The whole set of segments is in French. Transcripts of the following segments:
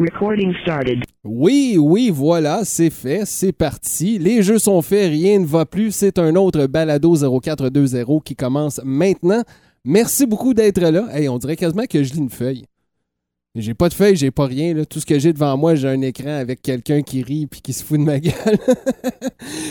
Recording started. Oui, oui, voilà, c'est fait, c'est parti. Les jeux sont faits, rien ne va plus. C'est un autre balado 0420 qui commence maintenant. Merci beaucoup d'être là. Hey, on dirait quasiment que je lis une feuille. J'ai pas de feuille, j'ai pas rien. Tout ce que j'ai devant moi, j'ai un écran avec quelqu'un qui rit puis qui se fout de ma gueule.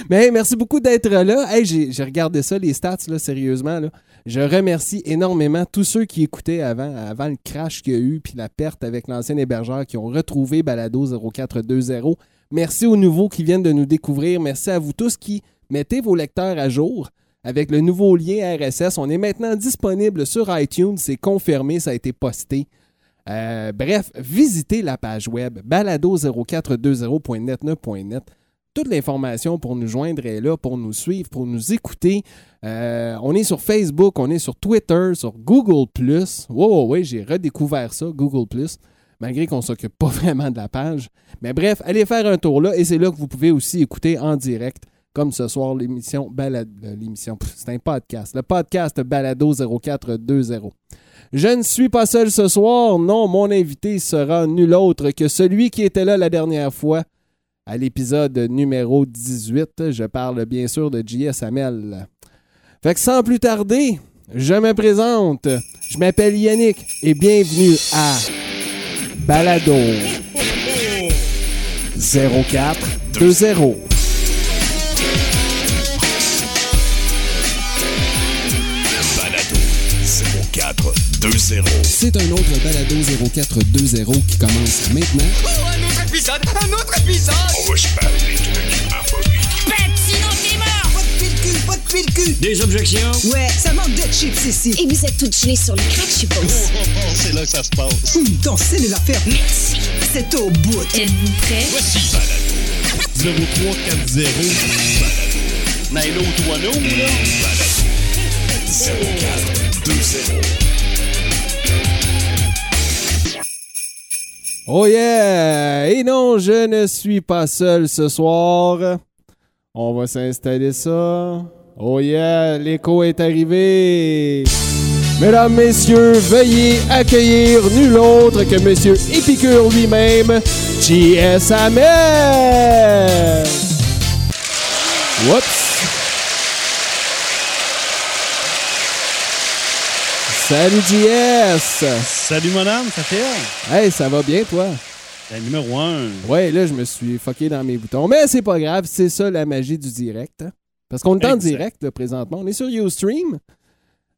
Mais merci beaucoup d'être là. J'ai regardé ça, les stats, sérieusement. Je remercie énormément tous ceux qui écoutaient avant, avant le crash qu'il y a eu puis la perte avec l'ancien hébergeur qui ont retrouvé Balado 0420. Merci aux nouveaux qui viennent de nous découvrir. Merci à vous tous qui mettez vos lecteurs à jour. Avec le nouveau lien RSS, on est maintenant disponible sur iTunes. C'est confirmé, ça a été posté. Euh, bref, visitez la page web balado0420.net9.net. Toute l'information pour nous joindre est là, pour nous suivre, pour nous écouter. Euh, on est sur Facebook, on est sur Twitter, sur Google. Wow, oui, j'ai redécouvert ça, Google malgré qu'on ne s'occupe pas vraiment de la page. Mais bref, allez faire un tour là et c'est là que vous pouvez aussi écouter en direct, comme ce soir, l'émission Balado. L'émission, pff, c'est un podcast. Le podcast Balado 0420. Je ne suis pas seul ce soir. Non, mon invité sera nul autre que celui qui était là la dernière fois à l'épisode numéro 18. Je parle bien sûr de J.S. Hamel. Fait que sans plus tarder, je me présente. Je m'appelle Yannick et bienvenue à Balado 0420. Balado 0420. C'est un autre balado 0420 qui commence maintenant. Oh, un autre épisode Un autre épisode On va se parler de sinon t'es mort! Pas de fil-cul, pas de fil-cul. Des objections? Ouais, ça manque de chips ici. Et vous êtes toutes gelées sur le crack, je suppose. C'est là que ça se passe. Hum, ton style est l'affaire. Merci. C'est au bout. Êtes-vous prêts? Voici Balado 0340. Nailo Touano, là. Balado 0420. Oh yeah! Et non, je ne suis pas seul ce soir. On va s'installer ça. Oh yeah, l'écho est arrivé. Mesdames, messieurs, veuillez accueillir nul autre que Monsieur Épicure lui-même, J.S. Hamel. Whoops. Salut JS! Salut madame, ça fait? Hey, ça va bien toi? la numéro 1. Ouais, là, je me suis fucké dans mes boutons. Mais c'est pas grave, c'est ça la magie du direct. hein. Parce qu'on est en direct là, présentement. On est sur Ustream.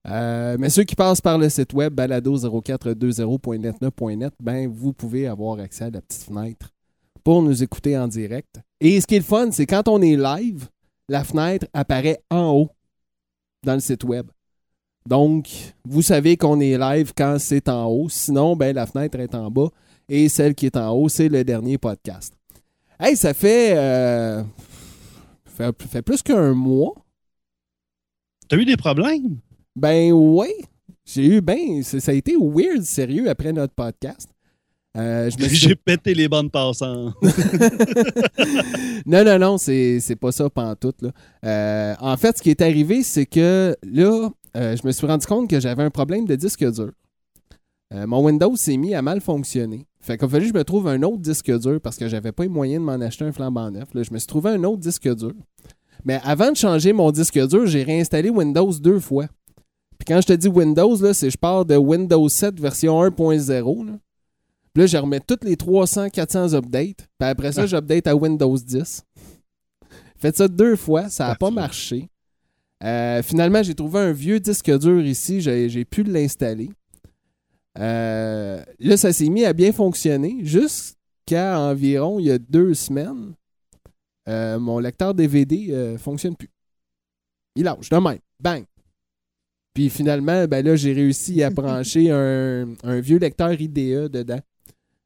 Euh, mais ceux qui passent par le site web balado0420.net9.net, ben, vous pouvez avoir accès à la petite fenêtre pour nous écouter en direct. Et ce qui est le fun, c'est quand on est live, la fenêtre apparaît en haut dans le site web. Donc, vous savez qu'on est live quand c'est en haut. Sinon, ben, la fenêtre est en bas. Et celle qui est en haut, c'est le dernier podcast. Hey, ça fait, euh, fait, fait plus qu'un mois. T'as eu des problèmes? Ben ouais. J'ai eu ben. Ça a été weird, sérieux, après notre podcast. Euh, suis- J'ai pété les bandes passantes. non, non, non, c'est c'est pas ça pantoute. Là. Euh, en fait, ce qui est arrivé, c'est que là, euh, je me suis rendu compte que j'avais un problème de disque dur. Euh, mon Windows s'est mis à mal fonctionner. Fait qu'il a fallu que je me trouve un autre disque dur parce que j'avais pas les moyens de m'en acheter un flambant neuf. Là, je me suis trouvé un autre disque dur. Mais avant de changer mon disque dur, j'ai réinstallé Windows deux fois. Puis quand je te dis Windows, là, c'est je pars de Windows 7 version 1.0. là. Puis là, je remets toutes les 300-400 updates. Puis après ça, j'update à Windows 10. Faites ça deux fois, ça n'a pas marché. Euh, finalement, j'ai trouvé un vieux disque dur ici, j'ai pu l'installer. Euh, là, ça s'est mis à bien fonctionner jusqu'à environ il y a deux semaines. euh, mon lecteur DVD fonctionne plus. Il lâche de même. Bang! Puis finalement, ben là, j'ai réussi à brancher un, un vieux lecteur IDE dedans.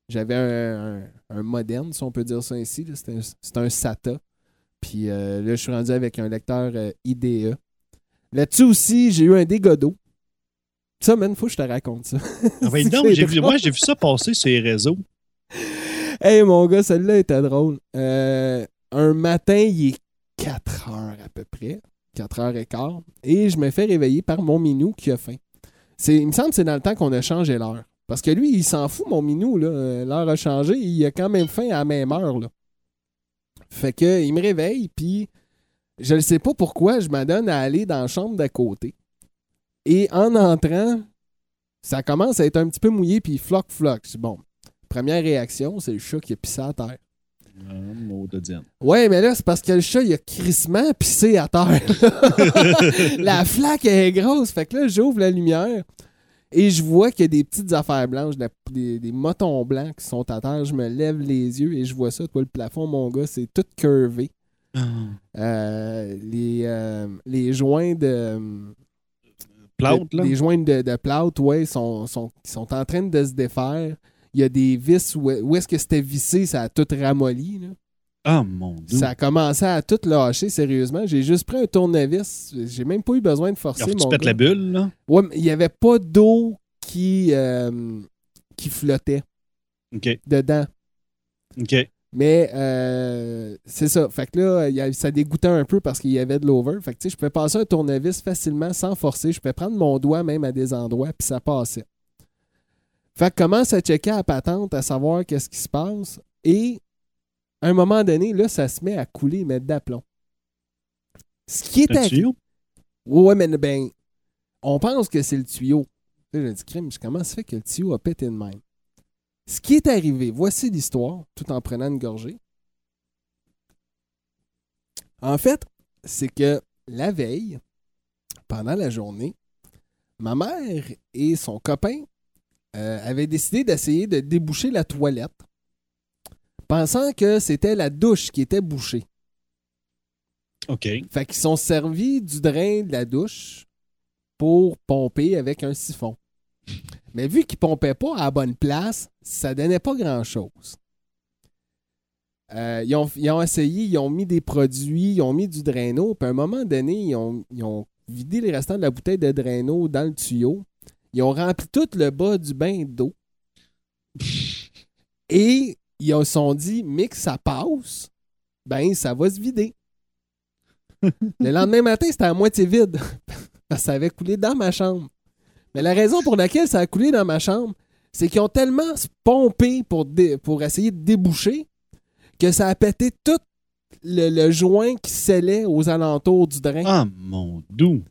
J'avais un, un- si on peut dire ça ainsi. C'était un, SATA. Puis euh, là, je suis rendu avec un lecteur euh, IDE. Là-dessus aussi, j'ai eu un dégât d'eau. Ça, man, faut que je te raconte ça. Ah ben, non, j'ai vu, moi, j'ai vu ça passer sur les réseaux. Hey, mon gars, celle-là était drôle. Euh, un matin, il est 4 heures à peu près. 4 heures et quart. Et je me fais réveiller par mon minou qui a faim. C'est, il me semble que c'est dans le temps qu'on a changé l'heure. Parce que lui, il s'en fout, mon minou. là. Euh, L'heure a changé. Il a quand même faim à la même heure. Là. Fait que il me réveille, puis je ne sais pas pourquoi je m'adonne à aller dans la chambre d'à côté. Et en entrant, ça commence à être un petit peu mouillé, puis floc, floc. Bon, première réaction, c'est le chat qui a pissé à terre. Diane. Ouais, mais là, c'est parce que le chat, il a crissement pissé à terre. la flaque est grosse. Fait que là, j'ouvre la lumière et je vois qu'il y a des petites affaires blanches, des, des, des motons blancs qui sont à terre. Je me lève les yeux et je vois ça. Toi, le plafond, mon gars, c'est tout curvé. Euh, les, euh, les joints de. Plante, là. Les joints de, de ouais, sont, sont, sont en train de se défaire. Il y a des vis où, où est-ce que c'était vissé, ça a tout ramolli. Là. Ah, mon Dieu. Ça a commencé à tout lâcher, sérieusement. J'ai juste pris un tournevis. J'ai même pas eu besoin de forcer. Alors, tu mon pètes gars. la bulle, là? Ouais, mais il n'y avait pas d'eau qui, euh, qui flottait OK. dedans. OK. Mais euh, c'est ça. Fait que là, il y a- ça dégoûtait un peu parce qu'il y avait de l'over. Fait que tu sais, je pouvais passer un tournevis facilement sans forcer. Je pouvais prendre mon doigt même à des endroits, puis ça passait. Fait que commence à checker à patente, à savoir qu'est-ce qui se passe. Et à un moment donné, là, ça se met à couler, mais d'aplomb. Ce qui est Un à... tuyau? Ouais, mais ben, on pense que c'est le tuyau. Là, j'ai dit, crime, comment ça fait que le tuyau a pété de même? Ce qui est arrivé, voici l'histoire, tout en prenant une gorgée. En fait, c'est que la veille, pendant la journée, ma mère et son copain euh, avaient décidé d'essayer de déboucher la toilette, pensant que c'était la douche qui était bouchée. OK. Fait qu'ils sont servis du drain de la douche pour pomper avec un siphon. Mais vu qu'ils pompaient pas à la bonne place, ça donnait pas grand-chose. Euh, ils, ont, ils ont essayé, ils ont mis des produits, ils ont mis du draino, puis à un moment donné, ils ont, ils ont vidé les restants de la bouteille de draino dans le tuyau. Ils ont rempli tout le bas du bain d'eau. Et ils se sont dit, mais que ça passe, ben ça va se vider. Le lendemain matin, c'était à moitié vide. Ça avait coulé dans ma chambre. Mais la raison pour laquelle ça a coulé dans ma chambre, c'est qu'ils ont tellement pompé pour, essayer de déboucher que ça a pété tout le, le joint qui scellait aux alentours du drain. Ah, mon doux.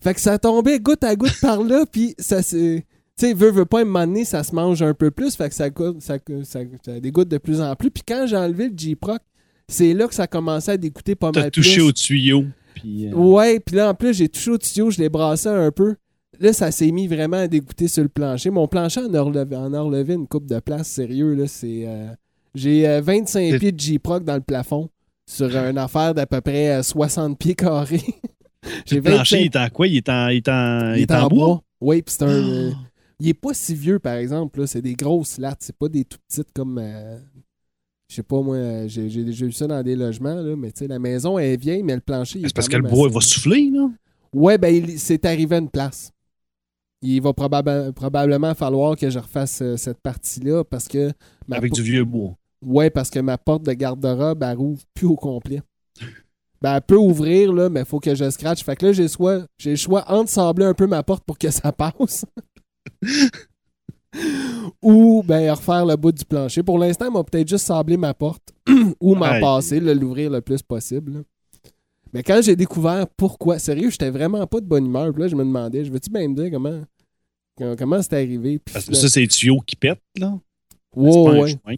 Fait que ça tombait goutte à goutte par là, puis ça se. Tu sais, veut, veut pas, un ça se mange un peu plus, fait que ça, ça, ça, ça dégoutte de plus en plus. Puis quand j'ai enlevé le J-Proc, c'est là que ça commençait à dégoûter pas T'as mal touché plus. au tuyau. Puis, euh, Ouais, puis là, en plus, j'ai touché au tuyau, je l'ai brassé un peu. Là, ça s'est mis vraiment à dégoûter sur le plancher. Mon plancher en a relevé, en a relevé une coupe de place, sérieux, là, c'est... euh, j'ai euh, 25 C'est- pieds de J-Proc dans le plafond sur une affaire d'à peu près euh, 60 pieds carrés. le plancher, il 25 est en quoi? Il est en, il est en, il est en bois? Oui, puis c'est un... Ah! euh, il est pas si vieux, par exemple. là. C'est des grosses lattes. C'est pas des tout petites comme... euh, je sais pas, moi, euh, j'ai vu ça dans des logements, là, mais tu sais, la maison est vieille, mais le plancher... il est C'est parce que le bois assez- il va souffler, là. Ouais, ben, il- c'est arrivé à une place. Il va probable- probablement falloir que je refasse euh, cette partie-là parce que. ma Avec du vieux bois. Ouais, parce que ma porte de garde-robe, elle rouvre plus au complet. Ben, elle peut ouvrir, là, mais il faut que je scratch. Fait que là, j'ai le choix entre sabler un peu ma porte pour que ça passe. ou, ben, refaire le bout du plancher. Pour l'instant, il m'a peut-être juste sablé ma porte ou m'en passer, l'ouvrir le plus possible. Mais quand j'ai découvert pourquoi, sérieux, j'étais vraiment pas de bonne humeur. Puis là, je me demandais, je veux-tu bien me dire comment, comment- c'est arrivé? Puis Parce que là- ça, c'est les tuyaux qui pètent, là. C'est Ouais, pas un ouais. joint.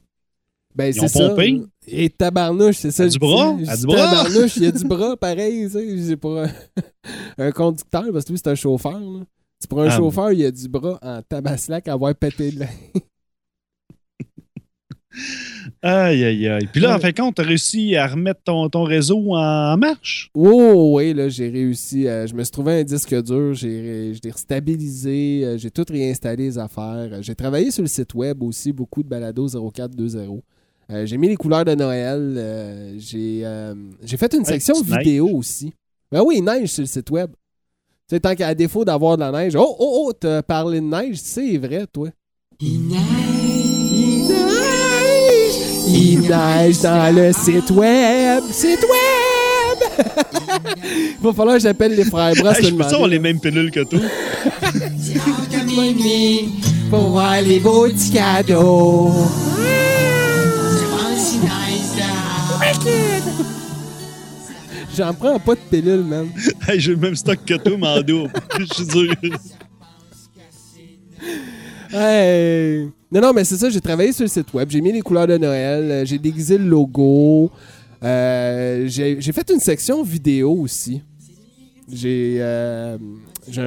Ben, c'est ça. pompé? Et tabarnouche, c'est ça. À du bras? dis. À du bras? Tabarnouche, il y a du bras pareil. C'est pour un, un conducteur, parce que lui, c'est un chauffeur. là. C'est pour un Ah, chauffeur, il y a du bras en tabaslac à avoir pété de l'air. Aïe, aïe, aïe. Puis là, en fin de compte, t'as réussi à remettre ton, ton réseau en marche? Oh, oui, là, j'ai réussi. euh, je me suis trouvé un disque dur, j'ai je l'ai restabilisé, euh, j'ai tout réinstallé les affaires. J'ai travaillé sur le site web aussi, beaucoup de balado 0420. Euh, j'ai mis les couleurs de Noël. euh, j'ai euh, j'ai fait une Ouais, section vidéo aussi. Ben oui, il neige sur le site web. Tu sais, tant qu'à défaut d'avoir de la neige. Oh, oh, oh, t'as parlé de neige, c'est vrai, toi. Il neige. Il neige. Dans le site web. Site web! Il va falloir que j'appelle les frères Bras Hey, je avoir demander. les mêmes pilules que toi? pour voir les beaux petits cadeaux. J'en prends pas de pilule, man. Hey, J'ai le même stock que toi, double. Je suis dur. Hey. Non, non, mais c'est ça, j'ai travaillé sur le site web, j'ai mis les couleurs de Noël, euh, j'ai déguisé le logo, euh, j'ai fait une section vidéo aussi. J'ai euh, un,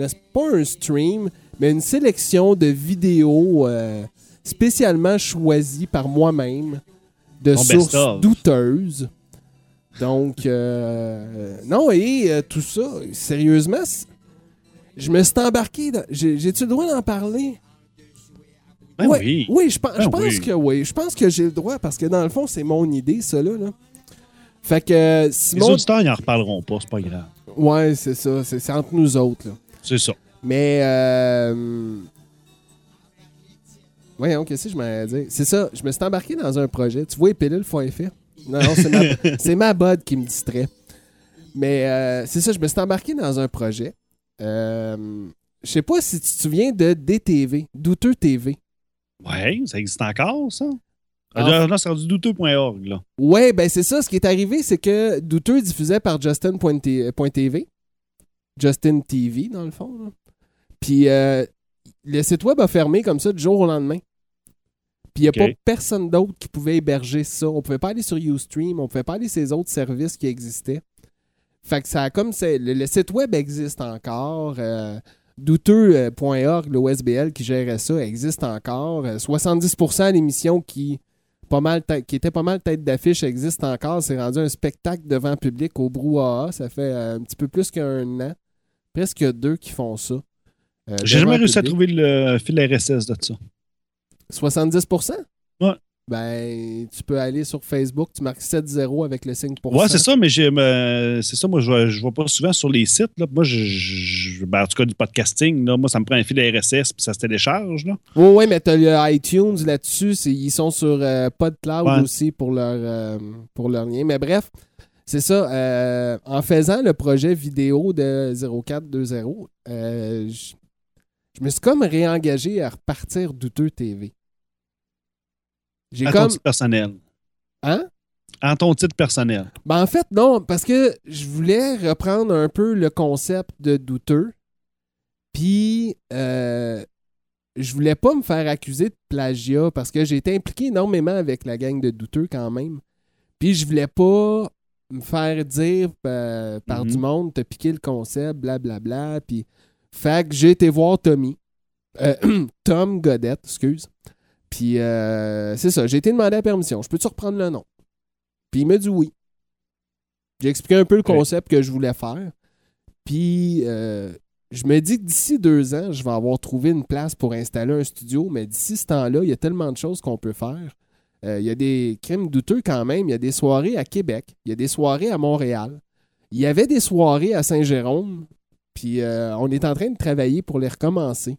un- pas un stream, mais une sélection de vidéos euh, spécialement choisies par moi-même de sources douteuses. Donc, non, et tout ça, sérieusement, je me suis embarqué dans... J'ai-tu le droit d'en parler? Ben Ouais, oui. Oui, je, Ben pense oui. que oui. Je pense que j'ai le droit parce que dans le fond, c'est mon idée, ça là. là. Fait que euh, Les Simon. auditeurs, ils en reparleront pas, c'est pas grave. Ouais, c'est ça. C'est entre nous autres. Là. C'est ça. Mais. Euh... Voyons, qu'est-ce que je m'allais dire? C'est ça, je me suis embarqué dans un projet. Tu vois, les effet. Non, non, c'est ma, ma bod qui me distrait. Mais euh, c'est ça, je me suis embarqué dans un projet. Euh, je sais pas si tu te souviens de DTV, Douteux TV. Ouais, ça existe encore, ça? Ah. Là, c'est rendu douteux.org, là. Ouais, ben c'est ça. Ce qui est arrivé, c'est que Douteux diffusait par Justin.tv. Justin TV, dans le fond. là. Puis euh, le site web a fermé comme ça du jour au lendemain. Puis il n'y a pas personne d'autre qui pouvait héberger ça. On pouvait pas aller sur Ustream, on pouvait pas aller sur les autres services qui existaient. Fait que ça comme c'est le, le site web existe encore. euh, douteux.org, le OSBL qui gérait ça, existe encore. Euh, 70% d'émissions qui, pas mal tête- qui étaient pas mal tête d'affiche existent encore. C'est rendu un spectacle devant public au brouhaha. Ça fait euh, un petit peu plus qu'un an. Presque deux qui font ça. Euh, J'ai jamais réussi à trouver le fil RSS de ça. 70%? Ouais. Ben, tu peux aller sur Facebook, tu marques 7-0 avec le signe pour Ouais, c'est ça, mais j'ai, euh, c'est ça, moi, je vois, je vois pas souvent sur les sites. Là. Moi, je, je- ben, en tout cas, du podcasting, là, moi, ça me prend un fil RSS puis ça se télécharge. Là. Oui, oui, mais t'as le iTunes là-dessus. Ils sont sur euh, PodCloud Ouais. aussi pour leur, euh, pour leur lien. Mais bref, c'est ça. en faisant le projet vidéo de 0420, euh, je je me suis comme réengagé à repartir Douteux TV. J'ai À ton comme. titre personnel. Hein? En ton titre personnel. Ben en fait, non, parce que je voulais reprendre un peu le concept de douteux. Puis, euh, je voulais pas me faire accuser de plagiat parce que j'ai été impliqué énormément avec la gang de douteux quand même. Puis, je voulais pas me faire dire euh, par du monde, t'as piqué le concept, blablabla. Puis, fait que j'ai été voir Tommy. Euh, Tom Godette, excuse. Puis, euh, c'est ça, j'ai été demander la permission. Je peux-tu reprendre le nom? Puis il m'a dit oui. J'ai expliqué un peu le concept que je voulais faire. Puis euh, je me dis que d'ici deux ans, je vais avoir trouvé une place pour installer un studio, mais d'ici ce temps-là, il y a tellement de choses qu'on peut faire. Euh, il y a des crimes douteux quand même. Il y a des soirées à Québec. Il y a des soirées à Montréal. Il y avait des soirées à Saint-Jérôme. Puis euh, on est en train de travailler pour les recommencer.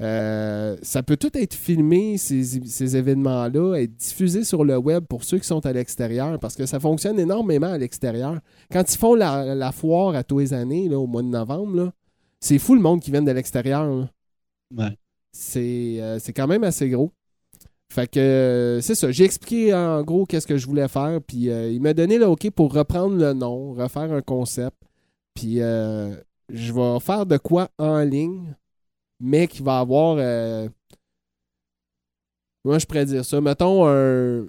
Euh, ça peut tout être filmé, ces, ces événements-là, être diffusé sur le web pour ceux qui sont à l'extérieur, parce que ça fonctionne énormément à l'extérieur. Quand ils font la, la foire à tous les années, là, au mois de novembre, c'est fou le monde qui vient de l'extérieur. là. Ouais. C'est euh, c'est quand même assez gros. Fait que euh, c'est ça. J'ai expliqué en gros qu'est-ce que je voulais faire, puis il m'a donné le OK pour reprendre le nom, refaire un concept, puis je vais faire de quoi en ligne, mais qui va avoir. euh, Comment je pourrais dire ça? Mettons un,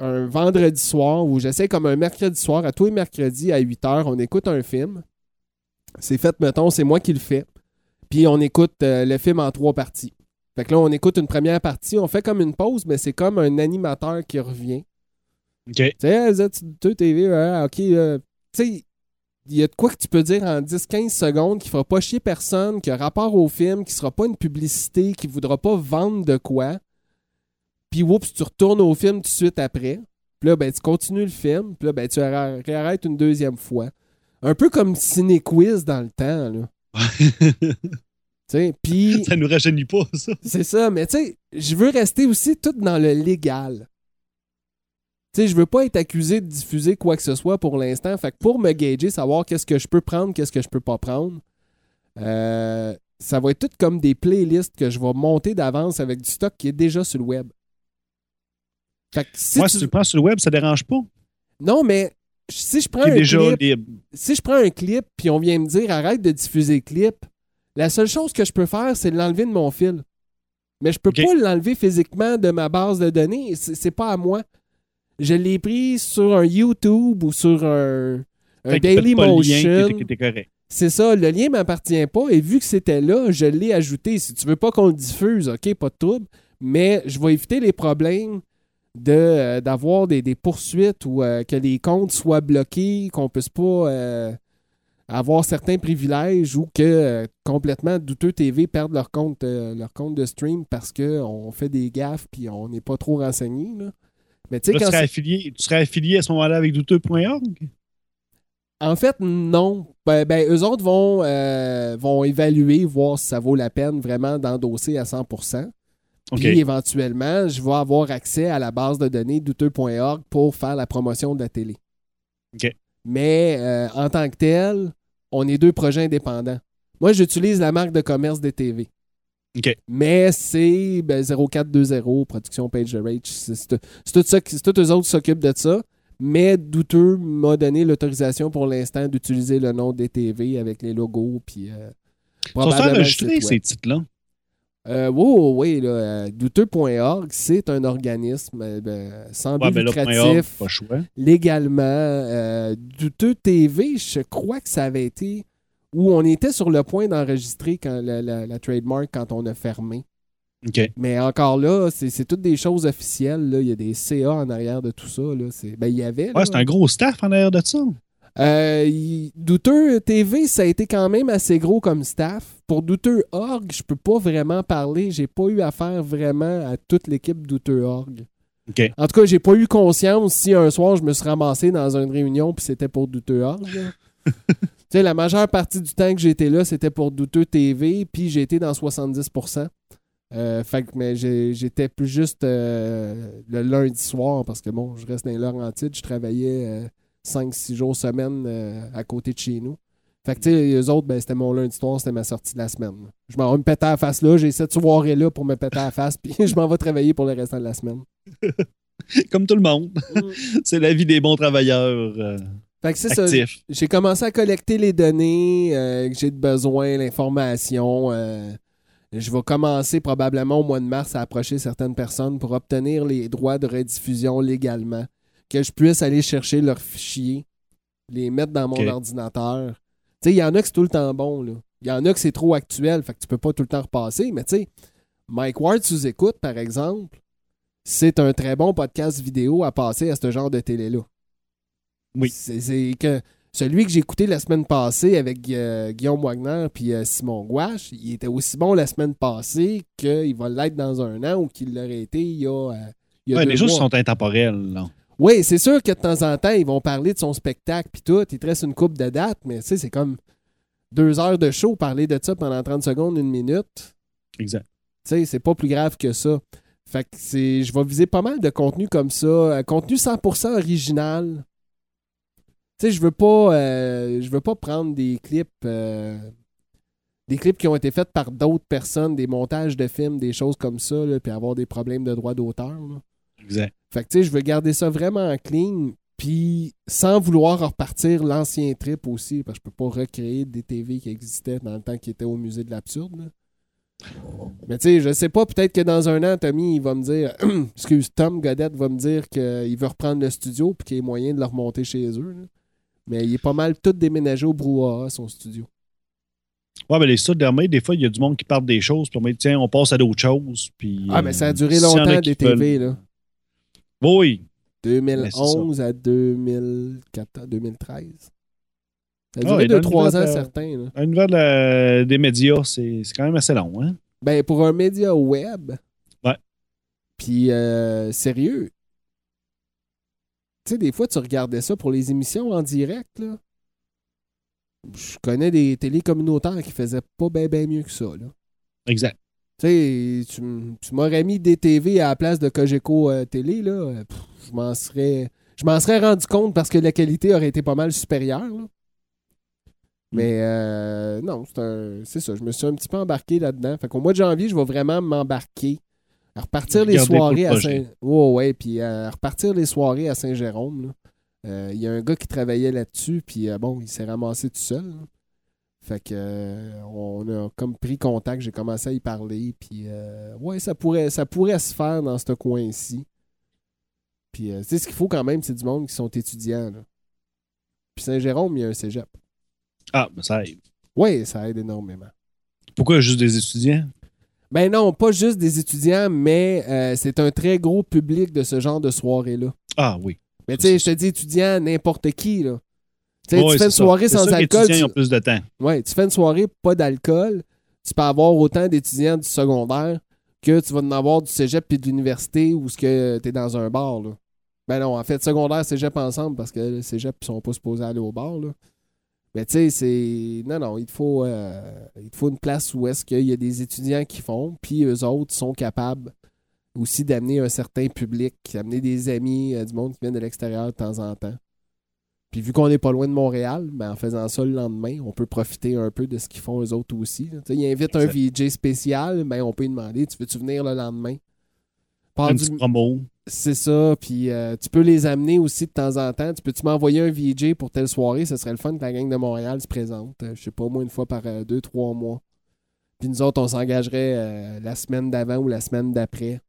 un vendredi soir où j'essaie comme un mercredi soir, à tous les mercredis à 8 h, on écoute un film. C'est fait, mettons, c'est moi qui le fais. Puis on écoute euh, le film en trois parties. Fait que là, on écoute une première partie, on fait comme une pause, mais c'est comme un animateur qui revient. OK. Tu sais, hey, vous êtes sur deux TV, ouais, ok. euh, tu sais, il y a de quoi que tu peux dire en 10-15 secondes qui fera pas chier personne, qui a rapport au film, qui sera pas une publicité, qui voudra pas vendre de quoi. Puis, oups, tu retournes au film tout de suite après. Puis là, ben, tu continues le film. Puis là, ben, tu arr- réarrêtes une deuxième fois. Un peu comme Ciné Quiz dans le temps, là. Puis... ça nous rajeunit pas, ça. C'est ça, mais tu sais, je veux rester aussi tout dans le légal. Tu sais, je veux pas être accusé de diffuser quoi que ce soit pour l'instant. Fait que pour me gager, savoir qu'est-ce que je peux prendre, qu'est-ce que je peux pas prendre, euh, ça va être tout comme des playlists que je vais monter d'avance avec du stock qui est déjà sur le web. Fait que si Moi, tu- si tu le prends sur le web, ça dérange pas. Non, mais si je prends un déjà clip, libre. si je prends un clip puis on vient me dire arrête de diffuser le clip, la seule chose que je peux faire, c'est de l'enlever de mon fil. Mais je peux pas l'enlever physiquement de ma base de données. C'est pas à moi. Je l'ai pris sur un YouTube ou sur un, un Daily Motion. C'est ça, le lien m'appartient pas et vu que c'était là, je l'ai ajouté. Si tu veux pas qu'on le diffuse, OK, pas de trouble, mais je vais éviter les problèmes de, euh, d'avoir des, des poursuites ou euh, que les comptes soient bloqués, qu'on puisse pas euh, avoir certains privilèges ou que complètement douteux TV perdent leur compte, leur compte de stream parce qu'on fait des gaffes puis on n'est pas trop renseigné. Mais tu sais, quand serais affilié, tu serais affilié à ce moment-là avec douteux.org? En fait, non. Ben, ben, eux autres vont, euh, vont évaluer, voir si ça vaut la peine vraiment d'endosser à 100%. OK. Puis éventuellement, je vais avoir accès à la base de données douteux.org pour faire la promotion de la télé. Mais euh, en tant que tel, on est deux projets indépendants. Moi, j'utilise la marque de commerce des TV. Mais c'est ben, 0420, production Page the Rage. C'est tout ça, tous eux autres qui s'occupent de ça. Mais Douteux m'a donné l'autorisation pour l'instant d'utiliser le nom des TV avec les logos. Puis, euh, Ils sont probablement le ces titres-là? Euh, oui, oui, oui, là, euh, douteux.org, c'est un organisme euh, ben, sans but Ouais, ben là, légalement. Euh, Douteux TV, je crois que ça avait été où on était sur le point d'enregistrer quand la, la- la trademark quand on a fermé. Mais encore là, c'est toutes des choses officielles. là. Il y a des CA en arrière de tout ça. Là. C'est- Ben, il y avait. Ouais, c'est un gros staff en arrière de ça. Euh, Douteux TV, ça a été quand même assez gros comme staff. Pour Douteux Org, je peux pas vraiment parler. J'ai pas eu affaire vraiment à toute l'équipe Douteux Org. OK. En tout cas, j'ai pas eu conscience si un soir je me suis ramassé dans une réunion puis c'était pour Douteux Org. là. tu sais, la majeure partie du temps que j'étais là, c'était pour Douteux TV, puis j'ai été dans 70%. Euh, fait que mais j'étais plus juste euh, le lundi soir parce que bon, je reste dans les Laurentides, je travaillais 5-6 jours semaine euh, à côté de chez nous. Fait que tu sais, les autres, ben, c'était mon lundi soir, c'était ma sortie de la semaine. Je m'en vais me péter à la face là, j'ai cette soirée-là pour me péter à la face, puis je m'en vais travailler pour le restant de la semaine. Comme tout le monde. Mm. c'est la vie des bons travailleurs euh, Fait que c'est ça. J'ai commencé à collecter les données euh, que j'ai besoin, l'information. euh, je vais commencer probablement au mois de mars à approcher certaines personnes pour obtenir les droits de rediffusion légalement. Que je puisse aller chercher leurs fichiers, les mettre dans mon ordinateur. Tu sais, il y en a que c'est tout le temps bon. là. Il y en a que c'est trop actuel, fait que tu peux pas tout le temps repasser. Mais tu sais, Mike Ward sous écoute, par exemple, c'est un très bon podcast vidéo à passer à ce genre de télé-là. Oui. C'est que celui que j'ai écouté la semaine passée avec euh, Guillaume Wagner puis euh, Simon Gouache, il était aussi bon la semaine passée qu'il va l'être dans un an ou qu'il l'aurait été il y a, euh, il y a Ouais, deux les choses mois. sont intemporelles. Là. Oui, c'est sûr que de temps en temps, ils vont parler de son spectacle puis tout. Il te reste une coupe de date, mais tu sais, c'est comme deux heures de show, parler de ça pendant 30 secondes, une minute. Exact. Tu sais, c'est pas plus grave que ça. Fait que c'est. Je vais viser pas mal de contenu comme ça. euh, contenu 100% original. Sais, je veux pas. euh, je veux pas prendre des clips. euh, des clips qui ont été faits par d'autres personnes, des montages de films, des choses comme ça, là, puis avoir des problèmes de droit d'auteur. Exact. Fait que tu sais, je veux garder ça vraiment clean, puis sans vouloir repartir l'ancien trip aussi, parce que je peux pas recréer des TV qui existaient dans le temps qui étaient au musée de l'absurde. Mais tu sais, je sais pas, peut-être que dans un an, Tommy, il va me dire, excuse, Tom Godette va me dire qu'il veut reprendre le studio, puis qu'il y a moyen de le remonter chez eux. là. Mais il est pas mal tout déménagé au brouhaha, son studio. Ouais, mais les studios d'armée, des fois, il y a du monde qui parle des choses, puis on dit, tiens, on passe à d'autres choses. Puis, Ah, mais ça a duré euh, a longtemps, des TV, veulent- là. Oui, 2011 à 2014, 2013. Ça a Ah, duré et dans 2-3 le ans certains. là. un niveau de la- des médias, c'est c'est quand même assez long. Hein? Ben, pour un média web. Ouais. Puis, euh, sérieux. Tu sais, des fois, tu regardais ça pour les émissions en direct, là. Je connais des télés communautaires qui faisaient pas bien ben mieux que ça, là. Exact. Tu sais, tu, tu m'aurais mis des TV à la place de Cogeco euh, Télé, là. euh, pff, je m'en serais. Je m'en serais rendu compte parce que la qualité aurait été pas mal supérieure, là. Mais euh, non, c'est ça. Je me suis un petit peu embarqué là-dedans. Fait qu'au mois de janvier, je vais vraiment m'embarquer. À repartir les soirées à. Saint... Ouais, ouais, puis à repartir les soirées à Saint-Jérôme. Euh, Il y a un gars qui travaillait là-dessus, puis euh, bon, il s'est ramassé tout seul. là. Fait que euh, on a comme pris contact, j'ai commencé à y parler, puis euh, ouais, ça pourrait, ça pourrait se faire dans ce coin-ci. Puis euh, tu sais, ce qu'il faut quand même, c'est du monde qui sont étudiants. là. Puis Saint-Jérôme, il y a un cégep. Ah, ben ça aide. Oui, ça aide énormément. Pourquoi juste des étudiants? Ben non, pas juste des étudiants, mais euh, c'est un très gros public de ce genre de soirée-là. Ah oui. Mais tu sais, je te dis étudiant, n'importe qui, là. Tu sais, Ouais, tu fais une ça. soirée sans les alcool. étudiants, Tu... ont plus de temps. Ouais, tu fais une soirée pas d'alcool, tu peux avoir autant d'étudiants du secondaire que tu vas en avoir du cégep puis de l'université ou ce que tu es dans un bar, là. Ben non, en fait, secondaire, cégep ensemble parce que le cégep, ils sont pas supposés aller au bar, là. Mais tu sais, c'est. Non, non, il te faut, euh, il te faut une place où est-ce qu'il y a des étudiants qui font, puis eux autres sont capables aussi d'amener un certain public, d'amener des amis, euh, du monde qui vient de l'extérieur de temps en temps. Puis vu qu'on n'est pas loin de Montréal, ben en faisant ça le lendemain, on peut profiter un peu de ce qu'ils font eux autres aussi. Ils invitent un VJ spécial, ben on peut lui demander Tu veux-tu venir le lendemain? Une du- promo. C'est ça, puis euh, tu peux les amener aussi de temps en temps. Tu peux-tu m'envoyer un VJ pour telle soirée? Ce serait le fun que la gang de Montréal se présente. euh, je sais pas, moi, une fois par euh, deux, trois mois. Puis nous autres, on s'engagerait la semaine d'avant ou la semaine d'après.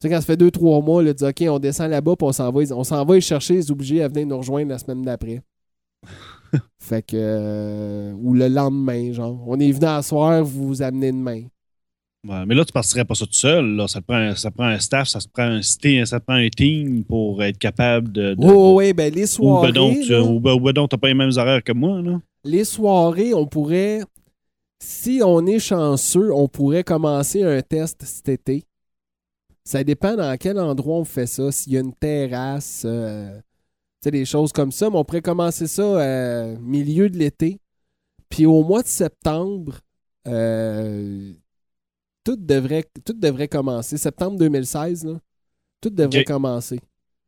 Tu sais, quand ça fait deux, trois mois, là, tu dis, OK, on descend là-bas, puis on s'en va, on s'en va chercher, les obligés à venir nous rejoindre la semaine d'après. fait que. ou le lendemain, genre. On est venu à soir, vous vous amenez demain. Ouais, mais là, tu partirais pas ça tout seul. Là. Ça, te prend, un- ça te prend un staff, ça te prend un, ça te prend un team pour être capable de. de- Oh, ouais, ben les ou soirées. ben donc, tu ou ben- ben donc, t'as pas les mêmes horaires que moi. Là. les soirées, on pourrait. Si on est chanceux, on pourrait commencer un test cet été. Ça dépend dans quel endroit on fait ça. S'il y a une terrasse, euh, tu sais, des choses comme ça. Mais on pourrait commencer ça euh, milieu de l'été. Puis au mois de septembre, euh, tout, devrait, tout devrait commencer. Septembre 2016, là, tout devrait commencer.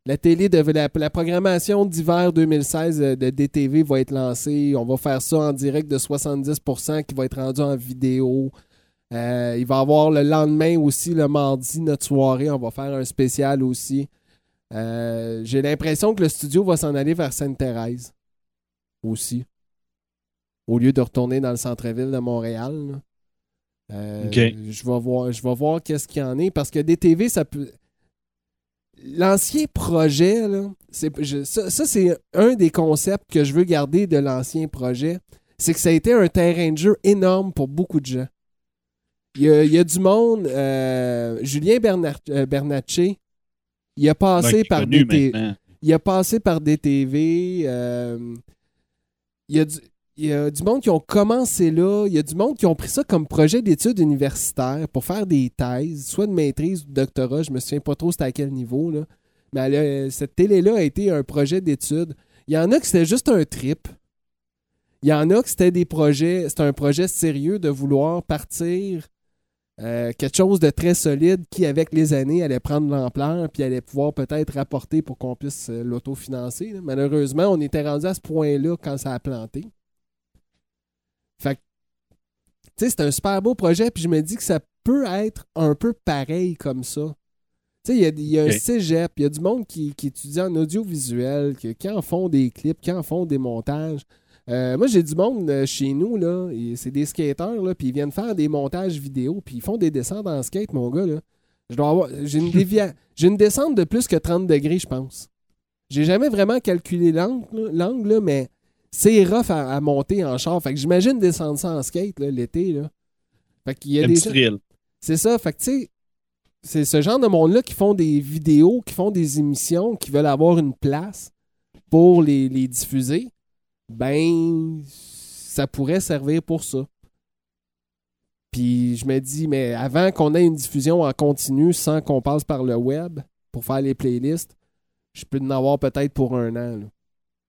La télé devait, la, la programmation d'hiver 2016 euh, de DTV va être lancée. On va faire ça en direct de 70% qui va être rendu en vidéo. Euh, il va y avoir le lendemain aussi, le mardi, notre soirée. On va faire un spécial aussi. Euh, J'ai l'impression que le studio va s'en aller vers Sainte-Thérèse aussi. Au lieu de retourner dans le centre-ville de Montréal. là. Euh. Je vais voir, je vais voir qu'est-ce qu'il y en est parce que DTV, ça peut. L'ancien projet, là, je- ça, ça, c'est un des concepts que je veux garder de l'ancien projet. C'est que ça a été un terrain de jeu énorme pour beaucoup de gens. Il y a, il y a du monde, euh, Julien Bernar- euh, Bernatchez, il a passé par maintenant. Il a passé par DTV. il, y a du, il y a du monde qui ont commencé là. Il y a du monde qui ont pris ça comme projet d'études universitaires pour faire des thèses, soit de maîtrise ou de doctorat. Je me souviens pas trop c'était à quel niveau. Là. Mais cette télé-là a été un projet d'études. Il y en a que c'était juste un trip. Il y en a que c'était des projets, c'était un projet sérieux de vouloir partir euh, quelque chose de très solide qui, avec les années, allait prendre l'ampleur puis allait pouvoir peut-être rapporter pour qu'on puisse euh, l'autofinancer. Malheureusement, on était rendu à ce point-là quand ça a planté. Fait que, tu sais, c'est un super beau projet, puis je me dis que ça peut être un peu pareil comme ça. Tu sais, il y a, il y a un Ok. cégep, il y a du monde qui, qui étudie en audiovisuel, qui, qui en font des clips, qui en font des montages. Euh, moi, j'ai du monde euh, chez nous, là, et c'est des skateurs, là, puis ils viennent faire des montages vidéo, puis ils font des descentes en skate, mon gars, là. Je dois avoir, j'ai une, dévia- une descente de plus que 30 degrés, je pense. J'ai jamais vraiment calculé l'angle, là, mais c'est rough à, à monter en char. Fait que j'imagine descendre ça en skate, l'été, là. Fait qu'il y a Un des petit gens- thrill. c'est ça. Fait que, tu sais, c'est ce genre de monde-là qui font des vidéos, qui font des émissions, qui veulent avoir une place pour les, les diffuser. Ben, ça pourrait servir pour ça. Puis je me dis, mais avant qu'on ait une diffusion en continu sans qu'on passe par le web pour faire les playlists, je peux en avoir peut-être pour un an. là.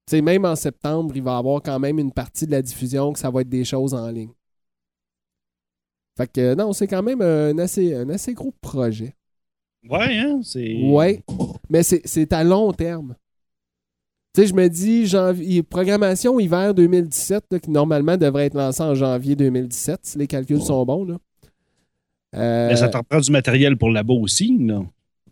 Sais, même en septembre, il va y avoir quand même une partie de la diffusion que ça va être des choses en ligne. Fait que euh, non, c'est quand même un assez, un assez gros projet. Ouais, hein? C'est. Ouais. Mais c'est- à long terme. Tu sais, je me dis, janvier, programmation hiver 2017, là, qui normalement devrait être lancée en janvier 2017, si les calculs sont bons. Là. Euh, Mais ça t'en prend du matériel pour là-bas aussi, là.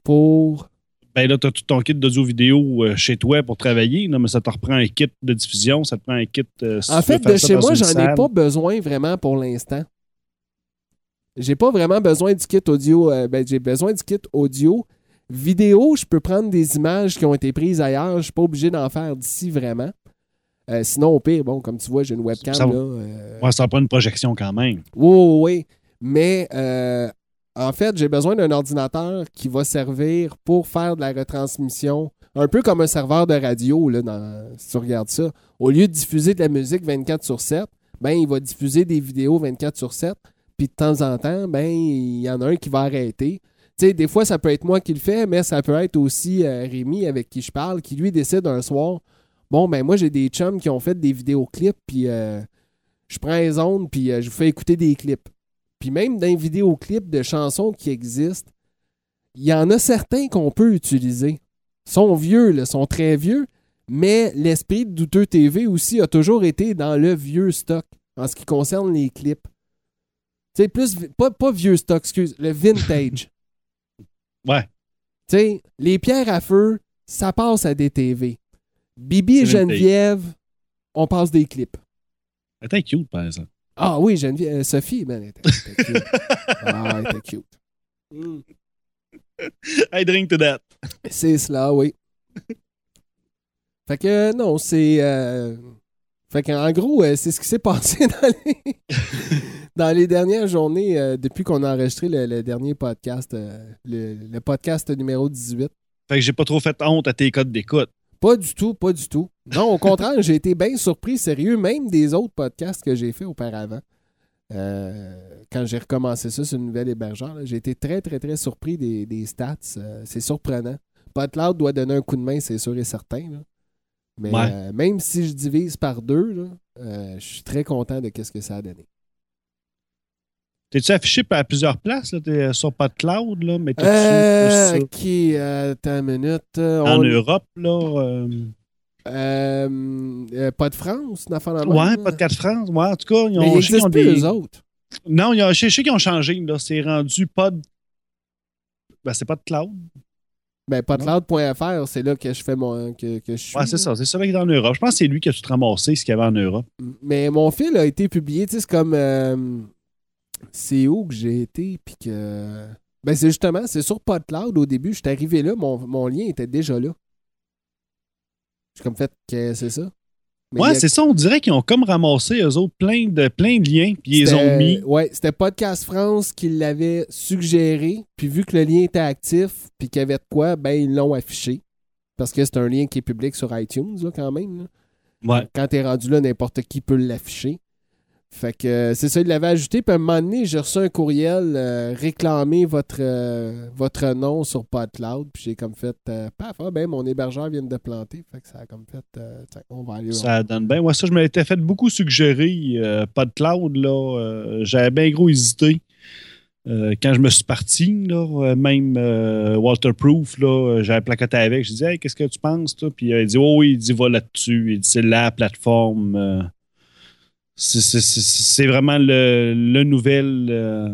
pour. Ben là, tu as tout ton kit d'audio-vidéo euh, chez toi pour travailler, là, mais ça te reprend un kit de diffusion, ça te prend un kit. euh, si En fait, de chez moi, j'en ai pas besoin vraiment pour l'instant. J'ai pas vraiment besoin du kit audio. euh, ben, j'ai besoin du kit audio. Vidéo, je peux prendre des images qui ont été prises ailleurs. Je suis pas obligé d'en faire d'ici vraiment. Sinon, au pire, bon, comme tu vois, j'ai une webcam Ça là. Ouais, ça prend une projection quand même. Oui, oui, oui. Mais en fait, j'ai besoin d'un ordinateur qui va servir pour faire de la retransmission, un peu comme un serveur de radio, là, si tu regardes ça. Au lieu de diffuser de la musique 24 sur 7, ben, il va diffuser des vidéos 24 sur 7. Puis de temps en temps, ben, il y en a un qui va arrêter. Des fois, ça peut être moi qui le fais, mais ça peut être aussi euh, Rémi avec qui je parle, qui lui décide un soir, bon, ben moi, j'ai des chums qui ont fait des vidéoclips, puis euh, je prends les ondes, puis euh, je vous fais écouter des clips. Puis même dans les vidéoclips de chansons qui existent, il y en a certains qu'on peut utiliser. Ils sont vieux, là, sont très vieux, mais l'esprit de Douteux TV aussi a toujours été dans le vieux stock en ce qui concerne les clips. Tu sais, plus, pas, pas vieux stock, excuse, le vintage. Ouais. Tu sais, les pierres à feu, ça passe à des TV. Bibi et. Geneviève, on passe des clips. C'était cute, par exemple. Ah oui, Geneviève, euh, Sophie, man, elle était, elle était cute. Ah, elle était cute. Mm. I drink to that. C'est cela, oui. Fait que non, c'est. euh, Fait qu'en gros, euh, c'est ce qui s'est passé dans les, dans les dernières journées euh, depuis qu'on a enregistré le, le dernier podcast, euh, le, le podcast numéro 18. Fait que j'ai pas trop fait honte à tes codes d'écoute. Pas du tout, pas du tout. Non, au contraire, j'ai été bien surpris, sérieux, même des autres podcasts que j'ai fait auparavant. Euh, quand j'ai recommencé ça sur le nouvel hébergeur, j'ai été très, très, très surpris des, des stats. Euh, c'est surprenant. PodCloud doit donner un coup de main, c'est sûr et certain. là. Mais Ouais. euh, même si je divise par deux, je suis très content de ce que ça a donné. T'es-tu affiché à plusieurs places? Là? T'es sur PodCloud, là, mais Euh, ok, attends une minute. en on- Europe, là? Euh, euh, euh, pas de France, une affaire dans Ouais, même, là. Podcast France. Ouais, en tout cas, ils Mais ont, ils qu'ils n'existent ont plus, des. eux autres. Non, il y a- je sais qu'ils ont changé. C'est rendu Pod. Ben, c'est pas de cloud. Ben, podcloud.fr, c'est là que je fais mon. que, que je suis. Ouais, c'est ça. C'est ça qui est en Europe. Je pense que c'est lui qui a tout ramassé ce qu'il y avait en Europe. Mais mon fil a été publié, tu sais, c'est comme. euh, c'est où que j'ai été, puis que. Ben, c'est justement, c'est sur PodCloud au début. Je suis arrivé là, mon, mon lien était déjà là. J'ai comme fait que c'est ça. Mais ouais, a- c'est ça. On dirait qu'ils ont comme ramassé, eux autres, plein de, plein de liens, puis ils les ont mis. Ouais, c'était Podcast France qui l'avait suggéré. Puis vu que le lien était actif, puis qu'il y avait de quoi, ben ils l'ont affiché. Parce que c'est un lien qui est public sur iTunes, là, quand même. là. Ouais. Quand t'es rendu là, n'importe qui peut l'afficher. Fait que euh, c'est ça, il l'avait ajouté. Puis à un moment donné, j'ai reçu un courriel euh, réclamer votre, euh, votre nom sur PodCloud. Puis j'ai comme fait, euh, paf, ah, ben mon hébergeur vient de planter. Fait que ça a comme fait, on va aller. Ça donne bien. Ouais, ça, je me l'étais fait beaucoup suggérer. euh, pas de cloud, là. J'avais bien gros hésité. Quand je me suis parti, là, même Walter Proof, là, j'avais placoté avec. Je disais, hey, qu'est-ce que tu penses, toi? Puis il dit, oh oui, il dit, va là-dessus. Il dit, c'est la plateforme. C'est- vraiment le, le nouvel. euh,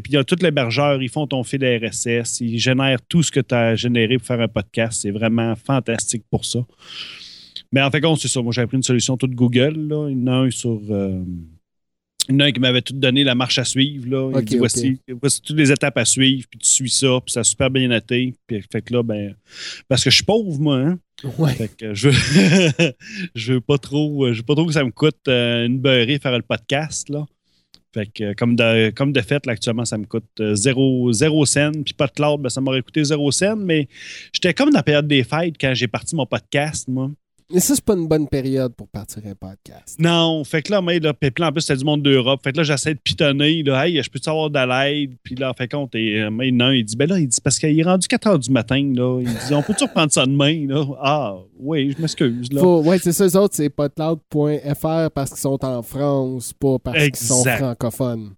puis a tout l'hébergeur, ils font ton fil RSS, ils génèrent tout ce que tu as généré pour faire un podcast. C'est vraiment fantastique pour ça. Mais en fait, c'est ça. Moi, j'avais pris une solution toute Google. Là. Il y sur. euh, il y en a un qui m'avait tout donné la marche à suivre. Là. Il dit voici, voici toutes les étapes à suivre, puis tu suis ça, puis ça a super bien noté. Puis fait que là, ben. Parce que je suis pauvre, moi, hein. Ouais. Fait que je veux, je veux pas trop. Je veux pas trop que ça me coûte euh, une beurrée faire le podcast. Là. Fait que euh, comme de, comme de fait, là, actuellement, ça me coûte euh, zéro, zéro scène. Puis pas de cloud, ben, ça m'aurait coûté zéro scène. Mais j'étais comme dans la période des fêtes quand j'ai parti mon podcast, moi. Mais ça, c'est pas une bonne période pour partir un podcast. Non, fait que là, mais là, puis en plus, c'était du monde d'Europe. Fait que là, j'essaie de pitonner, là, hey, je peux-tu avoir de l'aide? Puis là, fait compte, et euh, mais non, il dit, ben là, il dit, parce qu'il est rendu 4 heures du matin, là. Il dit, on peut-tu reprendre ça demain, là? Ah, oui, je m'excuse, là. Faut- ouais, c'est ça, eux autres, c'est podcloud.fr parce qu'ils sont en France, pas parce qu'ils sont francophones.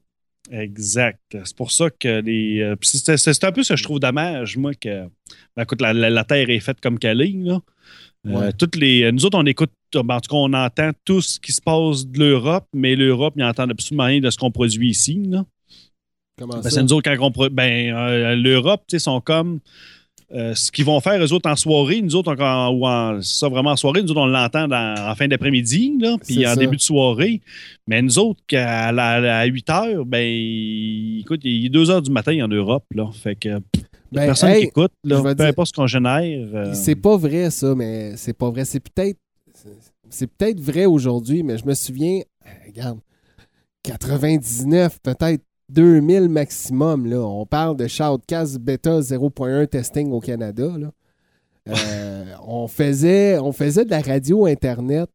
Exact. C'est pour ça que les. euh, puis c'est c'est un peu ce que je trouve dommage, moi, que. ben, écoute, la, la- la Terre est faite comme qu'elle est, là. Euh, Ouais. toutes les, nous autres, on écoute, en tout cas, on entend tout ce qui se passe de l'Europe, mais l'Europe, ils n'entendent absolument rien de ce qu'on produit ici. Là. Comment Ben, ça? c'est nous autres, quand on ben, euh, l'Europe, tu sais, sont comme. euh, ce qu'ils vont faire, eux autres, en soirée, nous autres, en, ou en, c'est ça, vraiment en soirée, nous autres, on l'entend dans- en fin d'après-midi, là, puis en ça. début de soirée. Mais nous autres, qu'à la- à 8 heures, ben, écoute, il est 2 heures du matin en Europe, là. Fait que Ben, personne hey, qui écoute, là, peu dire- importe ce qu'on génère. euh, C'est pas vrai, ça, mais c'est pas vrai. C'est peut-être. C'est peut-être vrai aujourd'hui, mais je me souviens. euh, Regarde. 99, peut-être 2000 maximum. Là. On parle de Shoutcast Beta 0.1 testing au Canada. là. Euh, on, faisait, on faisait de la radio Internet.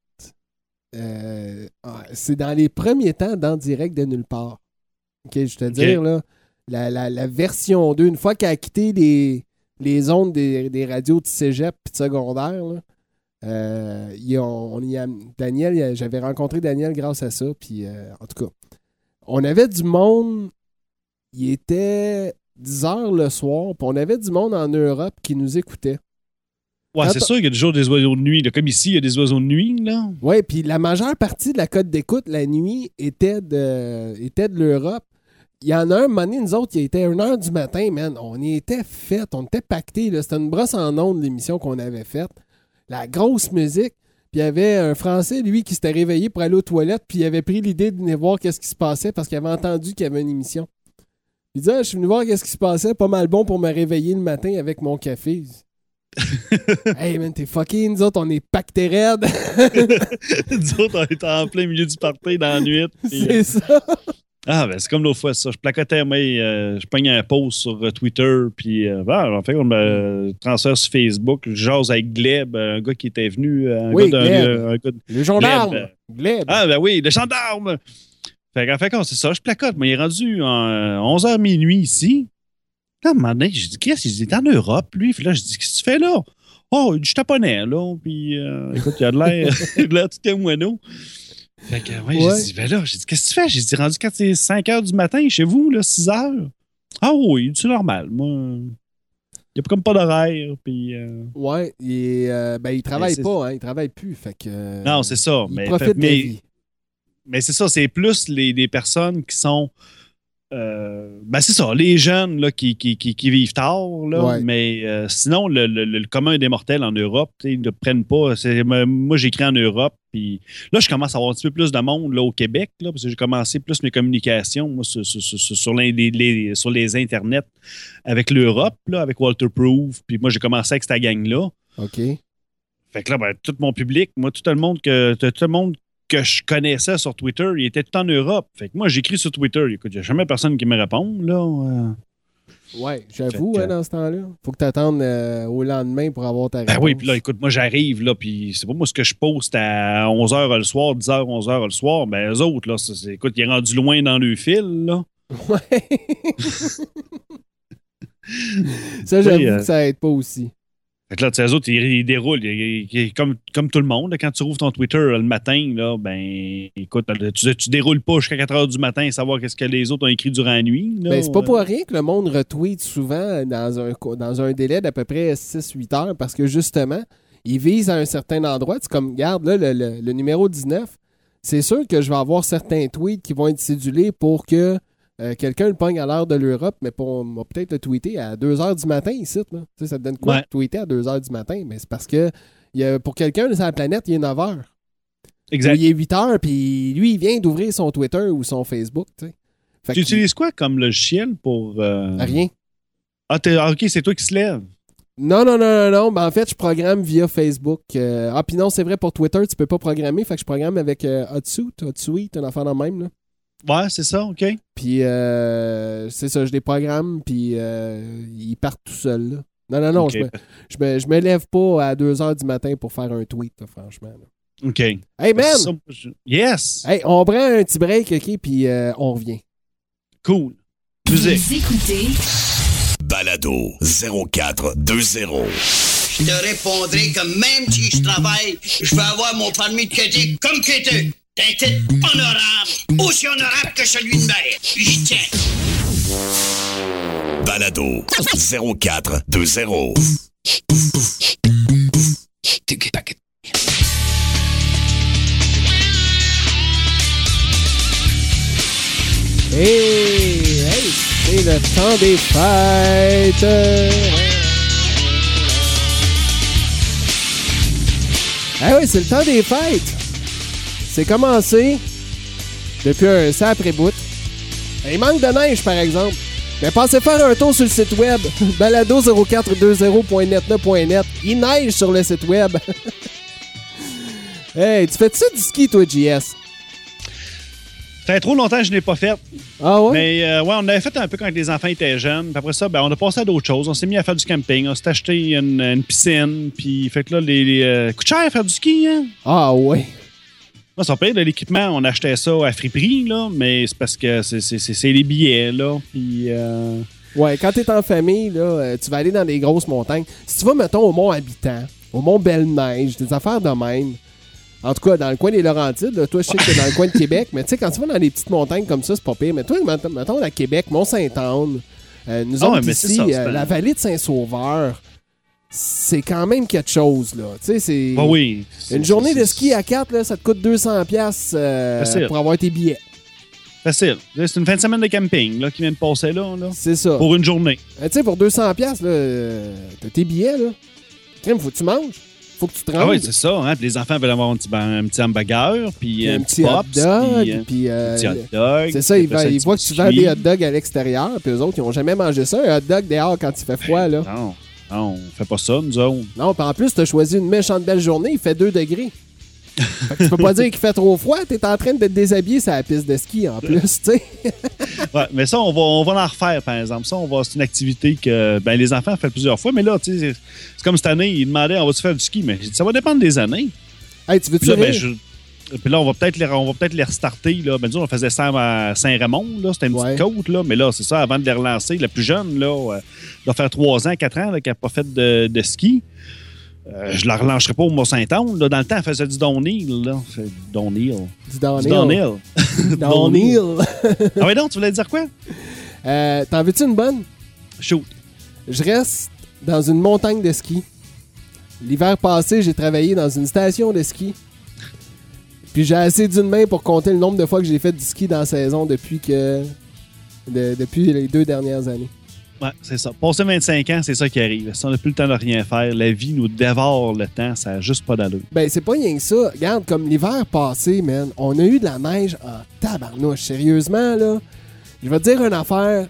euh, ah, c'est dans les premiers temps d'en direct de nulle part. OK, je te dire, là, la, la- la version 2, une fois qu'elle a quitté les, les ondes des, des radios de cégep et de secondaire, là, euh, il y a- on y a- Daniel, j'avais rencontré Daniel grâce à ça. Puis, euh, en tout cas, on avait du monde. Il était 10 heures le soir, puis on avait du monde en Europe qui nous écoutait. ouais, c'est sûr qu'il y a toujours des oiseaux de nuit. là. Comme ici, il y a des oiseaux de nuit, là. Oui, puis la majeure partie de la cote d'écoute la nuit était de, était de l'Europe. Il y en a un, un moment donné, nous autres, il était 1h du matin, man. On y était fait, on était pactés. là. C'était une brosse en ondes, l'émission qu'on avait faite. La grosse musique. Puis il y avait un Français, lui, qui s'était réveillé pour aller aux toilettes, puis il avait pris l'idée de venir voir qu'est-ce qui se passait parce qu'il avait entendu qu'il y avait une émission. Il disait, Ah, je suis venu voir qu'est-ce qui se passait, pas mal bon pour me réveiller le matin avec mon café. hey man, t'es fucké, nous autres, on est pactés raides. nous autres, on était en plein milieu du party dans la nuit. C'est ça. Ah, ben c'est comme l'autre fois, ça. Je placotais, moi, euh, je pognais un post sur euh, Twitter, puis ben, en fait, on me transfère sur Facebook. Je jase avec Gleb, un gars qui était venu. euh, Un Oui, gars Gleb. euh, un gars de- Le gendarme. Gleb. Gleb. Ah, ben oui, le gendarme! Fait qu'en fait, quand c'est ça, je placote. Mais il est rendu en 11h minuit ici. Là, à un moment donné, j'ai dit, qu'est-ce qu'il est en Europe, lui? Puis là, je dis, qu'est-ce que tu fais là? Oh, je taponais, là. Puis, euh, écoute, il a de l'air, il a de l'air tout comme moineau. Fait que, ouais, Ouais. j'ai dit, ben là, j'ai dit, qu'est-ce que tu fais? J'ai dit, rendu quand c'est 5 h du matin chez vous, là, 6 h. Ah oui, c'est normal. Moi, il n'y a comme pas d'horaire. Puis, euh, Ouais, il, euh, ben, il travaille pas, hein, il travaille plus. Fait que, euh, non, c'est ça. il Mais, profite mais. Mais c'est ça, c'est plus les, les personnes qui sont. Euh, ben c'est ça, les jeunes là, qui, qui, qui, qui vivent tard. Là, Ouais. Mais euh, sinon, le, le- le commun des mortels en Europe, ils ne prennent pas. moi, j'écris en Europe. Puis là, je commence à avoir un petit peu plus de monde là, au Québec, là, parce que j'ai commencé plus mes communications moi, sur, sur, sur, sur les, sur les internets avec l'Europe, avec Walter Proof. Puis moi, j'ai commencé avec cette gang-là. OK. Fait que là, ben, tout mon public, moi, tout le monde que tout le monde que je connaissais sur Twitter, il était tout en Europe. Fait que moi, j'écris sur Twitter. Écoute, il n'y a jamais personne qui me répond, là. euh. Ouais, j'avoue, hein, dans ce temps-là. Faut que tu attendes au lendemain pour avoir ta réponse. Ben oui, puis là, écoute, moi, j'arrive, là, puis c'est pas moi ce que je poste à 11h le soir, 10h, 11h le soir. Ben, eux autres, là, c'est- écoute, il est rendu loin dans le fil, là. Ouais. ça, j'avoue Oui, euh, que ça aide pas aussi. Fait que là, tu autres, ils, déroulent. Comme, comme tout le monde, quand tu rouvres ton Twitter euh, le matin, là, ben, écoute, tu, tu déroules pas jusqu'à 4 h du matin et savoir qu'est-ce que les autres ont écrit durant la nuit. Ben, c'est pas pour Euh, rien que le monde retweet souvent dans un, dans un délai d'à peu près 6-8 heures parce que justement, ils visent à un certain endroit. C'est comme, regarde, là, le, le- le numéro 19, c'est sûr que je vais avoir certains tweets qui vont être cédulés pour que euh, quelqu'un le pogne à l'heure de l'Europe, mais pour, on va peut-être le tweeter à 2 heures du matin ici. Là. Tu sais, ça te donne quoi Ouais. de tweeter à 2 heures du matin? Mais c'est parce que il y a- pour quelqu'un sur la planète, il est 9 heures. Exact. Il est 8 heures, puis lui, il vient d'ouvrir son Twitter ou son Facebook. Tu sais. Qu'il- utilises quoi comme logiciel pour. euh, Rien. Ah, ah, ok, c'est toi qui se lève. Non, non, non, non, non. Ben, en fait, je programme via Facebook. Euh, ah, puis non, c'est vrai, pour Twitter, tu peux pas programmer. Fait que je programme avec euh, Hotsuite, Hotsuite, un affaire dans le même. Là. Ouais, c'est ça, ok. Puis, euh, c'est ça, je les programme, puis euh, ils partent tout seuls. là. Non, non, non, Ok. je, me, je, me, je me lève pas à 2 h du matin pour faire un tweet, là, franchement. là. Ok. Hey, man! Ça, je- Yes! Hey, on prend un petit break, OK, puis euh, on revient. Cool. Musique. Vous écoutez Balado 0420. Je te répondrai que même si je travaille, je vais avoir mon permis de quêter comme quêter. T'as été honorable, aussi honorable que celui de mère. J'y tiens. Balado 0420. Hey, hey, c'est le temps des fêtes. Ah oui, c'est le temps des fêtes. C'est commencé depuis un sacré bout. Il manque de neige, par exemple. Mais pensez faire un tour sur le site web balado0420.netna.net. Il neige sur le site web. hey, tu fais ça du ski, toi, JS? Ça fait trop longtemps que je n'ai pas fait. Ah ouais? Mais euh, ouais, on avait fait un peu quand les enfants étaient jeunes. Puis après ça, ben, on a passé à d'autres choses. On s'est mis à faire du camping. On s'est acheté une, une piscine. Puis fait que là, les, les, euh, coûte cher à faire du ski, hein? Ah ouais. Moi, ça paye de l'équipement. On achetait ça à friperie, là. Mais c'est parce que c'est- les billets, là. Puis. euh, Ouais, quand t'es en famille, là, euh, tu vas aller dans des grosses montagnes. Si tu vas, mettons, au Mont Habitant, au Mont Belle-Neige, des affaires de même. En tout cas, dans le coin des Laurentides, là, toi, je sais que t'es dans le coin de Québec, mais tu sais, quand tu vas dans des petites montagnes comme ça, c'est pas pire. Mais toi, mettons, à Québec, Mont-Saint-Anne, euh, nous Ah autres ici, ça, euh, la vallée de Saint-Sauveur, c'est quand même quelque chose, là. Tu sais, c'est... bah oui. Une journée de ski à 4, là, ça te coûte 200$ piastres, euh, pour avoir tes billets. Facile. C'est une fin de semaine de camping, là, qui vient de passer, là. là C'est ça. pour une journée. Euh, tu sais, pour 200$, piastres, là, euh, t'as tes billets, là. Crème, faut que tu manges. Faut que tu te rendes. Ah oui, c'est ça. Hein? Les enfants veulent avoir un petit, un petit hamburger, puis Puis un, un petit petit hot pops, dog. puis, euh, Puis, euh, un petit hot dog. c'est ça, ils, va- voient que tu vends des hot dogs à l'extérieur, puis eux autres, ils ont jamais mangé ça, un hot dog dehors quand il fait froid, là. Non, non, on fait pas ça, nous autres. Non, puis en plus, t'as choisi une méchante belle journée, il fait 2 degrés. Fait que tu peux pas dire qu'il fait trop froid, t'es en train de te déshabiller sur la piste de ski en plus, tu sais. Ouais, mais ça, on va, on va en refaire, par exemple. Ça, on va, c'est une activité que ben, les enfants ont fait plusieurs fois. Mais là, tu sais, c'est- comme cette année, ils demandaient on va-tu faire du ski? Mais j'ai dit, ça va dépendre des années. Hey, tu veux-tu ben, je- puis là, on va peut-être les, on va peut-être les restarter. Là. Ben, nous, on faisait ça à Saint-Raymond. là. C'était une Ouais. petite côte. Là. Mais là, c'est ça, avant de les relancer, la plus jeune, là, euh, doit faire 3 ans, 4 ans, là, qui n'a pas fait de, de ski. Euh, je la relancerai pas au Mont-Saint-Anne. là. Dans le temps, elle faisait du downhill. Là. Fait Du downhill. Du Du downhill. downhill. Downhill. ah ouais, donc, tu voulais dire quoi? Euh, T'en veux-tu une bonne? Shoot. Je reste dans une montagne de ski. L'hiver passé, j'ai travaillé dans une station de ski. Puis j'ai assez d'une main pour compter le nombre de fois que j'ai fait du ski dans la saison depuis que. de- depuis les deux dernières années. Ouais, c'est ça. Passer 25 ans, c'est ça qui arrive. Si on n'a plus le temps de rien faire, la vie nous dévore le temps, ça n'a juste pas d'allure. Ben, c'est pas rien que ça. Regarde, comme l'hiver passé, man, on a eu de la neige en tabarnouche. Sérieusement, là, je vais te dire une affaire.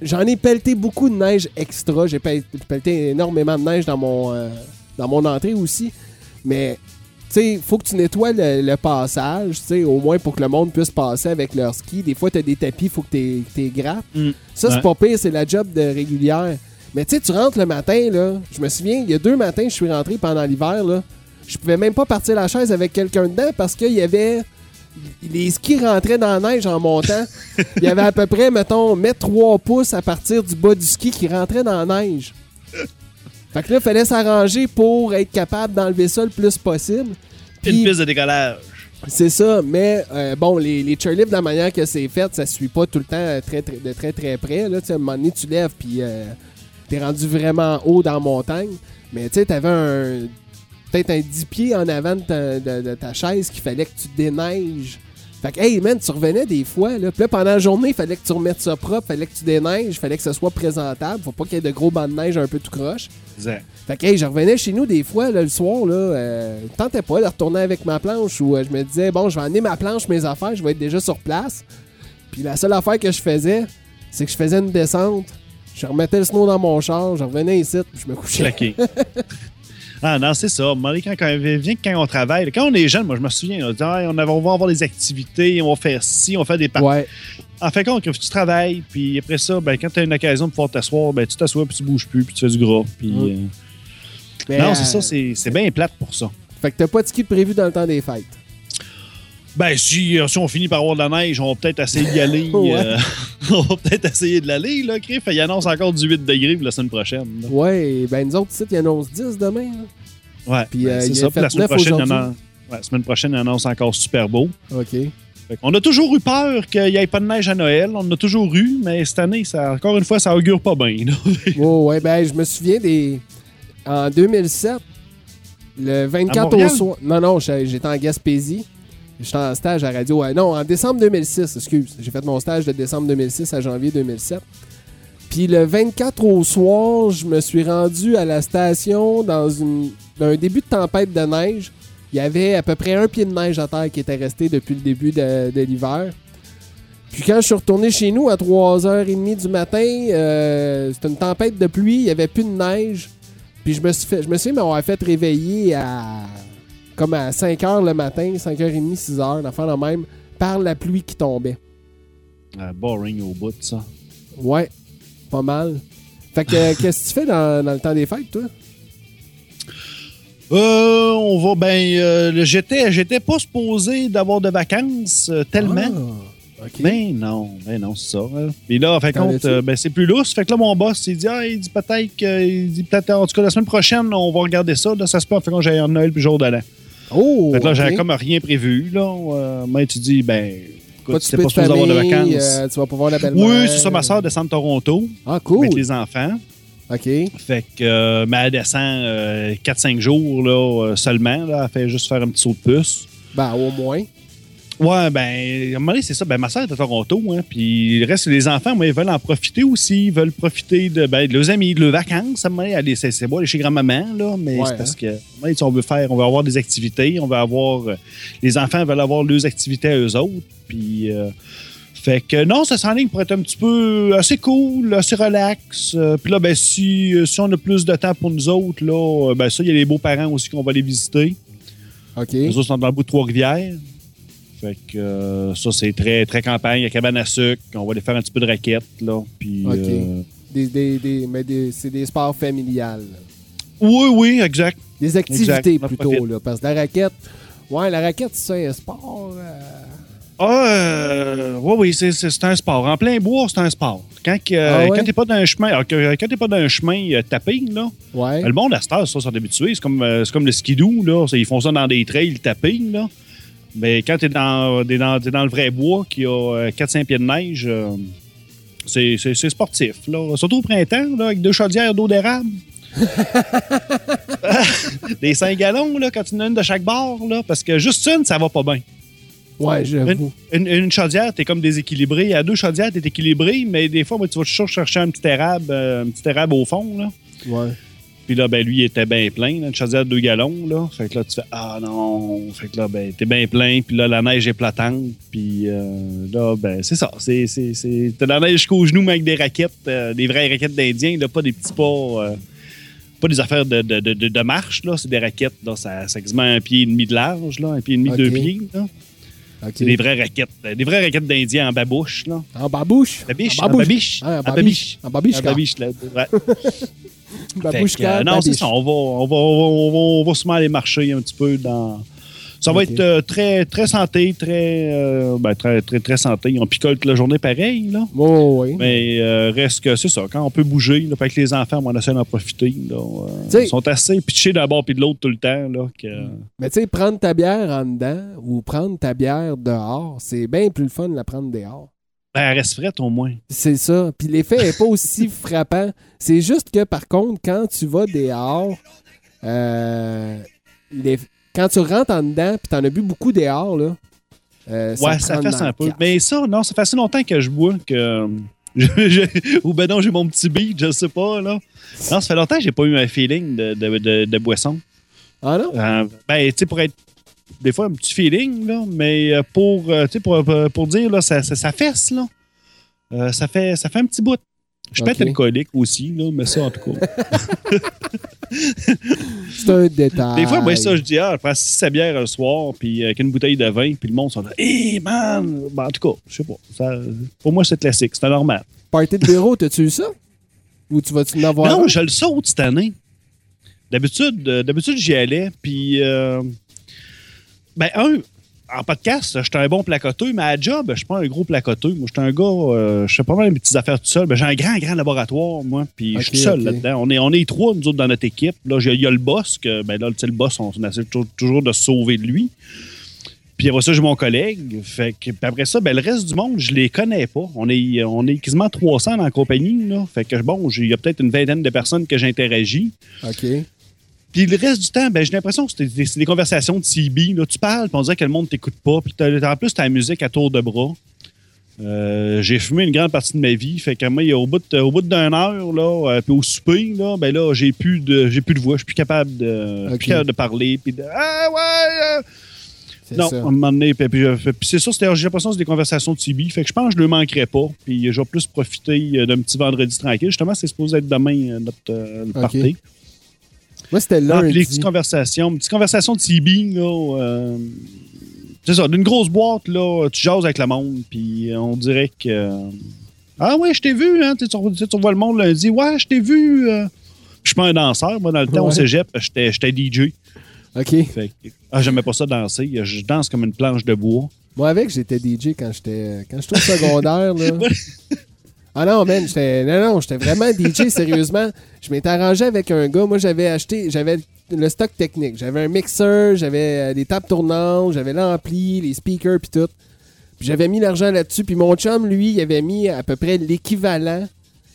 J'en ai pelleté beaucoup de neige extra. J'ai pel- pelleté énormément de neige dans mon, euh, dans mon entrée aussi. Mais, sais, faut que tu nettoies le, le passage, tu sais, au moins pour que le monde puisse passer avec leur ski. Des fois, t'as des tapis, faut que t'es t'es grattes. Mm. Ça, c'est Ouais. pas pire, c'est la job de régulière. Mais tu sais, tu rentres le matin, là. Je me souviens, il y a deux matins, je suis rentré pendant l'hiver, là. Je pouvais même pas partir la chaise avec quelqu'un dedans parce qu'il y avait. Les skis rentraient dans la neige en montant. Il y avait à peu près, mettons, mettre 3 pouces à partir du bas du ski qui rentrait dans la neige. Fait que là, il fallait s'arranger pour être capable d'enlever ça le plus possible. Une piste de décollage. c'est ça, mais euh, bon, les, les chairlifts, de la manière que c'est fait, ça suit pas tout le temps euh, très, très- de très très près. Là, Tu sais, à un moment donné, tu lèves, puis euh, t'es rendu vraiment haut dans la montagne. Mais tu sais, t'avais un. Peut-être un 10 pieds en avant de ta, de- de ta chaise qu'il fallait que tu déneiges. Fait que, hey man, tu revenais des fois, là. Puis là, pendant la journée, il fallait que tu remettes ça propre, fallait que tu déneiges, fallait que ce soit présentable. Faut pas qu'il y ait de gros bancs de neige un peu tout croche. Fait que, hey, je revenais chez nous des fois, là, le soir, là, euh, je tentais pas de retourner avec ma planche ou euh, je me disais, bon, je vais emmener ma planche, mes affaires, je vais être déjà sur place. Puis la seule affaire que je faisais, c'est que je faisais une descente, je remettais le snow dans mon char, je revenais ici, puis je me couchais. Ah non, c'est ça. Moi, Quand, quand, vient que quand on travaille, quand on est jeune, moi je me souviens, on, dit, Ah, on, avait- on va avoir des activités, on va faire ci, on va faire des parties. Ouais, En fait, quand tu travailles, puis après ça, ben, quand tu as une occasion de pouvoir t'asseoir, ben, tu t'assois, puis tu bouges plus, puis tu fais du gras. Puis, euh, mais, non, euh, c'est ça, c'est c'est bien plate pour ça. Fait que t'as pas de ski prévu dans le temps des fêtes. Ben, si, euh, si on finit par avoir de la neige, on va peut-être essayer d'y aller. Ouais. euh, on va peut-être essayer de l'aller, là, Criff. Il annonce encore 18 degrés pour la semaine prochaine. là. Ouais, ben nous autres, ici, il y en a 11-10 demain. là. Ouais. Puis, Ben, euh, c'est ça. Puis la semaine prochaine, il. La semaine prochaine, annonce encore super beau. OK. On a toujours eu peur qu'il n'y ait pas de neige à Noël. On en a toujours eu, mais cette année, ça, encore une fois, ça augure pas bien. Oh, ouais, ben, je me souviens des. En 2007, le 24 À au soir. Non, non, j'étais en Gaspésie. J'étais en stage à radio. euh, non, en décembre 2006, excuse. J'ai fait mon stage de décembre 2006 à janvier 2007. Puis le 24 au soir, je me suis rendu à la station dans un début de tempête de neige. Il y avait à peu près un pied de neige à terre qui était resté depuis le début de, l'hiver. Puis quand je suis retourné chez nous à 3h30 du matin, euh, c'était une tempête de pluie, il n'y avait plus de neige. Puis je me suis fait, je me suis m'avoir fait réveiller à comme à 5h le matin, 5h30, 6h, d'affaire la même, par la pluie qui tombait. Ah, boring au bout, ça. Ouais, pas mal. Fait que euh, qu'est-ce que tu fais dans, dans le temps des fêtes, toi? Euh, on va, ben, euh, j'étais, j'étais pas supposé d'avoir de vacances euh, tellement. Ah, ok. Ben non, ben non, c'est ça. hein. Puis là, en fait, compte, euh, ben, c'est plus lousse. Fait que là, mon boss, il dit, ah, il dit peut-être que, il dit peut-être, en tout cas, la semaine prochaine, on va regarder ça. Là, ça se peut, en fait, quand j'ai un Noël puis jour de l'an. Oh! Fait que là, j'avais comme rien prévu, là. Euh, mais tu dis, ben, écoute, souper pas supposé avoir de famille, vacances. euh, tu vas pas voir la belle-mère. oui, c'est ça, ma soeur descend de Toronto Ah, cool. avec les enfants. OK. Fait que, euh, mais elle descend euh, 4-5 jours, là, euh, seulement, là. Elle fait juste faire un petit saut de puce. Ben, au moins. Ouais, ben, à un moment donné, c'est ça. Ben, ma soeur est à Toronto, hein, puis le reste, les enfants, moi, ils veulent en profiter aussi. Ils veulent profiter de, ben, de leurs amis, de leurs vacances. À un moment donné, c'est, beau aller chez grand-maman, là, mais Ouais, c'est parce hein. que, à un moment donné, si on veut faire, on veut avoir des activités, on veut avoir, euh, les enfants veulent avoir leurs activités à eux autres, puis, euh, fait que non, ça s'enligne pour être un petit peu assez cool, assez relax. Euh, puis là, ben, si, euh, si on a plus de temps pour nous autres, là, ben, ça, il y a les beaux-parents aussi qu'on va aller visiter. OK. Les autres sont dans le bout de Trois-Rivières. Fait que euh, ça, c'est très, très campagne. Il y a cabane à sucre. On va aller faire un petit peu de raquette, là. Puis, OK. euh, Des, des, des, mais des- c'est des sports familiales. Oui, oui, exact. Des activités Exact, plutôt, là. Parce que la raquette. Ouais, la raquette, c'est un sport. euh, Ah, euh, oui, oui, c'est, un sport. En plein bois, c'est un sport. Quand, que, Ah ouais? quand t'es pas dans un chemin, alors que- quand t'es pas dans un chemin euh, tapping, là, Ouais. le monde à cette heure, ça, sont habitués. C'est comme, euh, c'est comme le skidoo, là. Ils font ça dans des trails tapping, là. Mais quand t'es dans, t'es dans, le vrai bois qui a euh, 4-5 pieds de neige, euh, c'est, sportif, là. Surtout au printemps, là, avec deux chaudières d'eau d'érable. des 5 gallons, là, quand tu en as une de chaque bord, là. Parce que juste une, ça va pas bien. Ouais, j'avoue. Une, une chaudière, t'es comme déséquilibré. À deux chaudières, t'es équilibré, mais des fois, moi, tu vas toujours chercher un petit érable, euh, un petit érable au fond, là. Ouais. Puis là, ben, lui, il était bien plein, là, une chaudière de deux gallons, là. Fait que là, tu fais, ah non. Fait que là, ben, t'es bien plein, puis là, la neige est platante. Puis euh, là, ben, c'est ça. C'est, c'est, c'est... T'as de la neige jusqu'aux genoux, mais avec des raquettes, euh, des vraies raquettes d'Indiens, là, pas des petits pas. euh, pas des affaires de, de, de, marche, là. C'est des raquettes, là. Ça, ça a quasiment un pied et demi de large, là. Un pied et demi, Ok. deux pieds, là. C'est des vraies raquettes. Des vraies raquettes d'Indiens en babouche, là. En babouche? Babiche, En en babiche. Ah, en En babiche. babiche. En babiche. En babiche, là. Ouais. Que, euh, non, c'est ça. On va, on, va, on, va, on, va, sûrement aller marcher un petit peu dans. Ça va être euh, très, très santé, très, euh, ben, très, très, très santé. On picole toute la journée pareil, là. Oh, oui. Mais euh, reste que c'est ça. Quand on peut bouger, là, avec les enfants, on essaie d'en profiter. Là, ils sont assez pitchés d'un bord puis de l'autre tout le temps. Là, que, Mais tu sais, prendre ta bière en dedans ou prendre ta bière dehors, c'est bien plus le fun de la prendre dehors. Ben, elle reste frette au moins. C'est ça. Puis l'effet n'est pas aussi frappant. C'est juste que, par contre, quand tu vas dehors, euh, les- quand tu rentres en dedans, puis t'en as bu beaucoup dehors, là. euh, ouais, ça fait un peu. Mais ça, non, ça fait assez longtemps que je bois que. je- je- ou ben non, j'ai mon petit beat, je sais pas, là. Non, ça fait longtemps que j'ai pas eu un feeling de, de, de- de boisson. Ah non? Euh, ben, tu sais, pour être. Des fois, un petit feeling, là, mais euh, pour, euh, tu sais, pour, pour- pour dire, là, ça, ça, ça fesse, là. Euh, ça, fait, ça fait un petit bout. Je peux Ok. être alcoolique aussi, là, mais ça, en tout cas. C'est un détail. Des fois, moi, ça, je dis, ah, je prends 6 bières le soir, puis euh, avec une bouteille de vin, puis le monde sont là, hé, man! Ben, en tout cas, je sais pas. Ça, pour moi, c'est classique, c'est normal. Party de bureau, t'as-tu eu ça? Ou tu vas-tu en avoir non, un? je le saute cette année. D'habitude, euh, d'habitude j'y allais, puis. euh, ben, un, en podcast, j'étais un bon placoteux, mais à job, je suis pas un gros placoteux. Moi, j'étais un gars, euh, je fais pas mal mes petites affaires tout seul. Ben, j'ai un grand, grand laboratoire, moi, puis je suis seul là-dedans. On est, on est trois, nous autres, dans notre équipe. Là, il y a le boss, que, ben là, le boss, on, on essaie toujours, toujours de se sauver de lui. Puis après ça, j'ai mon collègue. Fait que, puis après ça, ben, le reste du monde, je les connais pas. On est, on est quasiment 300 dans la compagnie. Là. Fait que bon, il y a peut-être une vingtaine de personnes que j'interagis. OK. Puis le reste du temps, ben, j'ai l'impression que c'est des, conversations de CB. Là. Tu parles, puis on dirait que le monde t'écoute pas. Puis en plus, t'as la musique à tour de bras. Euh, j'ai fumé une grande partie de ma vie. Fait que moi, au bout de- au bout d'une heure, là, euh, puis au souper, là, ben là, j'ai plus de j'ai plus de voix. Je suis plus capable de, Ok. plus capable de parler. Puis de Ah ouais! euh, non, ça. à un moment donné, puis, puis, puis c'est ça, c'était- j'ai l'impression que c'est des conversations de CB. Fait que je pense que je ne le manquerai pas. Puis je vais plus profiter d'un petit vendredi tranquille. Justement, c'est supposé être demain notre euh, le party. Moi, c'était puis les petites conversations, petites conversations de CB, là, euh, c'est ça, d'une grosse boîte, là, tu jases avec le monde, puis on dirait que. euh, ah ouais, je t'ai vu, hein, tu, tu, tu vois le monde lundi, ouais, je t'ai vu. euh. Je suis pas un danseur, moi, dans le temps, au Ouais. cégep, j'étais DJ. OK. Fait ah, j'aimais pas ça danser, je danse comme une planche de bois. Moi, avec, j'étais DJ quand j'étais quand j'étais au secondaire. Là. Ah non, man, j'étais. Non, non, j'étais vraiment DJ, sérieusement. Je m'étais arrangé avec un gars. Moi, j'avais acheté. J'avais le stock technique. J'avais un mixeur, j'avais euh, des tables tournantes, j'avais l'ampli, les speakers, puis tout. Puis j'avais mis l'argent là-dessus. Puis mon chum, lui, il avait mis à peu près l'équivalent,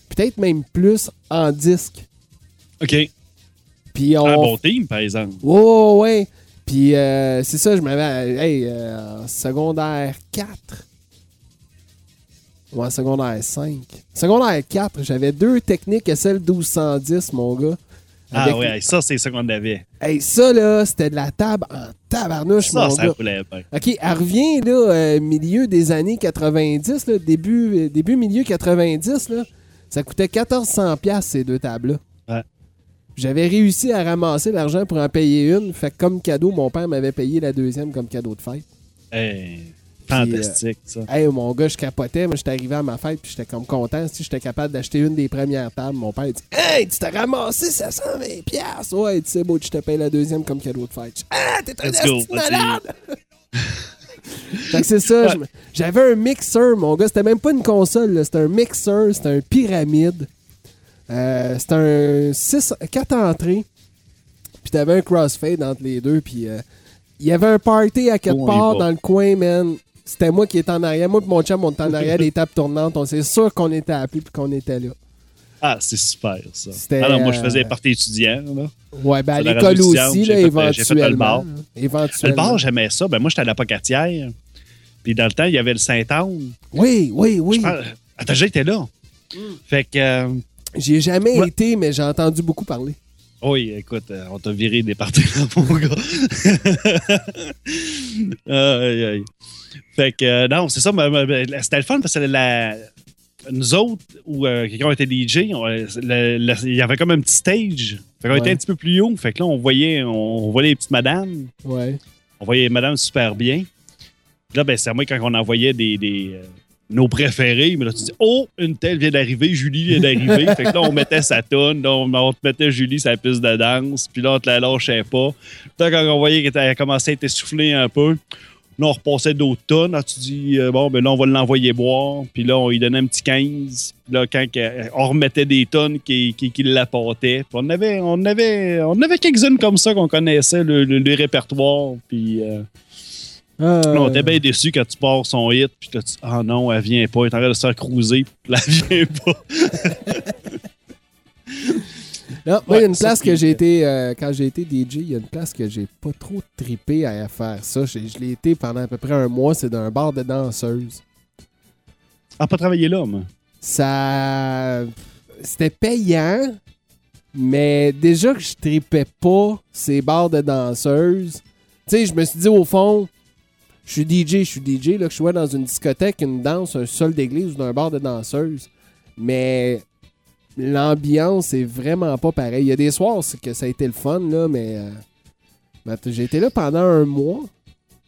peut-être même plus, en disque. OK. Puis on. Un bon team, par exemple. Ouais, ouais. Puis euh, c'est ça, je m'avais. Hey, euh, secondaire 4. Ou en secondaire 5. Secondaire 4, j'avais deux techniques SL 1210, mon gars. Ah ouais, ça, c'est ça qu'on avait. Hey, ça, là, c'était de la table en tabarnouche, Ça, mon ça gars. voulait bien. OK, elle revient, là, euh, milieu des années 90, là, début, euh, début, milieu 90, là. Ça coûtait 1400$ piastres, ces deux tables-là. Ouais. J'avais réussi à ramasser l'argent pour en payer une. Fait que comme cadeau, mon père m'avait payé la deuxième comme cadeau de fête. Hey, fantastique, ça. Hey, mon gars, je capotais. Moi, j'étais arrivé à ma fête, puis j'étais comme content. Si j'étais capable d'acheter une des premières tables, mon père il dit Hey, tu t'as ramassé 720$. piastres. Ouais, tu sais, beau, je te paye la deuxième comme cadeau de fête. Ah, t'es un esti malade! Fait que c'est ça. J'avais un mixeur, mon gars. C'était même pas une console, c'était un mixeur, c'était un pyramide. Euh, c'était un 6, 4 entrées. Puis t'avais un crossfade entre les deux. Puis euh, il y avait un party à quelque y part dans le coin, man. C'était moi qui étais en arrière. Moi et mon chum, on était en arrière des tables tournantes. On s'est sûr qu'on était appelés puis qu'on était là. Ah, c'est super, ça. C'était, Ah non, moi, je euh, faisais partie étudiant, là. Ouais, ben à l'école aussi, là, j'ai fait, euh, j'ai fait le éventuellement. bar. Éventuellement. Le bar, j'aimais ça. Ben, moi, j'étais à la Pocatière. Puis dans le temps, il y avait le Saint-Anne. Oui, oui, oui. Attends, j'étais là. Fait que, euh, J'y ai jamais Ouais. été, mais j'ai entendu beaucoup parler. oui, écoute, euh, on t'a viré des parties là, mon gars. aïe, aïe. Fait que, euh, non, c'est ça. mais- C'était le fun parce que la, nous autres, ou euh, quelqu'un était DJ, on- le- le- il y avait comme un petit stage. Fait qu'on était un petit peu plus haut. Fait que là, on voyait, on, on voyait les petites madames. Ouais. On voyait madame super bien. Puis là, ben, c'est à moi quand on envoyait des, des, euh, nos préférés. Mais là, tu dis, oh, une telle vient d'arriver, Julie vient d'arriver. fait que là, on mettait sa tonne, là, on, on te mettait Julie sa piste de danse. Puis là, on te la lâchait pas. Puis là, quand on voyait qu'elle commencé à être essoufflée un peu, là, on repassait d'autres tonnes. Tu dis, euh, bon, ben là, on va l'envoyer boire. Puis là, on lui donnait un petit 15. Puis là, quand que- on remettait des tonnes qui, qui, qui l'apportaient. On avait, on avait, on avait quelques-unes comme ça qu'on connaissait, le, le- le répertoire. Puis. euh, Ah, Là, on était bien déçu quand tu pars son hit, puis là, tu ah non, elle vient pas, elle est en train de se faire cruiser, puis elle vient pas. Non, moi, il y a une place que j'ai été, euh, quand j'ai été DJ, il y a une place que j'ai pas trop trippé à faire ça. Je l'ai été pendant à peu près un mois, c'est d'un bar de danseuses. Ah, pas travaillé là, moi. Ça. C'était payant, mais déjà que je tripais pas ces bars de danseuses, tu sais, je me suis dit au fond, je suis DJ, je suis DJ, là, que je sois dans une discothèque, une danse, un sol d'église ou dans un bar de danseuses. Mais l'ambiance est vraiment pas pareil. Il y a des soirs c'est que ça a été le fun, là, mais. euh, attends, j'ai été là pendant un mois.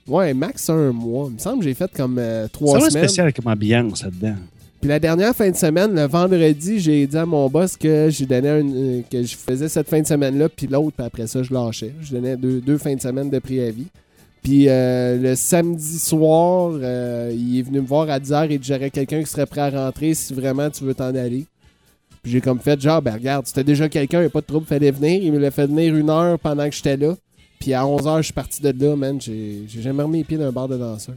Ouais, max un mois. Il me semble que j'ai fait comme euh, trois C'est semaines. vraiment spécial comme ambiance là-dedans. Puis la dernière fin de semaine, le vendredi, j'ai dit à mon boss que un- euh, que je faisais cette fin de semaine-là, puis l'autre, puis après ça, je lâchais. Je donnais deux, deux fins de semaine de préavis. Puis euh, le samedi soir, euh, il est venu me voir à 10h et j'aurais quelqu'un qui serait prêt à rentrer si vraiment tu veux t'en aller. Puis j'ai comme fait genre, ben regarde, c'était déjà quelqu'un, il n'y a pas de trouble, fallait venir. Il me l'a fait venir une heure pendant que j'étais là. Puis à 11h, je suis parti de là, man. J'ai j'ai jamais remis les pieds d'un bar de danseuse.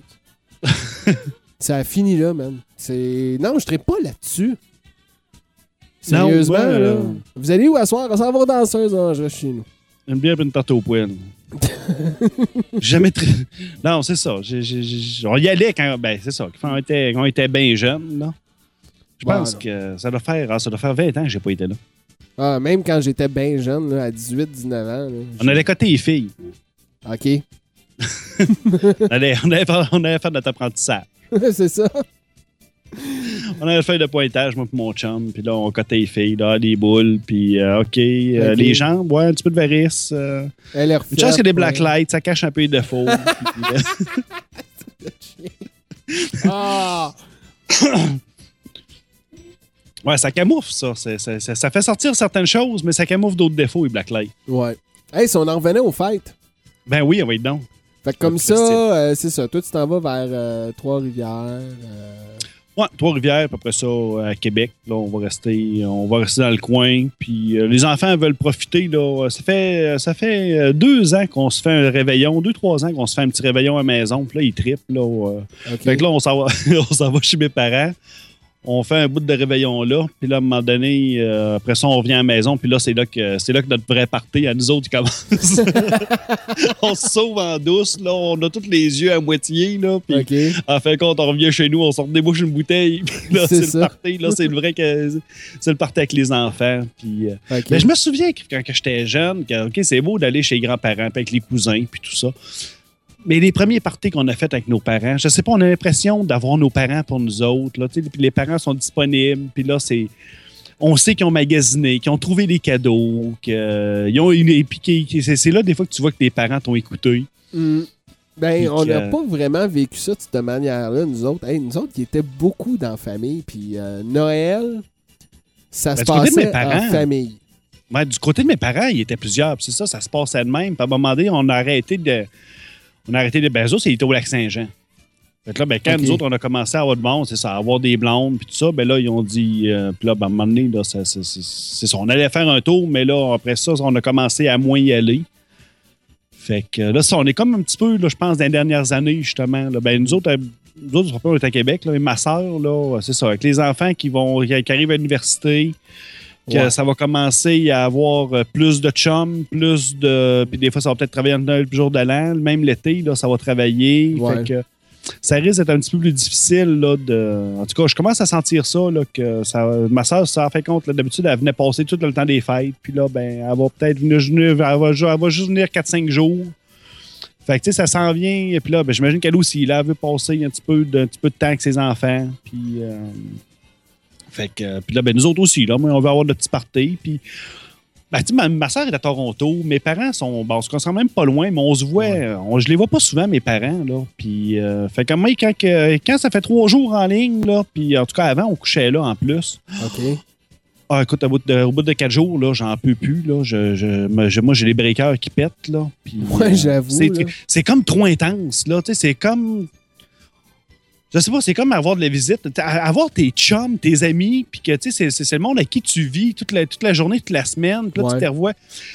Ça a fini là, man. C'est. Non, je ne pas là-dessus. Non, Sérieusement, là. euh, Vous allez où à soir? On s'en va aux danseuses, hein, je reste chez nous. Une bière et une tarte au poêle. Jamais très. Non, c'est ça. J'ai- j'ai- j'ai- on y allait quand. Ben, c'est ça. Quand on était, quand on était bien jeunes, là. Je pense que ça doit faire, ah, ça doit faire 20 ans que j'ai pas été là. Ah, même quand j'étais bien jeune, là, à 18-19 ans. là, On allait côté les filles. OK. On allait, on allait faire, on allait faire notre apprentissage. c'est ça. On allait faire de pointage, moi et mon chum. Puis là, on cotait les filles, là, des boules. Puis, euh, OK, euh, Ok. les jambes, ouais, un petit peu de varisse. euh, Elle est une chance qu'il y a des black lights, ça cache un peu les défauts. puis, euh, Ah! Ouais, ça camoufle, ça. Ça. ça fait sortir certaines choses, mais ça camoufle d'autres défauts, les black lights. Ouais. Hey, si on en revenait aux fêtes. Ben oui, on va être donc. Fait que comme ça, euh, c'est ça. Toi, tu t'en vas vers euh, Trois-Rivières. euh, Ouais, Trois-Rivières, puis après ça, à Québec. Là, on va rester, on va rester dans le coin. Puis euh, les enfants veulent profiter. Là. Ça fait, ça fait deux ans qu'on se fait un réveillon, deux, trois ans qu'on se fait un petit réveillon à la maison. Puis là, ils trippent. Là. Fait que là, on s'en va, on s'en va chez mes parents. On fait un bout de réveillon là. Puis là, à un moment donné, euh, après ça, on revient à la maison. Puis là, c'est là que c'est là que notre vrai party à nous autres commence. on se sauve en douce. Là, on a tous les yeux à moitié. Là, puis OK. en fin de compte, on revient chez nous, on sort des bouches une bouteille. Puis là, C'est le party. Là, c'est le vrai que c'est le party avec les enfants. Puis, euh, mais je me souviens que quand j'étais jeune, que ok, c'est beau d'aller chez les grands-parents, puis avec les cousins, puis tout ça. Mais les premiers parties qu'on a fait avec nos parents, je sais pas, on a l'impression d'avoir nos parents pour nous autres. Là, puis les parents sont disponibles, puis là, c'est. On sait qu'ils ont magasiné, qu'ils ont trouvé des cadeaux, qu'ils ont une. c'est là des fois que tu vois que tes parents t'ont écouté. Hmm. Ben, Puis on n'a pas vraiment vécu ça de cette manière-là, nous autres. Hey, nous autres, qui étaient beaucoup dans la famille. Puis euh, Noël, ça Ben, se du côté de mes passait parents, en famille. Ouais, du côté de mes parents, il était plusieurs. C'est ça, ça se passait de même. Puis à un moment donné, on a arrêté de. On a arrêté de. Ben, eux autres, c'était au Lac-Saint-Jean. Fait que là, ben, quand nous autres, on a commencé à avoir de monde, c'est ça, à avoir des blondes, puis tout ça, ben là, ils ont dit. euh, puis là, ben, à un moment donné, là, ça- c'est c'est ça. On allait faire un tour, mais là, après ça, on a commencé à moins y aller. Fait que là, ça, on est comme un petit peu, là, je pense, dans les dernières années, justement. là. ben, nous autres, euh, nous autres, on est à Québec, là, et ma soeur, là, c'est ça, avec les enfants qui vont qui arrivent à l'université, que Ouais. ça va commencer à avoir euh, plus de chums, plus de. Puis des fois, ça va peut-être travailler le jour de l'an. Même l'été, là, ça va travailler. Ouais. Fait que ça risque d'être un petit peu plus difficile. Là, de... En tout cas, je commence à sentir ça. Là, que ça ma soeur, ça en fait compte, d'habitude, elle venait passer tout le temps des fêtes. Puis là, ben, elle va peut-être venir, elle va, elle va juste venir 4-5 jours. Fait que, tu sais, ça s'en vient. Et puis là, ben, j'imagine qu'elle aussi, là, elle veut passer un petit peu de, un petit peu de temps avec ses enfants. Puis. euh, fait que, euh, puis là, ben, nous autres aussi, là, moi, on veut avoir notre petit party. Puis, ben, ma, ma soeur est à Toronto. Mes parents sont, bon, on se concentre même pas loin, mais on se voit, on, je les vois pas souvent, mes parents, là. Puis, euh, fait que moi, quand, quand ça fait trois jours en ligne, là, puis en tout cas, avant, on couchait là, en plus. OK. Ah, écoute, au bout de, au bout de quatre jours, là, j'en peux plus, là. Je, je- moi, j'ai les breakers qui pètent, là. Puis, Ouais, j'avoue. C'est comme trop intense, là. Tu sais, c'est comme je sais pas, c'est comme avoir de la visite. Avoir tes chums, tes amis, puis que tu sais, c'est- le monde avec qui tu vis toute la, toute la journée, toute la semaine, puis là, Ouais. tu te revois.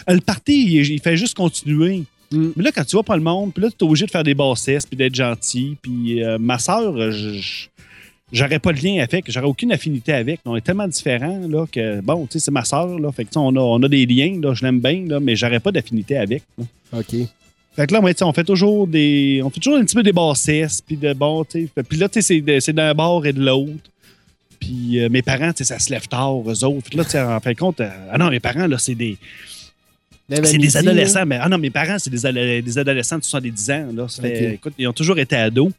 Euh, Le party, il, il fait juste continuer. Mm. Mais là, quand tu vois pas le monde, puis là, tu es obligé de faire des bassesses, puis d'être gentil. Puis euh, ma soeur, j'aurais pas de lien avec, j'aurais aucune affinité avec. On est tellement différents, là, que bon, tu sais, c'est ma soeur, là. Fait que, tu sais, on a, on a des liens, là, je l'aime bien, là, mais j'aurais pas d'affinité avec. là. OK. Fait que là, on fait toujours des. On fait toujours un petit peu des bassesses, puis de bon, tu. Puis là, tu sais, c'est d'un bord et de l'autre. Puis euh, mes parents, tu sais, ça se lève tard, eux autres. Que là, tu sais, en fin de compte, euh, ah non, mes parents, là, c'est des. C'est des adolescents, mais ah non, mes parents, c'est des, des adolescents de 70 ans. Là. Ça fait- écoute, ils ont toujours été ados.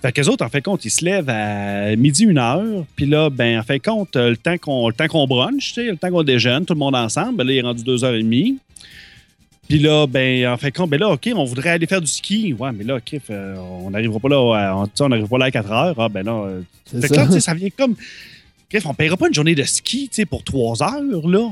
Fait qu'eux autres, en fin de compte, ils se lèvent à midi, une heure. Puis là, ben, en fin de compte, euh, le temps qu'on qu'on brunch, tu sais, le temps qu'on déjeune, tout le monde ensemble, ben là, il est rendu deux heures et demie. Puis là, ben, en fin de compte, ben là, OK, on voudrait aller faire du ski. Ouais, mais là, OK, fait, on n'arrivera pas là, à, on, n'arrivera pas là à 4 heures. Ah, ben là, euh, C'est fait que là, tu ça. sais, ça vient comme. Bref, on ne paiera pas une journée de ski, tu sais, pour trois heures, là.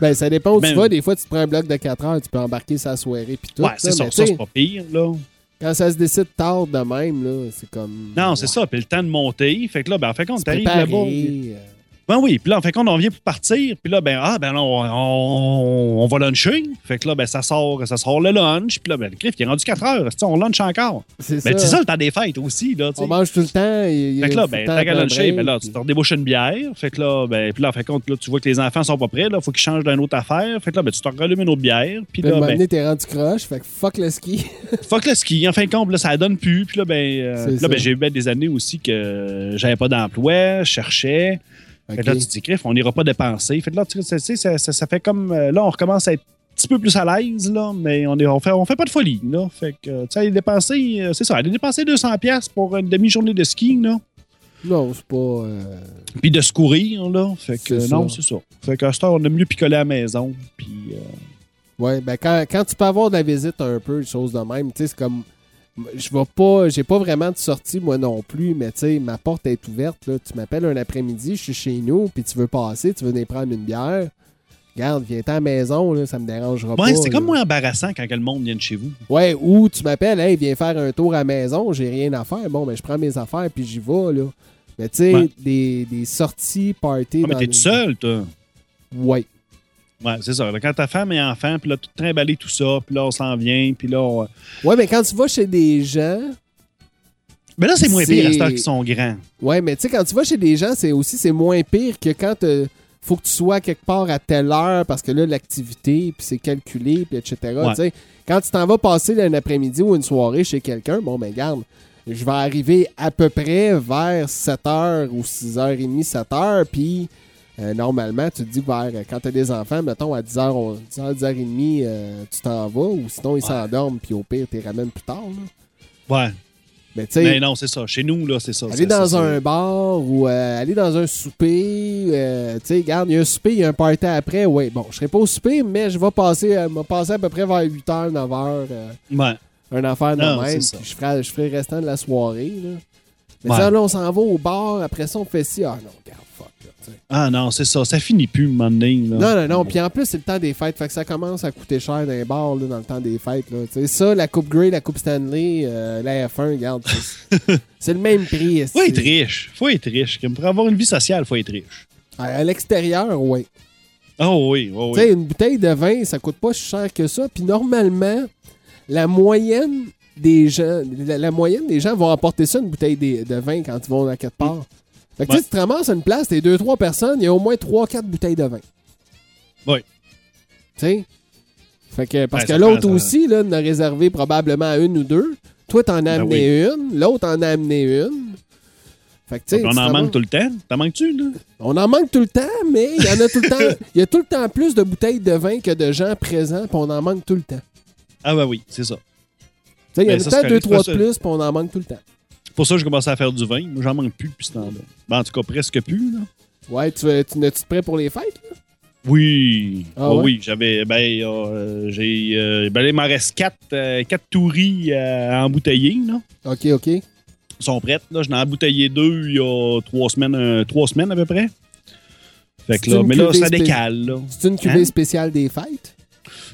Ben, ça dépend où Ben- tu vas. Des fois, tu prends un bloc de 4 heures, tu peux embarquer sa soirée puis tout. Ouais, c'est ça, ça, c'est pas pire, là. Quand ça se décide tard de même, là, c'est comme. Non, c'est ça. Puis le temps de monter. Fait que là, ben, en fait, quand t'arrives là-bas. Ben oui, puis là, en fait, quand on vient pour partir, puis là, ben, ah, ben, on, on, on va luncher. Fait que là, ben, ça sort, ça sort le lunch. Puis là, ben, le Cliff, il est rendu 4 heures. On lunch encore? C'est Ben, ça. ça le temps des fêtes aussi, là. On mange tout le temps. il Fait que là, ben, t'as qu'à un luncher, ben là, tu te redébouches une bière. Fait que là, ben, puis là, en fait, compte, là, tu vois que les enfants sont pas prêts, là, faut qu'ils changent d'une autre affaire. Fait que là, ben, tu te rallumes une autre bière. Puis Puis à un là, ben, t'es rendu croche, fait que fuck le ski. fuck le ski. En fin de compte, là, ça donne plus. Puis là, ben, euh, là, ben, j'ai eu ben, des années aussi que j'avais pas d'emploi, je cherchais. Fait que là, tu te dis, on n'ira pas dépenser. Fait que là, tu sais, ça, ça, ça fait comme. euh, Là, on recommence à être un petit peu plus à l'aise, là, mais on, est, on, fait, on fait pas de folie, là. Fait que, tu sais, aller dépenser, euh, c'est ça, aller dépenser 200$ pour une demi-journée de ski, là. Non, c'est pas. euh, Puis de se courir, là. Fait que, euh, non, c'est ça. Fait qu'à cette heure, on aime mieux picoler à la maison. Puis. euh, Ouais, ben quand, quand tu peux avoir de la visite un peu, des choses de même, tu sais, c'est comme. Je vais pas. J'ai pas vraiment de sortie, moi non plus, mais tu sais, ma porte est ouverte, là. Tu m'appelles un après-midi, je suis chez nous, puis tu veux passer, tu veux venir prendre une bière. Regarde, viens à la maison, là, ça me dérangera pas. Ouais, c'est comme moins embarrassant quand le monde vient de chez vous. Ouais, ou tu m'appelles, hey, viens faire un tour à la maison, j'ai rien à faire. Bon, ben, je prends mes affaires, puis j'y vais, là. Mais tu sais, Ouais. des, des sorties, parties. Ah, mais t'es tout seul, toi. Ouais. Ouais, c'est ça. Là, Quand ta femme et enfant, puis là, tout trimballer tout ça, puis là, on s'en vient, puis là, on- Ouais, mais quand tu vas chez des gens, Mais là, c'est moins pire cette heure qu'ils sont grands. Ouais, mais tu sais, quand tu vas chez des gens, c'est aussi c'est moins pire que quand euh, faut que tu sois quelque part à telle heure parce que là, l'activité, puis c'est calculé, puis etc. Ouais. Tu sais, quand tu t'en vas passer un après-midi ou une soirée chez quelqu'un, bon, ben garde, je vais arriver à peu près vers 7h ou 6h30, 7h, puis euh, normalement, tu te dis vers, quand tu as des enfants, mettons à 10h, on- 10h, 10h30, euh, tu t'en vas, ou sinon ils s'endorment, puis au pire, tu les ramènes plus tard. là. Ouais. Mais Mais non, c'est ça. Chez nous, là, c'est ça. Aller dans un bar ou euh, aller dans un souper, euh, tu sais, regarde, il y a un souper, il y a un party après, oui. Bon, je serai pas au souper, mais je vais passer, euh, passer à peu près vers 8h, 9h, Ouais. un affaire de Non, même, je ferai, je ferai le restant de la soirée, là. Mais Ouais. ça, là, on s'en va au bar, après ça, on fait ci. Ah non, regarde, fuck, Ah non, c'est ça. Ça finit plus, donné, là. Non, non, non. Puis en plus, c'est le temps des fêtes. Fait que ça commence à coûter cher dans les bars là, dans le temps des fêtes. Là. Tu sais, ça, la Coupe Grey, la Coupe Stanley, euh, la F1, regarde. c'est- le même prix. Faut être riche. Faut être riche. Pour avoir une vie sociale, faut être riche. À, à l'extérieur, oui. Oh oui, oh Tu oui. sais, une bouteille de vin, ça coûte pas si cher que ça. Puis normalement, la moyenne des gens, la, la moyenne des gens vont emporter ça, une bouteille de, de vin, quand ils vont à quelque part. Fait que tu sais, Ouais. tu te ramasses à une place, t'es deux, trois personnes, il y a au moins trois, quatre bouteilles de vin. Oui. Tu sais? Fait que, parce Ouais, que l'autre aussi, là, en a réservé probablement une ou deux. Toi, t'en as Ben amené une. L'autre en a amené une. Fait que, on en manque tout le temps? T'en manques-tu, là? on en manque tout le temps, mais il y en a tout le temps. Il y a tout le temps plus de bouteilles de vin que de gens présents, puis on en manque tout le temps. Ah ben oui, c'est ça. Tu sais, il y en Ben, a ça, peut-être c'est deux, trois de plus, puis on en manque tout le temps. C'est pour ça que j'ai commencé à faire du vin. Moi, j'en manque plus depuis ce temps-là. Ben, en tout cas, presque plus, là. Ouais, tu, tu es-tu prêt pour les fêtes? là? Oui. Ah Oh oui, j'avais. Ben, euh, j'ai. euh, ben, il m'en reste quatre, euh, quatre touris à embouteiller, là. Ok, ok. Ils sont prêtes, là. J'en ai embouteillé deux il y a trois semaines, euh, trois semaines à peu près. Fait que là, mais là, ça décale, là. C'est une cuvée Hein? spéciale des fêtes?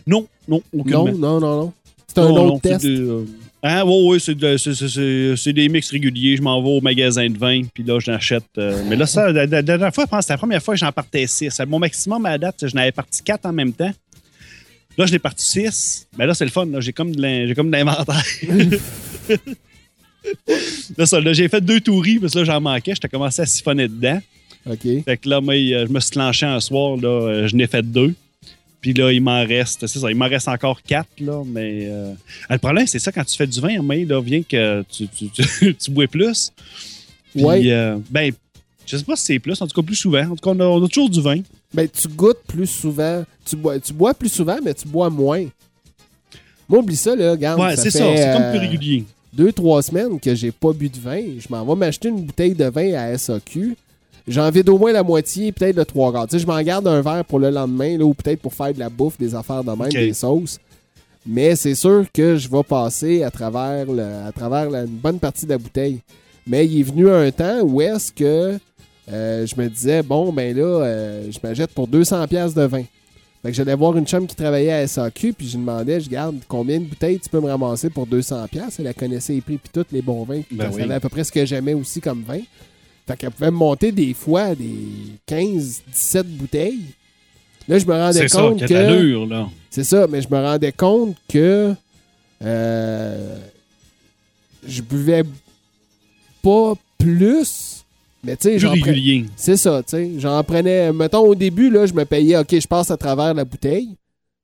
Non, non, aucunement. Non, non, non, non. C'est un Non, autre non, c'est test. des, Hein, ouais, ouais, c'est de- c'est- c'est- c'est- des mix réguliers. Je m'en vais au magasin de vin, puis là, j'en achète. euh, mais là, ça, la, dernière fois, je pense que c'était la première fois que j'en partais six. Mon maximum à la date, je n'avais parti quatre en même temps. Là, je l'ai parti six. Mais là, c'est le fun. là. J'ai comme de l'in- j'ai comme de l'inventaire. là, ça, là, j'ai fait deux touris, mais ça, j'en manquais. J'étais commencé à siphonner dedans. Ok. Fait que là, moi, euh, je me suis clenché un soir, là, euh, je n'ai fait deux. Puis là, il m'en reste, c'est ça, il m'en reste encore quatre, là, mais euh, le problème, c'est ça, quand tu fais du vin, mais là, vient que tu, tu, tu, tu bois plus. Puis, Ouais. euh, ben, je sais pas si c'est plus, en tout cas plus souvent. En tout cas, on a, on a toujours du vin. Ben, tu goûtes plus souvent. Tu bois, tu bois plus souvent, mais tu bois moins. Moi, oublie ça, là, regarde. Ouais, c'est ça, c'est comme euh, plus régulier. deux, trois semaines que j'ai pas bu de vin. Je m'en vais m'acheter une bouteille de vin à SAQ. J'en vide au moins la moitié, peut-être le trois quarts. Tu sais, je m'en garde un verre pour le lendemain, là, ou peut-être pour faire de la bouffe, des affaires de même, des sauces. Mais c'est sûr que je vais passer à travers, le- à travers la- une bonne partie de la bouteille. Mais il est venu un temps où est-ce que euh, je me disais, bon, ben là, euh, je m'achète pour 200$ piastres de vin. Fait que j'allais voir une chum qui travaillait à SAQ, puis je lui demandais, je garde combien de bouteilles tu peux me ramasser pour 200$. pièces Elle connaissait les prix, puis tous les bons vins, puis Ben elle oui. à peu près ce que j'aimais aussi comme vin. Fait qu'elle pouvait me monter des fois des 15, 17 bouteilles. Là, je me rendais ça, compte qui a que. là. C'est ça, mais je me rendais compte que euh, je buvais pas plus, mais tu sais, j'en pre- régulier. c'est ça, tu sais, j'en prenais, mettons au début, là, je me payais, ok, je passe à travers la bouteille,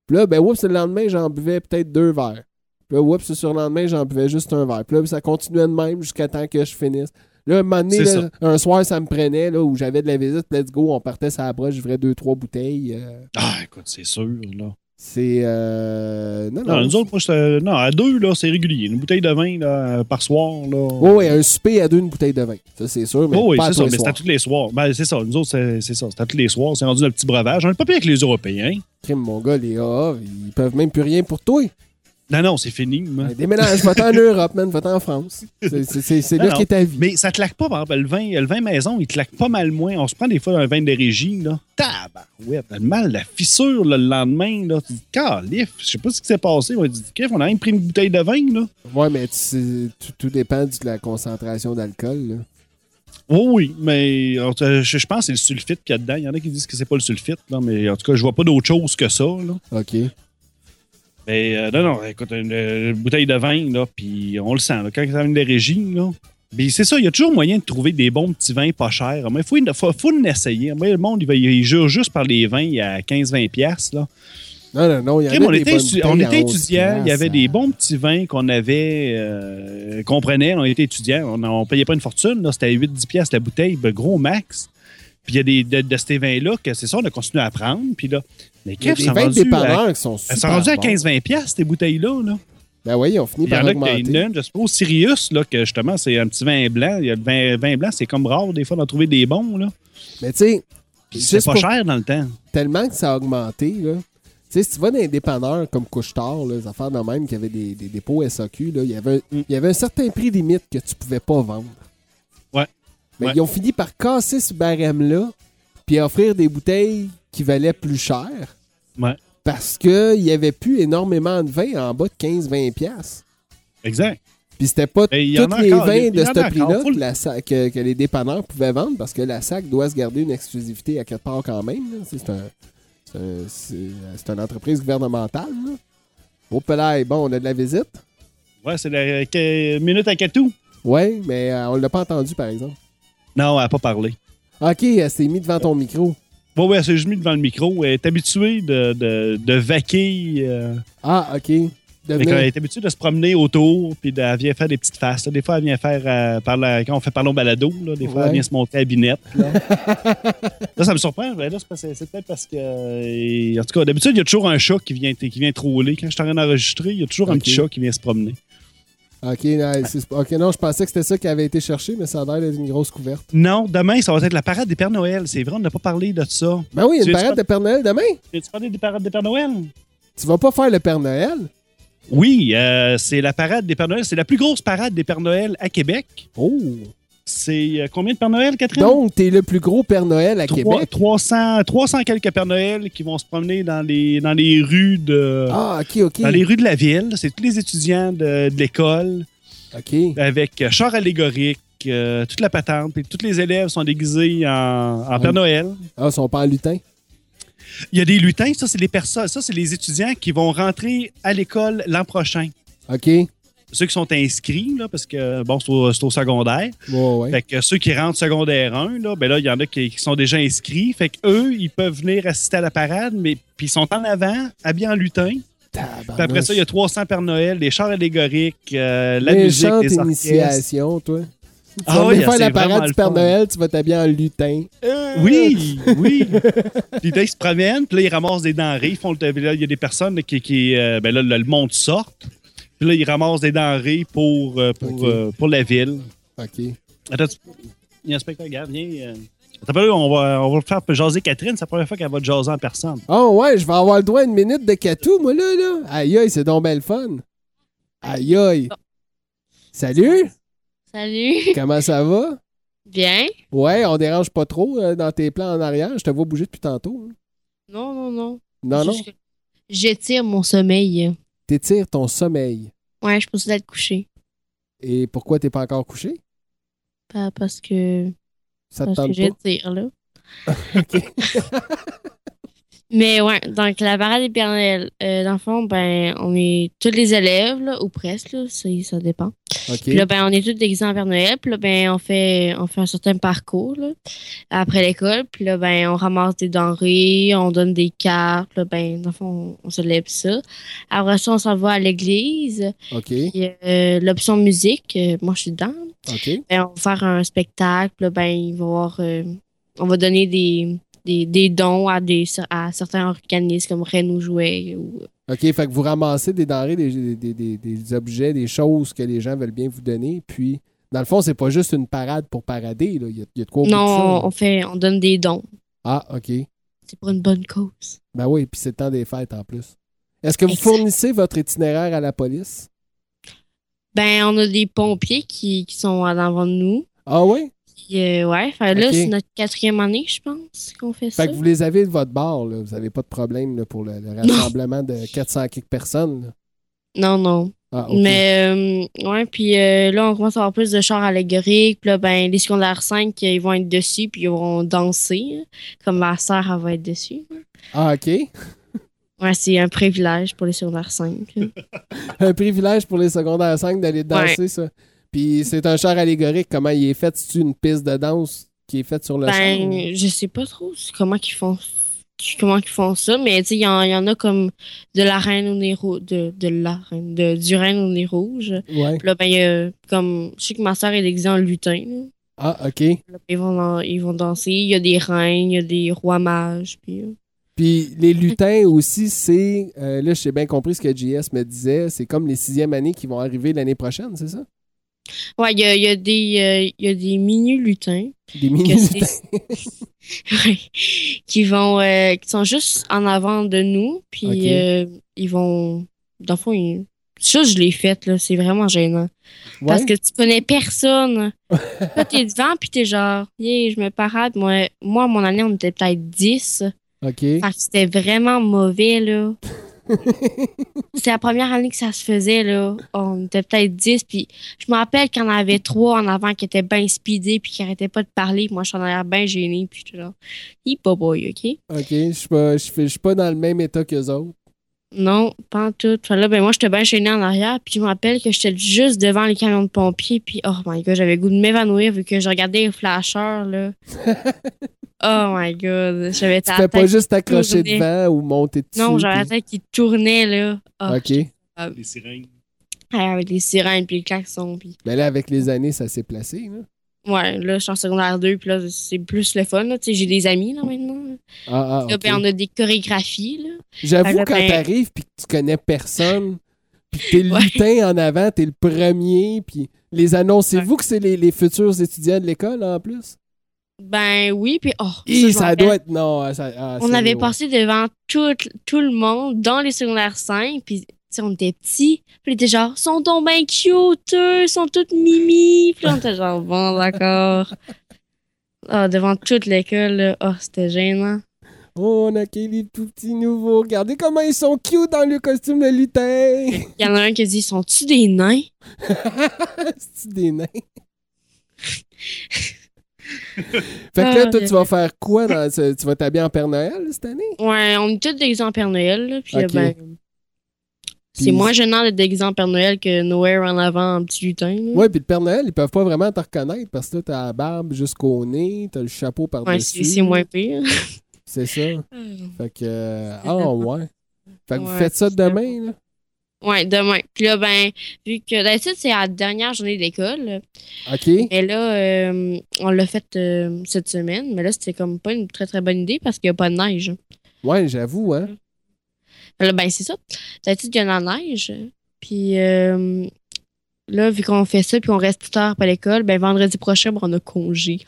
puis là, ben, oups, le lendemain, j'en buvais peut-être deux verres. Puis là, oups, sur le lendemain, j'en buvais juste un verre. Puis là, ça continuait de même jusqu'à temps que je finisse. Là, un moment donné, là, un soir, ça me prenait, là, où j'avais de la visite, let's go, on partait sur la broche, je deux, trois bouteilles. euh, Ah, écoute, c'est sûr, là. c'est. euh, Non, Non, non. nous autres, moi, j'étais- non, à deux, là, c'est régulier. Une bouteille de vin, là, par soir, là. Oui, oui, un souper à deux, une bouteille de vin. Ça, c'est sûr, mais Oh oui, c'est ça, mais c'est à tous les soirs. Ben, c'est ça, nous autres, c'est ça, c'est à tous les soirs. C'est rendu notre petit breuvage. On est pas pire avec les Européens. Crime, mon gars, les AA, ils peuvent même plus rien pour toi. Non, non, c'est fini. moi. Déménage, va-t'en en Europe, man, va-t'en en France. C'est- C'est c'est- Non, là non. qu'est ta vie. Mais ça te laque pas, par exemple, le vin, le vin maison, il te laque pas mal moins. On se prend des fois un vin de régie, là. Tabarouette, t'as le mal, la fissure, là, le lendemain, là. Tu dis, calif, je sais pas ce qui s'est passé. On dit, Crif, on a même pris une bouteille de vin, là. Ouais, mais tu sais, tout, tout dépend de la concentration d'alcool. là. Oui, mais en tout cas, je, je pense que c'est le sulfite qu'il y a dedans. Il y en a qui disent que c'est pas le sulfite, là, mais en tout cas, je vois pas d'autre chose que ça, là. OK. Mais euh, non, non, écoute, une, euh, bouteille de vin, là, puis on le sent, là, quand ça vient des régimes, là. Puis c'est ça, il y a toujours moyen de trouver des bons petits vins pas chers. Mais il faut, faut, faut l'essayer. Le monde, il, jure juste par les vins à 15-20$, piastres, là. Non, non, non, il y en Crime, a on des était, bonnes étu- on était à 11 étudiants, il y avait des à- bons petits vins qu'on avait, euh, qu'on prenait, on était étudiants, on, on payait pas une fortune, là, c'était 8-10 piastres la bouteille, ben, gros max. Puis il y a des, de, de ces vins-là que c'est ça, on a continué à prendre, puis là, crème, des sont vins de rendus à, dépanneurs qui sont elles super sont rendues à bons. 15-20 piastres, ces bouteilles-là, là. Ben oui, ils ont fini Il y par en a qui une, je suppose, Sirius, là, que justement, c'est un petit vin blanc. Il y a le vin, vin blanc, c'est comme rare, des fois, d'en trouver des bons, là. Mais tu sais, c'est pas cher dans le temps. tellement que ça a augmenté, là. Tu sais, si tu vas dans les dépanneurs comme Couche-Tard, les affaires de même qui avaient des, des dépôts SAQ, là, il y avait un- Mm. il y avait un certain prix limite que tu pouvais pas vendre. Ouais. Mais Ouais. ils ont fini par casser ce barème-là puis offrir des bouteilles qui valaient plus cher Ouais. parce qu'il y avait plus énormément de vin en bas de 15-20$. piastres. Exact. Puis c'était pas tous les encore, vins de ce prix-là que, la sa- que- que les dépanneurs pouvaient vendre parce que la SAC doit se garder une exclusivité à quelque part quand même. C'est un, un- une entreprise gouvernementale. Là. Au Pelay, bon, on a de la visite. Ouais, c'est la minute à Catou. Oui, mais euh, on l'a pas entendu, par exemple. Non, elle n'a pas parlé. OK, elle s'est mise devant ton micro. Ouais, ouais, elle s'est juste mis devant le micro. Elle est habituée de, de, de vaquer. euh, Ah, OK. Devenir- qu'elle est habituée de se promener autour, puis de- elle vient faire des petites faces. là. Des fois, elle vient faire, euh, par la- quand on fait parlons balado, là, des fois, Ouais. elle vient se monter à binette. Là, Là, ça me surprend. Ben là, c'est peut-être parce que. euh, en tout cas, d'habitude, il y a toujours un chat qui vient, qui vient troller. Quand je suis en train d'enregistrer, il y a toujours un petit chat qui vient se promener. OK, non, c'est- OK, non, je pensais que c'était ça qui avait été cherché, mais ça a l'air d'être une grosse couverte. Non, demain, ça va être la parade des Pères Noël. C'est vrai, on n'a pas parlé de ça. Ben oui, il y a Tu une parade pas- de Père Noël demain? Tu parlé des parades des Pères Noël? Tu vas pas faire le Père Noël? Oui, euh, c'est la parade des Pères Noël. C'est la plus grosse parade des Pères Noël à Québec. Oh! C'est euh, combien de Pères Noël, Catherine? Donc, t'es le plus gros Père Noël à Trois- Québec? 300, 300 quelques Pères Noël qui vont se promener dans les, dans les rues de Ah, OK, OK. dans les rues de la ville. C'est tous les étudiants de, de l'école OK. avec euh, char allégorique, euh, toute la patente. Puis tous les élèves sont déguisés en, en Père Oui. Noël. Ah, ils sont pas en lutin? Il y a des lutins, ça c'est les personnes, ça c'est les étudiants qui vont rentrer à l'école l'an prochain. OK. Ceux qui sont inscrits, là, parce que bon, c'est au, secondaire. Ouais. Fait que ceux qui rentrent secondaire 1, là, ben là, il y en a qui, qui sont déjà inscrits. Fait que eux, ils peuvent venir assister à la parade, mais puis ils sont en avant, habillés en lutin. Puis après ça, il y a 300 Pères Noël, des chars allégoriques, euh, la musique, les initiation, toi. Tu Ah vas oui, faire la parade du Père. Noël, tu vas t'habiller en lutin. Oui, oui. puis là, ils se promènent, puis là, ils ramassent des denrées. Ils font le- là, il y a des personnes qui, qui euh, ben là, le, le monde sort. Puis là, ils ramassent des denrées pour, euh, pour, euh, pour la ville. OK. Attends, tu- il y a un regarde, viens. euh. Attends, pas là, on va, on va faire jaser Catherine. C'est la première fois qu'elle va te jaser en personne. Oh, ouais, je vais avoir le droit à une minute de catou, moi, là, là. Aïe, aïe, c'est donc belle fun. Aïe, aïe. Salut, Salut. comment ça va? Bien? Ouais, on dérange pas trop euh, dans tes plans en arrière. Je te vois bouger depuis tantôt. hein. Non, non, non. Non, non? J'étire mon sommeil. T'étires ton sommeil. Ouais, je pense d'être couché. Et pourquoi t'es pas encore couché? Pas parce que, Ça te parce que tente pas? là. OK. Mais ouais, donc la parade Noël, euh, dans le fond, ben, on est tous les élèves, là, ou presque, là, ça, ça dépend. Puis là, ben, on est tous déguisés en Père Noël. Puis là, ben, on fait, on fait un certain parcours, là, après l'école. Puis là, ben, on ramasse des denrées, on donne des cartes. Là, ben, dans le fond, on, on se lève ça. Après ça, on s'en va à l'église. OK. Euh, l'option musique, euh, moi, je suis dedans. OK. Ben, on va faire un spectacle. Puis là, ben, il va y avoir, euh, on va donner des, des, des dons à, des, à certains organismes comme Rennes ou Jouets. Ou, OK. Fait que vous ramassez des denrées, des, des- des- objets, des choses que les gens veulent bien vous donner. Puis, dans le fond, c'est pas juste une parade pour parader. Là. Il, y a, il y a de quoi de ça, non, là. on, fait, on donne des dons. Ah, OK. C'est pour une bonne cause. Ben oui, puis c'est le temps des fêtes en plus. Est-ce que vous Exact. fournissez votre itinéraire à la police? Ben, on a des pompiers qui, qui sont à l'avant de nous. Ah oui? Puis, euh, ouais, fait là, c'est notre quatrième année, je pense, qu'on fait ça. Fait que vous les avez de votre bord, là. Vous n'avez pas de problème là, pour le, le rassemblement de 400 quelques personnes. là. Non, non. Ah. Mais, euh, ouais, puis euh, là, on commence à avoir plus de chars allégoriques. Puis là, ben, les secondaires 5, ils vont être dessus, puis ils vont danser. hein. Comme ma sœur, elle va être dessus. Ah, OK. Ouais, c'est un privilège pour les secondaires 5. là. Un privilège pour les secondaires 5 d'aller danser, ça. Puis c'est un char allégorique. Comment il est fait? C'est une piste de danse qui est faite sur le char? Ben, je sais pas trop comment qu'ils font comment qu'ils font ça, mais tu sais, il y, y en a comme de la reine au nez rouge, de, de la reine, de, du reine au nez rouge. Ouais. Puis là, ben, y a comme, je sais que ma soeur est déguisée en lutin. là. Ah, OK. Là, ils, vont ils vont danser. Il y a des reines, il y a des rois mages. Puis, euh, Puis les lutins aussi, c'est. euh, là, j'ai bien compris ce que JS me disait. C'est comme les sixième années qui vont arriver l'année prochaine, c'est ça? Ouais, il y a, y a des, euh, y a des mini lutins Des mini que c'est- lutins. Ouais. qui vont, euh, qui sont juste en avant de nous. Puis euh, ils vont, dans le fond, ils- ça je l'ai fait là, c'est vraiment gênant. Parce que tu connais personne. Toi, t'es devant, puis t'es genre, yeah, je me parade. Moi, moi, à mon année, on était peut-être 10. OK. Fait que c'était vraiment mauvais, là. C'est la première année que ça se faisait, là. On était peut-être 10, puis je me rappelle qu'il en avait trois en avant qui étaient bien speedés, puis qui arrêtaient pas de parler. Moi, je suis en arrière bien gênée, puis j'étais genre, hip boy, OK? OK. Je suis pas, pas dans le même état qu'eux autres. Non, pas en tout. Fait là, ben, moi, j'étais bien gênée en arrière, puis je me rappelle que j'étais juste devant les camions de pompiers, puis oh my god, j'avais le goût de m'évanouir vu que je regardais les flasheurs, là. oh my god, j'avais Tu fais pas juste t'accrocher devant ou monter dessus. Non, j'avais la tête qui tournait, là. Ah, OK. Les sirènes. Ouais, avec les sirènes puis les klaxons. Puis... Mais là, avec les années, ça s'est placé. Là. Ouais, là, je suis en secondaire 2, puis là, c'est plus le fun. Là. Tu sais, J'ai des amis là, maintenant. Ah, ah, Là, OK. ben, on a des chorégraphies. Là. J'avoue, quand ben- t'arrives puis que tu connais personne, puis que t'es le Ouais. lutin en avant, t'es le premier, puis les annoncez-vous que c'est les, les futurs étudiants de l'école en plus? Ben oui, puis oh, ça doit être. Non, ça, ah, On avait passé devant tout, tout le monde dans les secondaires 5, puis sais, on était petits. Puis on était genre, sont donc bien cute, eux, ils sont toutes mimi. Puis on était genre, bon, d'accord. Ah, devant toute l'école, là. oh, c'était gênant. Oh, on a les tout petits nouveaux. Regardez comment ils sont cute dans le costume de lutin. Il y en a un qui dit, sont-tu des nains? c'est des nains? fait que là, Ah, toi, tu vas faire quoi? Dans ce- tu vas t'habiller en Père Noël cette année? Ouais, on est tous déguisés en Père Noël, là, puis Ok. ben, c'est moins gênant d'être déguisé en Père Noël que Nowhere en avant en petit lutin. Ouais, puis le Père Noël, ils peuvent pas vraiment te reconnaître parce que là, t'as la barbe jusqu'au nez, t'as le chapeau par-dessus. c'est c'est moins pire. C'est ça. Fait que. euh, Ah, ouais. Fait que vous faites ça demain, là? Ouais, demain. Puis là, ben, vu que d'habitude, c'est la dernière journée d'école. OK. Mais là, euh, on l'a fait euh, cette semaine. Mais là, c'était comme pas une très très bonne idée parce qu'il n'y a pas de neige. Ouais, j'avoue, hein. Là, ben, c'est ça. D'habitude, il y a de la neige. Puis euh, là, vu qu'on fait ça puis qu'on reste plus tard à l'école, ben, vendredi prochain, ben, on a congé.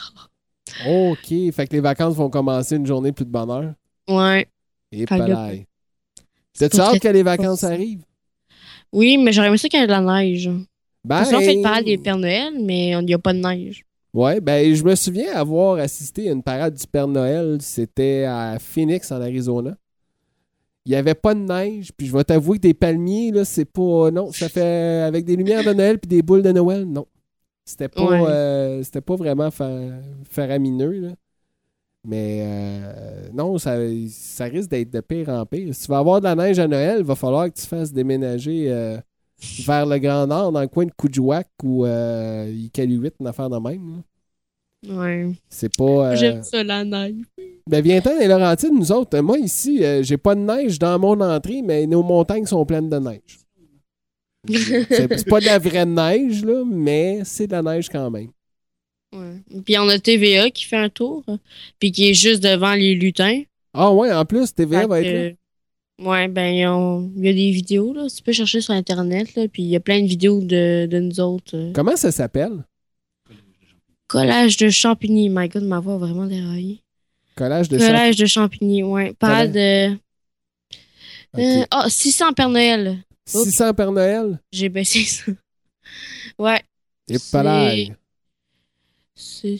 OK. Fait que les vacances vont commencer une journée plus de bonheur. Ouais. Et palais. T'as-tu hâte que- les vacances arrivent? Oui, mais j'aurais aimé ça qu'il y ait de la neige. Ben. Parce qu'on fait le parade des Pères Noël, mais il n'y a pas de neige. Ouais, ben, je me souviens avoir assisté à une parade du Père Noël. C'était à Phoenix, en Arizona. Il n'y avait pas de neige. Puis je vais t'avouer que des palmiers, là, c'est pas. Non, ça fait avec des lumières de Noël puis des boules de Noël, non. C'était pas, Ouais. euh, c'était pas vraiment fa- faramineux, là. Mais euh, non, ça, ça risque d'être de pire en pire. Si tu vas avoir de la neige à Noël, il va falloir que tu fasses déménager euh, vers le Grand Nord, dans le coin de Coudjouac ou euh, Iqaluit, une affaire de même. là. Ouais. C'est pas. euh, J'aime ça, la neige. ben, viens-t'en, les Laurentides, nous autres. Moi, ici, euh, j'ai pas de neige dans mon entrée, mais nos montagnes sont pleines de neige. C'est pas de la vraie neige, là, mais c'est de la neige quand même. Ouais. Puis on a TVA qui fait un tour, euh, puis qui est juste devant les lutins. Ah ouais, en plus, TVA Fait va être là. Ouais, ben, ont- il y a des vidéos, là. Tu peux chercher sur Internet, là. Puis il y a plein de vidéos de, de nous autres. euh. Comment ça s'appelle? Collage de Champigny. My God, ma voix a vraiment déraillé. Collage de champ. Collage de Champigny, ouais. Parade de. Euh, Ah, 600 Père Noël. 600 Père Noël? J'ai baissé ça. Ouais. Et palais. C'est.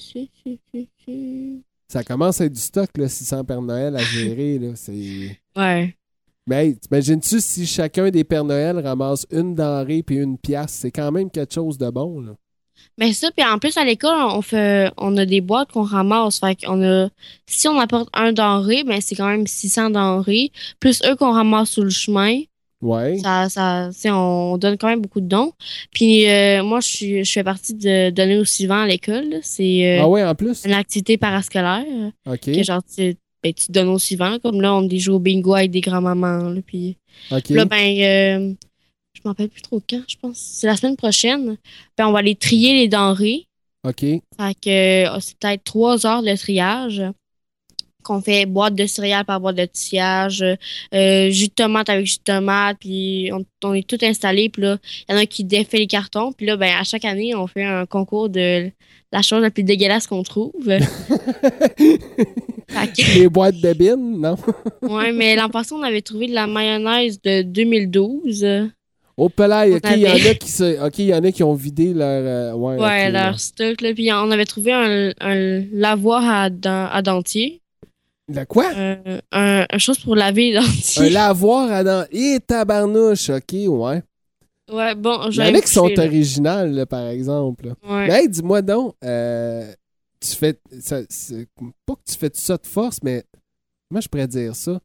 Ça commence à être du stock, là, 600 Père Noël à gérer. Là, c'est... Ouais. Mais hey, t'imagines-tu si chacun des Père Noël ramasse une denrée puis une pièce? C'est quand même quelque chose de bon. Là. Mais ça, puis en plus, à l'école, on fait, on a des boîtes qu'on ramasse. Fait qu'on a, si on apporte un denrée, ben c'est quand même 600 denrées. Plus eux qu'on ramasse sur le chemin. Ouais. Ça, ça, on donne quand même beaucoup de dons. Puis euh, moi, je suis, je fais partie de donner au suivant à l'école. C'est euh, Ah ouais, en plus? une activité parascolaire. OK. Que genre, tu, ben, tu donnes au suivant. Comme là, on joue au bingo avec des grands-mamans. là, Puis. Là, ben, euh, je m'en rappelle plus trop quand, je pense. C'est la semaine prochaine. Ben, on va aller trier les denrées. OK. Fait que euh, c'est peut-être trois heures de triage. Qu'on fait boîte de céréales par boîte de triage, euh, jus de tomate avec jus de tomate, puis on, on est tout installé. Puis là, il y en a qui défait les cartons. Puis là, ben, à chaque année, on fait un concours de la chose la plus dégueulasse qu'on trouve. Que- Les boîtes de bines, non? ouais, mais l'an passé, on avait trouvé de la mayonnaise de 2012. On OK, il y en a qui se... OK, il y en a qui ont vidé leur... euh, Ouais, leur là. stock. Là. Puis on avait trouvé un, un lavoir à, à dentier. La quoi? Euh, un, un chose pour laver les Un dentiers. lavoir à dents. Et tabarnouche, OK, ouais. Ouais, bon, Il y en a qui sont là. originales, là, par exemple. Ouais. Mais hey, dis-moi donc, euh, tu fais. ça- pas que tu fais tout ça de force, mais. Comment je pourrais dire ça?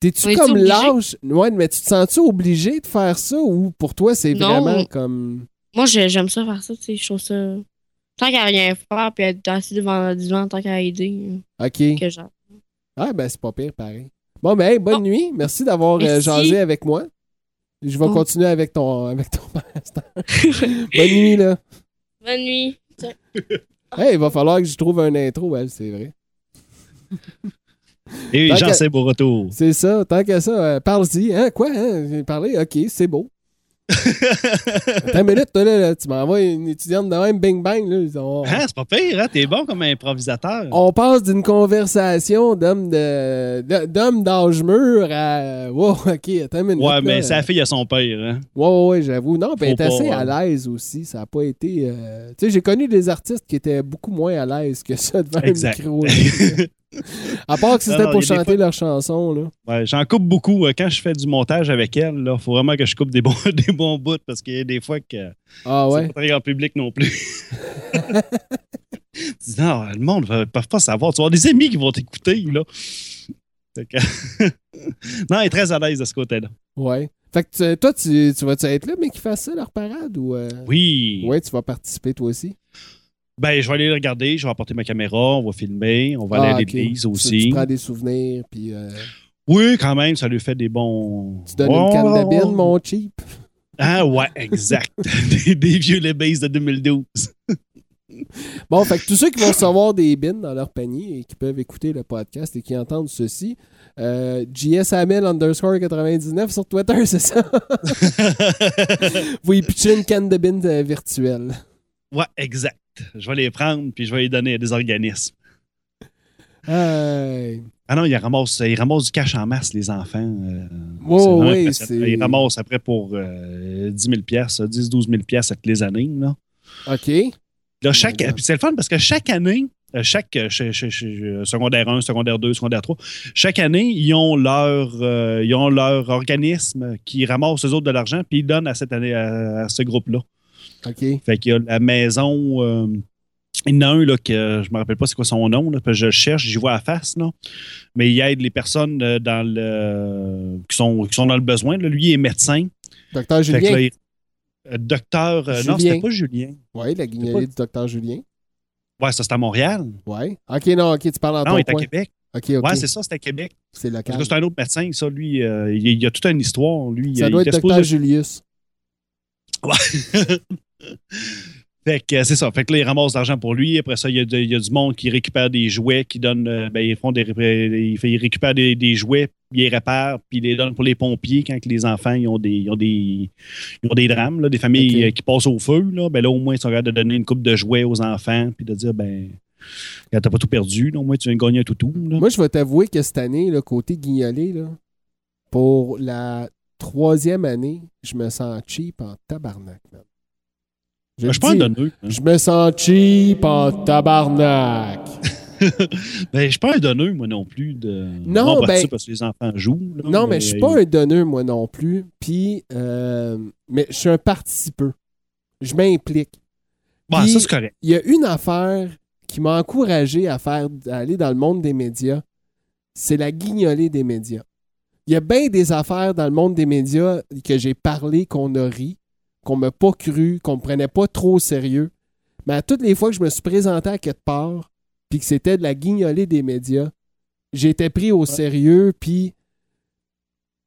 T'es-tu comme lâche? Ouais, mais tu te sens-tu obligé de faire ça ou pour toi, c'est vraiment comme. Moi, j'ai- j'aime ça faire ça, tu sais. Je trouve ça. Tant qu'à rien faire, puis être assis devant le divan, tant qu'à aider. OK. euh, Que genre. Ah, ben, c'est pas pire, pareil. Bon, ben, hey, bonne Bon. nuit. Merci d'avoir euh, jasé avec moi. Je vais Bon. continuer avec ton, avec ton bonne nuit, là. Bonne nuit. Hey, il va falloir que je trouve un intro, elle, c'est vrai. Et Tant Jean c'est beau retour. C'est ça, tant que ça, euh, parle-y. Hein, quoi? Hein? J'ai parlé, ok, c'est beau. Attends une minute, toi, là, là, tu m'envoies une étudiante de même, bing bang. Là, on, Hein, c'est pas pire, hein? T'es bon comme improvisateur. on passe d'une conversation d'homme de, de- d'homme d'âge mûr à. Wow, ok, attends une minute. ouais, mais sa fille a son père, hein? Ouais, ouais, ouais, j'avoue. Non, puis elle est assez à l'aise aussi. Ça n'a pas été. euh, Tu sais, j'ai connu des artistes qui étaient beaucoup moins à l'aise que ça devant Exact. un micro. à part que c'était pour chanter leurs chansons, là. Ouais, j'en coupe beaucoup. Euh, Quand je fais du montage avec elle, il faut vraiment que je coupe des bons, des bons bouts parce qu'il y a des fois que Ah ouais? c'est pas très en public non plus. Non, le monde ne peut pas savoir. Tu vas avoir des amis qui vont t'écouter, là. Que- non, elle est très à l'aise de ce côté-là. Ouais. Fait que tu- toi, tu, tu vas-tu être là, mais qu'ils fassent ça, leur parade? Ou, euh, Oui. Ouais, tu vas participer toi aussi. Ben, je vais aller le regarder, je vais apporter ma caméra, on va filmer, on va aller Ah, à ok. l'église Tu- aussi. Tu prends des souvenirs, puis euh, Oui, quand même, ça lui fait des bons. tu donnes une canne de bine, mon cheap. Ah, ouais, exact. des, des vieux les bases de 2012. Bon, fait que tous ceux qui vont recevoir des bines dans leur panier et qui peuvent écouter le podcast et qui entendent ceci, euh, underscore 99 sur Twitter, c'est ça? Vous y pitchez une canne de bine virtuelle. ouais, exact. Je vais les prendre puis je vais les donner à des organismes. Hey. Ah non, ils ramassent, ils ramassent du cash en masse, les enfants. euh, impressionnant. c'est- Ils ramassent après pour euh, 10 000 piastres, 10 12 000 piastres toutes les années. Là. OK. Là, chaque, Oh puis c'est le fun parce que chaque année, euh, chaque euh, secondaire 1, secondaire 2, secondaire 3, chaque année, ils ont leur, euh, ils ont leur organisme qui ramasse eux autres de l'argent, puis ils donnent à cette année à, à ce groupe-là. OK. Fait qu'il y a la maison. euh, il y en a un là, que je me rappelle pas c'est quoi son nom, là, parce que je le cherche, j'y vois à face, là. mais il aide les personnes euh, dans le, qui, sont, qui sont dans le besoin. là. Lui il est médecin. Docteur Julien. là, il- euh, docteur. euh, non, c'était pas Julien. Oui, la guignolée du docteur Julien. Ouais, ça c'était à Montréal. Oui. OK, non, OK, tu parles en non, il est à. Québec. OK, OK. Ouais, c'est ça, c'était à Québec. c'est Parce local. que c'est un autre médecin, ça, lui. euh, il, a toute une histoire. Lui, Ça il, doit il être supposé- Julius. Fait que euh, c'est ça. Fait que là, ils ramassent de l'argent pour lui. Après ça, il y, a de- il y a du monde qui récupère des jouets, qui donne. euh, ben, ils font des. Ils, récupèrent des, des jouets, puis ils les réparent, puis ils les donnent pour les pompiers quand les enfants ils ont des. Ils ont des, ils ont des drames, là, des familles euh, qui passent au feu. Là, ben là, au moins, ils sont capables de donner une coupe de jouets aux enfants, puis de dire, ben. T'as pas tout perdu, là, au moins tu viens de gagner un toutou. là. Moi, je vais t'avouer que cette année, là, côté guignolé, là, pour la troisième année, je me sens cheap en tabarnak. Je, donneux. hein. je me sens cheap en tabarnak. Ben, je suis pas un donneux, moi non plus. De... Non, ben- parce que les enfants jouent. là, Non, mais je suis pas un donneur, moi non plus. Puis, euh, mais je suis un participeur. Je m'implique. Bon, ça, c'est correct. Il y a une affaire qui m'a encouragé à faire à aller dans le monde des médias, c'est la guignolée des médias. Il y a bien des affaires dans le monde des médias que j'ai parlé, qu'on a ri, qu'on m'a pas cru, qu'on me prenait pas trop au sérieux. Mais à toutes les fois que je me suis présenté à quelque part, puis que c'était de la guignolée des médias, été pris au sérieux, puis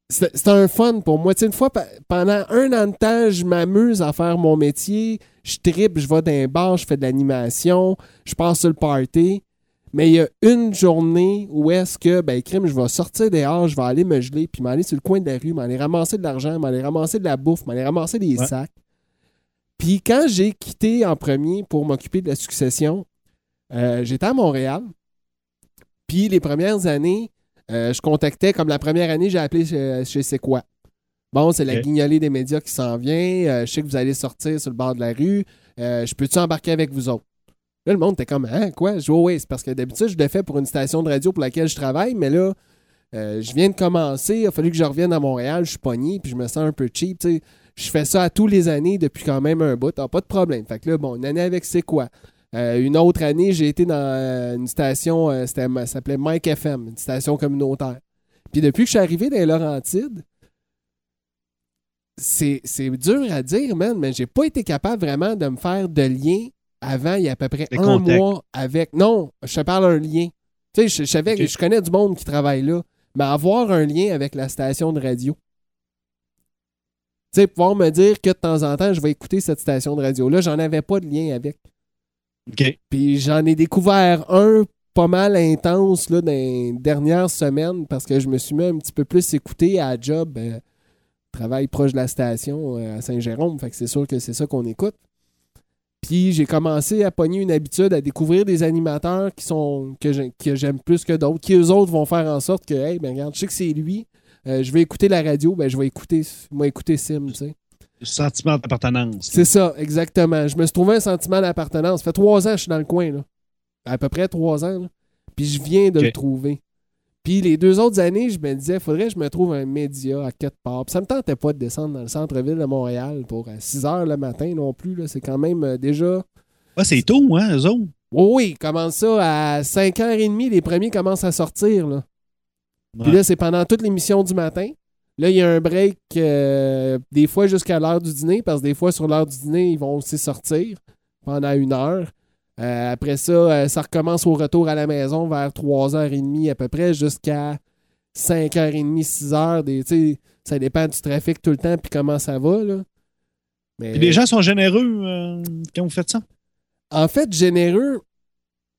c'était un fun pour moi. Tu sais, une fois, pendant un an de temps, je m'amuse à faire mon métier. Je tripe, je vais dans un bar, je fais de l'animation, je passe sur le party. Mais il y a une journée où est-ce que, ben, crime, je vais sortir dehors, je vais aller me geler, puis m'aller sur le coin de la rue, m'aller ramasser de l'argent, m'aller ramasser de la bouffe, m'aller ramasser des Ouais. sacs. Puis quand j'ai quitté en premier pour m'occuper de la succession, euh, j'étais à Montréal. Puis les premières années, euh, je contactais, comme la première année, j'ai appelé chez, chez C'est quoi. Bon, c'est la guignolée des médias qui s'en vient. Euh, je sais que vous allez sortir sur le bord de la rue. Je peux-tu embarquer avec vous autres? Là, le monde était comme, hein, quoi? Je oui, c'est parce que d'habitude, je le fais pour une station de radio pour laquelle je travaille, mais là, euh, je viens de commencer. Il a fallu que je revienne à Montréal. Je suis pogné, puis je me sens un peu cheap. Je fais ça à tous les années depuis quand même un bout. Ah, pas de problème. Fait que là, bon, une année avec C'est quoi? Euh, une autre année, j'ai été dans euh, une station, euh, ça s'appelait Mike FM, une station communautaire. Puis depuis que je suis arrivé dans les Laurentides, c'est c'est dur à dire, man, mais j'ai pas été capable vraiment de me faire de lien avant, il y a à peu près un contacts. mois avec. Non, je te parle un lien. Tu sais, je, je savais que je connais du monde qui travaille là, mais avoir un lien avec la station de radio. Tu sais, pouvoir me dire que de temps en temps, je vais écouter cette station de radio-là, j'en avais pas de lien avec. OK. Puis j'en ai découvert un pas mal intense là, dans les dernières semaines parce que je me suis mis un petit peu plus écouté à job. euh, travaille proche de la station euh, à Saint-Jérôme, fait que c'est sûr que c'est ça qu'on écoute. Puis j'ai commencé à pogner une habitude à découvrir des animateurs qui sont que j'ai- que j'aime plus que d'autres, qui eux autres vont faire en sorte que, hey, ben regarde, je sais que c'est lui, euh, je vais écouter la radio, ben je vais écouter, moi écouter Sim, tu sais. Sentiment d'appartenance. C'est ça, exactement. Je me suis trouvé un sentiment d'appartenance. Ça fait trois ans que je suis dans le coin, là. À peu près trois ans, là. Puis je viens de le trouver. Puis les deux autres années, je me disais, faudrait que je me trouve un média à quatre parts. Puis ça me tentait pas de descendre dans le centre-ville de Montréal pour 6 heures le matin non plus. là. C'est quand même euh, déjà. Ouais, c'est tôt, hein, eux autres? Oui, oui, commence ça à 5h30, les premiers commencent à sortir. Là. Puis là, c'est pendant toute l'émission du matin. Là, il y a un break euh, des fois jusqu'à l'heure du dîner, parce que des fois, sur l'heure du dîner, ils vont aussi sortir pendant une heure. Euh, après ça, euh, ça recommence au retour à la maison vers 3h30 à peu près, jusqu'à 5h30, 6h. Des, ça dépend du trafic tout le temps, puis comment ça va. Là. Mais, Puis les gens sont généreux euh, quand vous faites ça? En fait, généreux.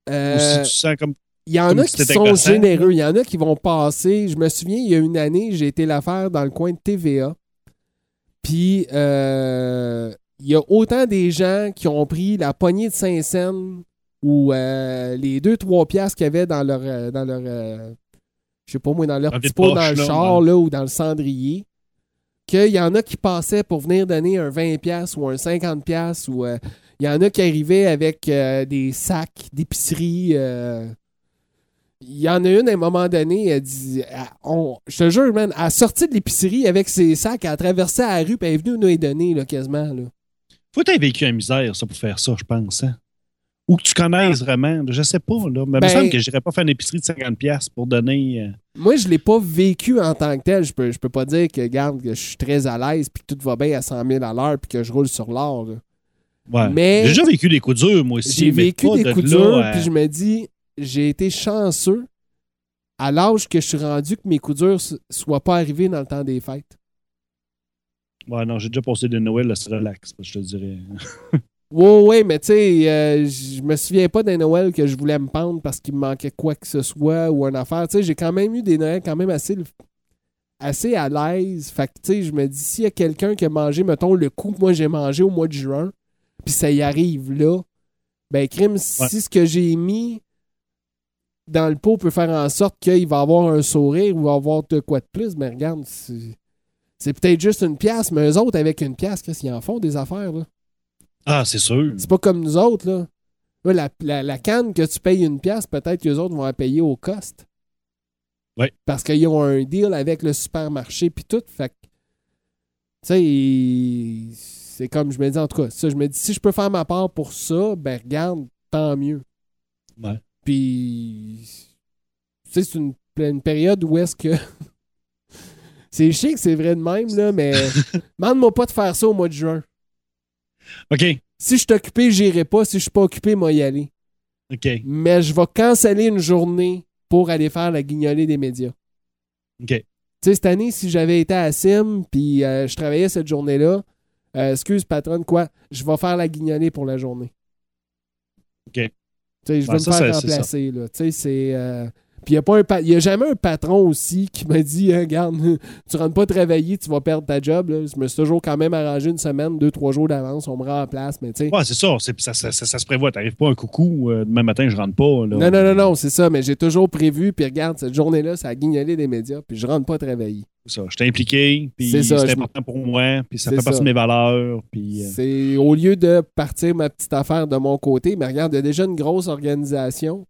euh, Ou si tu sens comme. Il y en a qui sont généreux. Il y en a qui vont passer. Je me souviens, il y a une année, j'ai été la faire dans le coin de TVA. Puis, euh, il y a autant des gens qui ont pris la poignée de Saint-Saëns ou euh, les 2-3 piastres qu'il y avait dans leur, euh, dans leur euh, je sais pas moi, dans leur Dans petit pot dans le là, char ouais. là, ou dans le cendrier. Qu'il y en a qui passaient pour venir donner un 20$ piastres ou un 50$ piastres ou Il y en a qui arrivaient avec des sacs d'épicerie. Il y en a une à un moment donné, elle dit elle- on- Je te jure, man, elle a sorti de l'épicerie avec ses sacs, elle a traversé la rue, puis elle est venue nous les donner, là, quasiment. Là. Faut que tu vécu la misère, ça, pour faire ça, je pense. hein. Ou que tu connaisses vraiment. là, Je sais pas, là. Mais il Ben- me semble que je n'irais pas faire une épicerie de 50$ pour donner. euh, Moi, je l'ai pas vécu en tant que tel. Je peux, je peux pas dire que, garde, que je suis très à l'aise, puis que tout va bien à 100 000 à l'heure, puis que je roule sur l'or. Ouais. Mais- J'ai déjà vécu des coups durs, moi aussi. J'ai vécu des de coups durs, à- puis je me dis, j'ai été chanceux à l'âge que je suis rendu que mes coups durs ne soient pas arrivés dans le temps des fêtes. Ouais, non, j'ai déjà passé de Noël, là, c'est relax, je te dirais. Ouais, ouais, mais tu sais, euh, je me souviens pas d'un Noël que je voulais me pendre parce qu'il me manquait quoi que ce soit ou une affaire. Tu sais, j'ai quand même eu des Noëls quand même assez, assez à l'aise. Fait que, tu sais, je me dis, s'il y a quelqu'un qui a mangé, mettons, le coup que moi j'ai mangé au mois de juin, puis ça y arrive là, ben, crime, si ce que j'ai mis dans le pot peut faire en sorte qu'il va avoir un sourire ou va avoir de quoi de plus, mais regarde, c'est, c'est peut-être juste une pièce, mais eux autres, avec une pièce, qu'est-ce qu'ils en font des affaires, là? Ah, c'est sûr. C'est pas comme nous autres, là. Là, la, la- la canne que tu payes une pièce, peut-être que les autres vont la payer au cost. Ouais. Parce qu'ils ont un deal avec le supermarché puis tout. Fait que, tu sais, c'est comme je me dis, en tout cas, ça, je me dis, si je peux faire ma part pour ça, ben regarde, tant mieux. Ouais. Puis, tu sais, c'est une, une période où est-ce que. c'est chic, c'est vrai de même, là, mais demande-moi pas de faire ça au mois de juin. OK. Si je suis occupé, j'irai pas. Si je suis pas occupé, moi y aller. OK. Mais je vais canceller une journée pour aller faire la guignolée des médias. OK. Tu sais, cette année, si j'avais été à Sim puis euh, je travaillais cette journée-là, euh, excuse patronne, quoi, je vais faire la guignolée pour la journée. OK. Tu sais, je vais Ouais, me ça, faire remplacer. Là. Tu sais, c'est. euh, Puis il n'y a, a jamais un patron aussi qui m'a dit Hein, Regarde, tu rentres pas travailler, tu vas perdre ta job. Là. Je me suis toujours quand même arrangé une semaine, deux, trois jours d'avance, on me remplace. Mais tu sais. Ouais, c'est ça. Ça, ça, ça- se prévoit. T'arrives pas un coucou, euh, demain matin, je rentre pas. Là. Non, non, non, non, c'est ça, mais j'ai toujours prévu, puis regarde, cette journée-là, ça a guignolé des médias, puis je rentre pas travailler. C'est ça. Je t'ai impliqué, puis C'est important pour moi, puis ça fait partie de mes valeurs. Puis, euh, C'est au lieu de partir ma petite affaire de mon côté, mais regarde, il y a déjà une grosse organisation.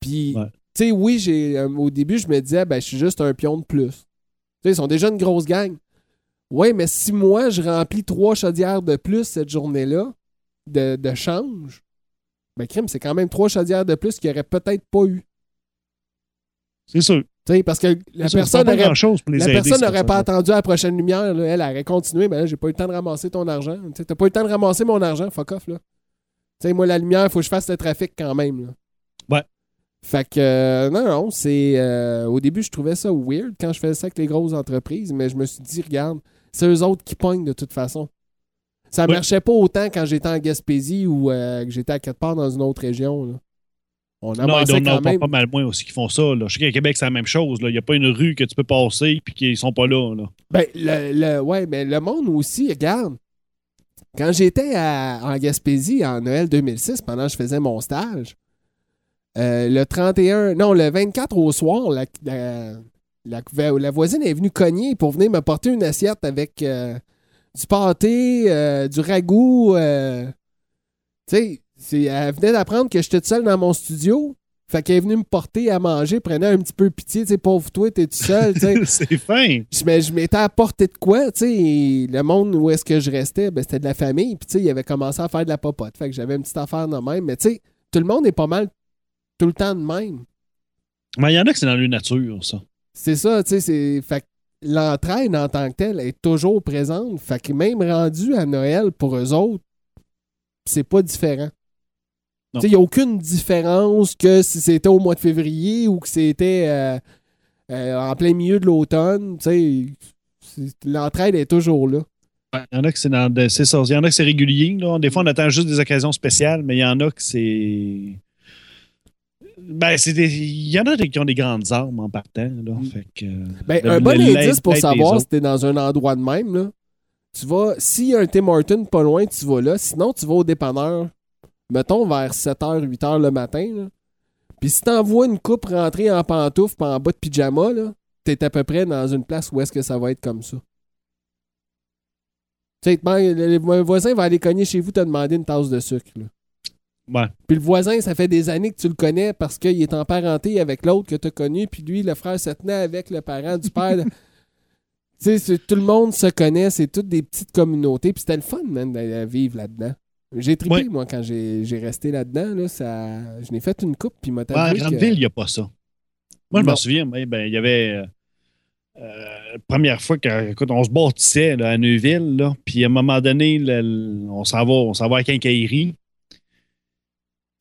Puis, Ouais. Tu sais, oui, j'ai euh, au début, je me disais, ben, je suis juste un pion de plus. Tu sais, ils sont déjà une grosse gang. Oui, mais si moi, je remplis trois chaudières de plus cette journée-là, de, de change, ben, crime, c'est quand même trois chaudières de plus qu'il n'y aurait peut-être pas eu. c'est sûr. Tu sais, parce que la ça, personne pas n'aurait pas attendu à la prochaine lumière. là. Elle aurait continué. Mais là, j'ai pas eu le temps de ramasser ton argent. T'as pas eu le temps de ramasser mon argent. Fuck off. Là. Tu sais, moi, la lumière, il faut que je fasse le trafic quand même. Là. Fait que, euh, non, non, c'est. euh, au début, je trouvais ça weird quand je faisais ça avec les grosses entreprises. Mais je me suis dit, regarde, c'est eux autres qui pognent de toute façon. Ça Ouais. marchait pas autant quand j'étais en Gaspésie ou euh, que j'étais à quelque part dans une autre région. Là. On Non, y en quand même. pas mal moins aussi qui font ça. Là. Je sais qu'à Québec, c'est la même chose. là. Il n'y a pas une rue que tu peux passer puis qu'ils sont pas là. là. Ben, le, le- ouais, mais le monde aussi, regarde. Quand j'étais en Gaspésie en Noël 2006, pendant que je faisais mon stage, euh, le 31, non, le 24 au soir, la, la, la- la voisine est venue cogner pour venir me porter une assiette avec euh, du pâté, euh, du ragoût. tu sais, elle venait d'apprendre que j'étais tout seul dans mon studio. Fait qu'elle est venue me porter à manger, prenait un petit peu pitié, tu sais, pauvre toi, t'es tout seul, tu sais. c'est fin. Je, me- je m'étais apporté de quoi, tu sais, le monde où est-ce que je restais, ben, c'était de la famille, puis tu sais, il avait commencé à faire de la popote, fait que j'avais une petite affaire de même, mais tu sais, tout le monde est pas mal tout le temps de même. Mais il y en a que c'est dans leur nature, ça. C'est ça, tu sais, c'est, fait l'entraide en tant que telle est toujours présente, fait que même rendu à Noël pour eux autres, c'est pas différent. Non. Tu sais, il n'y a aucune différence que si c'était au mois de février ou que c'était euh, euh, en plein milieu de l'automne, tu sais, l'entraide est toujours là. Il y en a que c'est dans de- c'est ça. Il y en a que c'est régulier. Là. Des fois, on attend juste des occasions spéciales, mais il y en a que c'est. Ben, c'est il y en a qui ont des grandes armes en partant. Là. Fait que, Ben, le- un bon indice pour savoir si t'es dans un endroit de même, là, tu vas, s'il y a un Tim Horton pas loin, tu vas là. Sinon, tu vas au dépanneur, mettons vers 7h, 8h le matin. Là. Puis si t'envoies une coupe rentrer en pantoufle en bas de pyjama, là, t'es à peu près dans une place où est-ce que ça va être comme ça. Tu sais, ben, le, le voisin va aller cogner chez vous te demander une tasse de sucre. là. Ouais. Puis le voisin, ça fait des années que tu le connais parce qu'il est en parenté avec l'autre que tu as connu, puis lui, le frère se tenait avec le parent du père. tu sais, tout le monde se connaît, c'est toutes des petites communautés, puis c'était le fun, man, d'aller vivre là-dedans. J'ai trippé, Ouais. moi, quand j'ai resté là-dedans. Là, ça... Je n'ai fait une coupe, puis m'a Ouais, à que- Grandeville, il n'y a pas ça. Moi, je me Non. souviens, mais, ben, il y avait. euh, euh, première fois qu'on se bâtissait là, à Neuville, là, puis à un moment donné, on s'en va, on s'en va à Quincaillerie.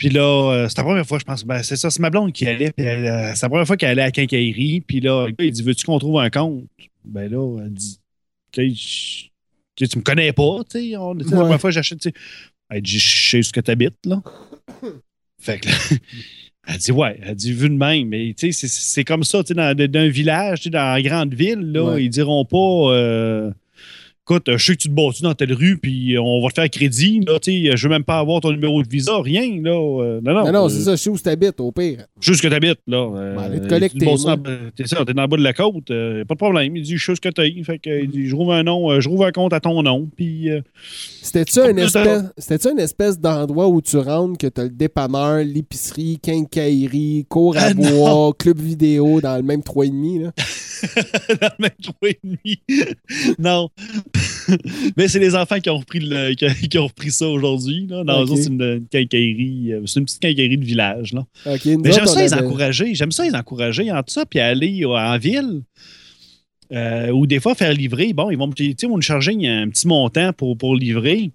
Puis là, euh, c'était la première fois, je pense. Ben, c'est ça, c'est ma blonde qui allait. euh, c'est la première fois qu'elle allait à Quincaillerie. Puis là, le gars, il dit Veux-tu qu'on trouve un compte? Ben là, elle dit Tu me connais pas, tu sais. sais, La Ouais. première fois, j'achète, tu sais. Elle dit Je sais ce que tu habites, là. Fait que là, elle dit ouais, elle dit vu de même, mais tu sais, c'est- c'est comme ça, tu sais, dans, dans un village, tu sais, dans une grande ville, là, Ouais. ils diront pas euh, écoute, je sais que tu te bats dans telle rue, puis on va te faire crédit, là, tu sais, je veux même pas avoir ton numéro de visa, rien, là. euh, non, non. Non, non, euh, c'est ça, je sais où tu habites, au pire. Juste que t'habites, là. Euh, Ben, allez te tu collecter, T'es ça, t'es dans le bas de la côte, euh, pas de problème. Il dit, je sais ce que t'as. Fait que, il dit, je rouvre un nom, euh, je rouvre un compte à ton nom, puis. euh, C'était-tu un espèce, une espèce d'endroit où tu rentres que t'as le dépanneur, l'épicerie, quincaillerie, cours à Ah, bois, club vidéo dans le même 3,5 là? dans le même trou et demi. non. Mais c'est les enfants qui ont repris, le- qui, qui ont repris ça aujourd'hui. Dans Ok. eux autres, c'est une, une quincaillerie. euh, C'est une petite quincaillerie de village. Là. Mais j'aime ça on les encourager. J'aime ça les encourager entre ça, puis aller euh, en ville. euh, ou des fois faire livrer. Bon, ils vont, nous charger un petit montant pour, pour livrer.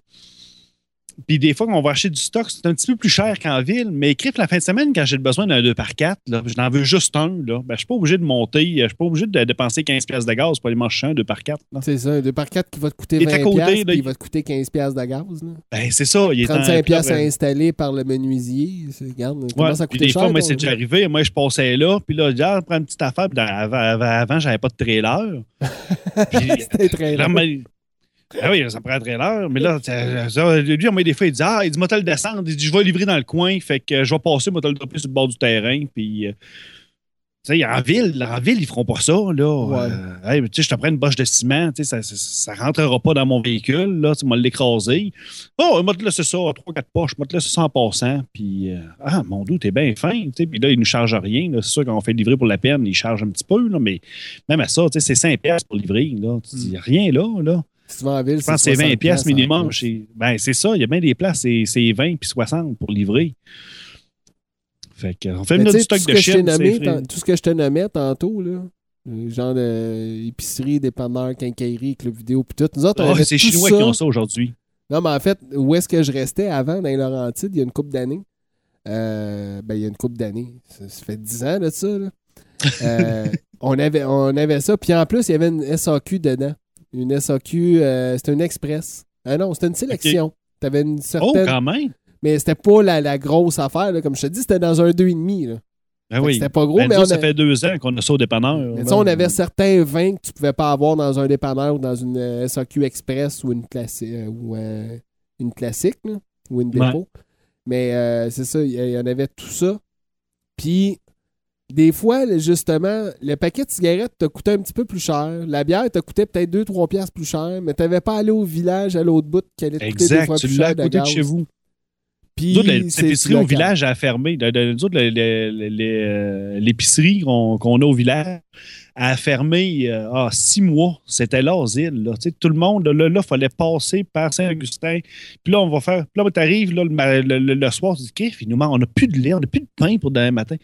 Puis des fois, quand on va acheter du stock, c'est un petit peu plus cher qu'en ville. Mais écrire la fin de semaine, quand j'ai besoin d'un 2x4, là, je n'en veux juste un. Là, ben, je ne suis pas obligé de monter, je ne suis pas obligé de dépenser 15$ piastres de gaz pour aller manger un 2x4. Là. C'est ça, un 2 par 4 qui va te coûter Il est à 20 côté, là, il va te coûter 15 piastres de gaz. Ben, c'est ça. Il est en- 35 piastres à Ouais. installer par le menuisier. Regarde, Ouais, comment ça coûtait des cher? fois, moi, c'est déjà arrivé. Moi, je passais là, puis là, je prends une petite affaire. Puis avant, avant, j'avais pas de trailer. C'était Là, mais- Ah oui, ça prend un trailer. Mais là, lui, on met des fois, il dit Ah, il dit, le descendre. Il dit, je vais livrer dans le coin. Fait que je vais passer, le dropper sur le bord du terrain. Puis, euh, tu sais, en ville, en ville, ils feront pas ça. Là. Ouais. Euh, hey, tu sais, je te prends une boche de ciment. Tu sais, ça, ça, ça rentrera pas dans mon véhicule. Là, tu vas l'écraser. Oh, moi, te laisser ça, 3-4 poches. Moi, te laisser ça en passant. Puis, euh, ah, mon doux, t'es bien fin. Tu sais, Puis là, ils nous chargent rien. C'est sûr qu'on fait livrer pour la peine, ils chargent un petit peu. Là, mais même à ça, tu sais, c'est 5 piastres pour livrer. Là. Tu dis, rien là. là. Je pense que c'est 20 60 pièces minimum. chez- Ben, c'est ça. Il y a bien des places, c'est c'est 20 puis 60 pour livrer. Fait que, on fait tu sais, stock tout ce de que je t'ai chips. tout ce que je te nommais tantôt, là, euh, genre de épicerie, dépanneur, quincaillerie, club vidéo, puis tout. Nous autres, on Ah, c'est Chinois ça. qui ont ça aujourd'hui. Non, mais en fait, où est-ce que je restais avant, dans les Laurentides, il y a une couple d'années? Euh, ben, il y a une couple d'années. Ça, ça fait 10 ans de ça, là. Euh, on, avait, on avait ça. Puis en plus, il y avait une SAQ dedans. Une SAQ, euh, c'était une express. Ah non, c'était une sélection. T'avais une Oh, certaine. quand même. mais c'était pas la, la grosse affaire. là. Comme je te dis, c'était dans un 2,5. là. Ben oui. C'était pas gros, Ben, mais nous on, autres, a- ça fait deux ans qu'on a ça au dépanneur. mais on avait certains vins que tu pouvais pas avoir dans un dépanneur ou dans une euh, SAQ Express ou une, classi- euh, ou, euh, une classique là, ou une Ouais. dépôt. Mais euh, c'est ça, il y en avait tout ça. Puis, des fois, justement, le paquet de cigarettes t'a coûté un petit peu plus cher. La bière t'a coûté peut-être 2-3 piastres plus cher, mais t'avais pas allé au village à l'autre bout qui allait te coûter deux Exact. fois Tu plus l'as cher à de côté de chez vous. Puis, l'épicerie au village a fermé. Nous autres, l'épicerie qu'on qu'on a au village a fermé euh, ah, six mois. C'était l'asile. Là. Tout le monde, là, il fallait passer par Saint-Augustin. Puis là, on va faire. Puis là, tu arrives là, le, ma- le- le- le soir, tu dis Kiff, il nous manque, on n'a plus de lait, on n'a plus de pain pour demain matin.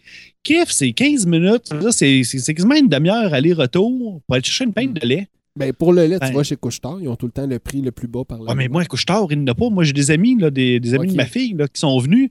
Kiff, c'est 15 minutes. C'est c'est- c'est quasiment une demi-heure aller-retour pour aller chercher une pinte de lait. Ben, pour le lait, tu Ben- vas chez Couchetard, ils ont tout le temps le prix le plus bas par là. Ouais, mais moi, couche-tard, il n'en a pas. Moi, j'ai des amis, là, des, des amis de ma fille là, qui sont venus.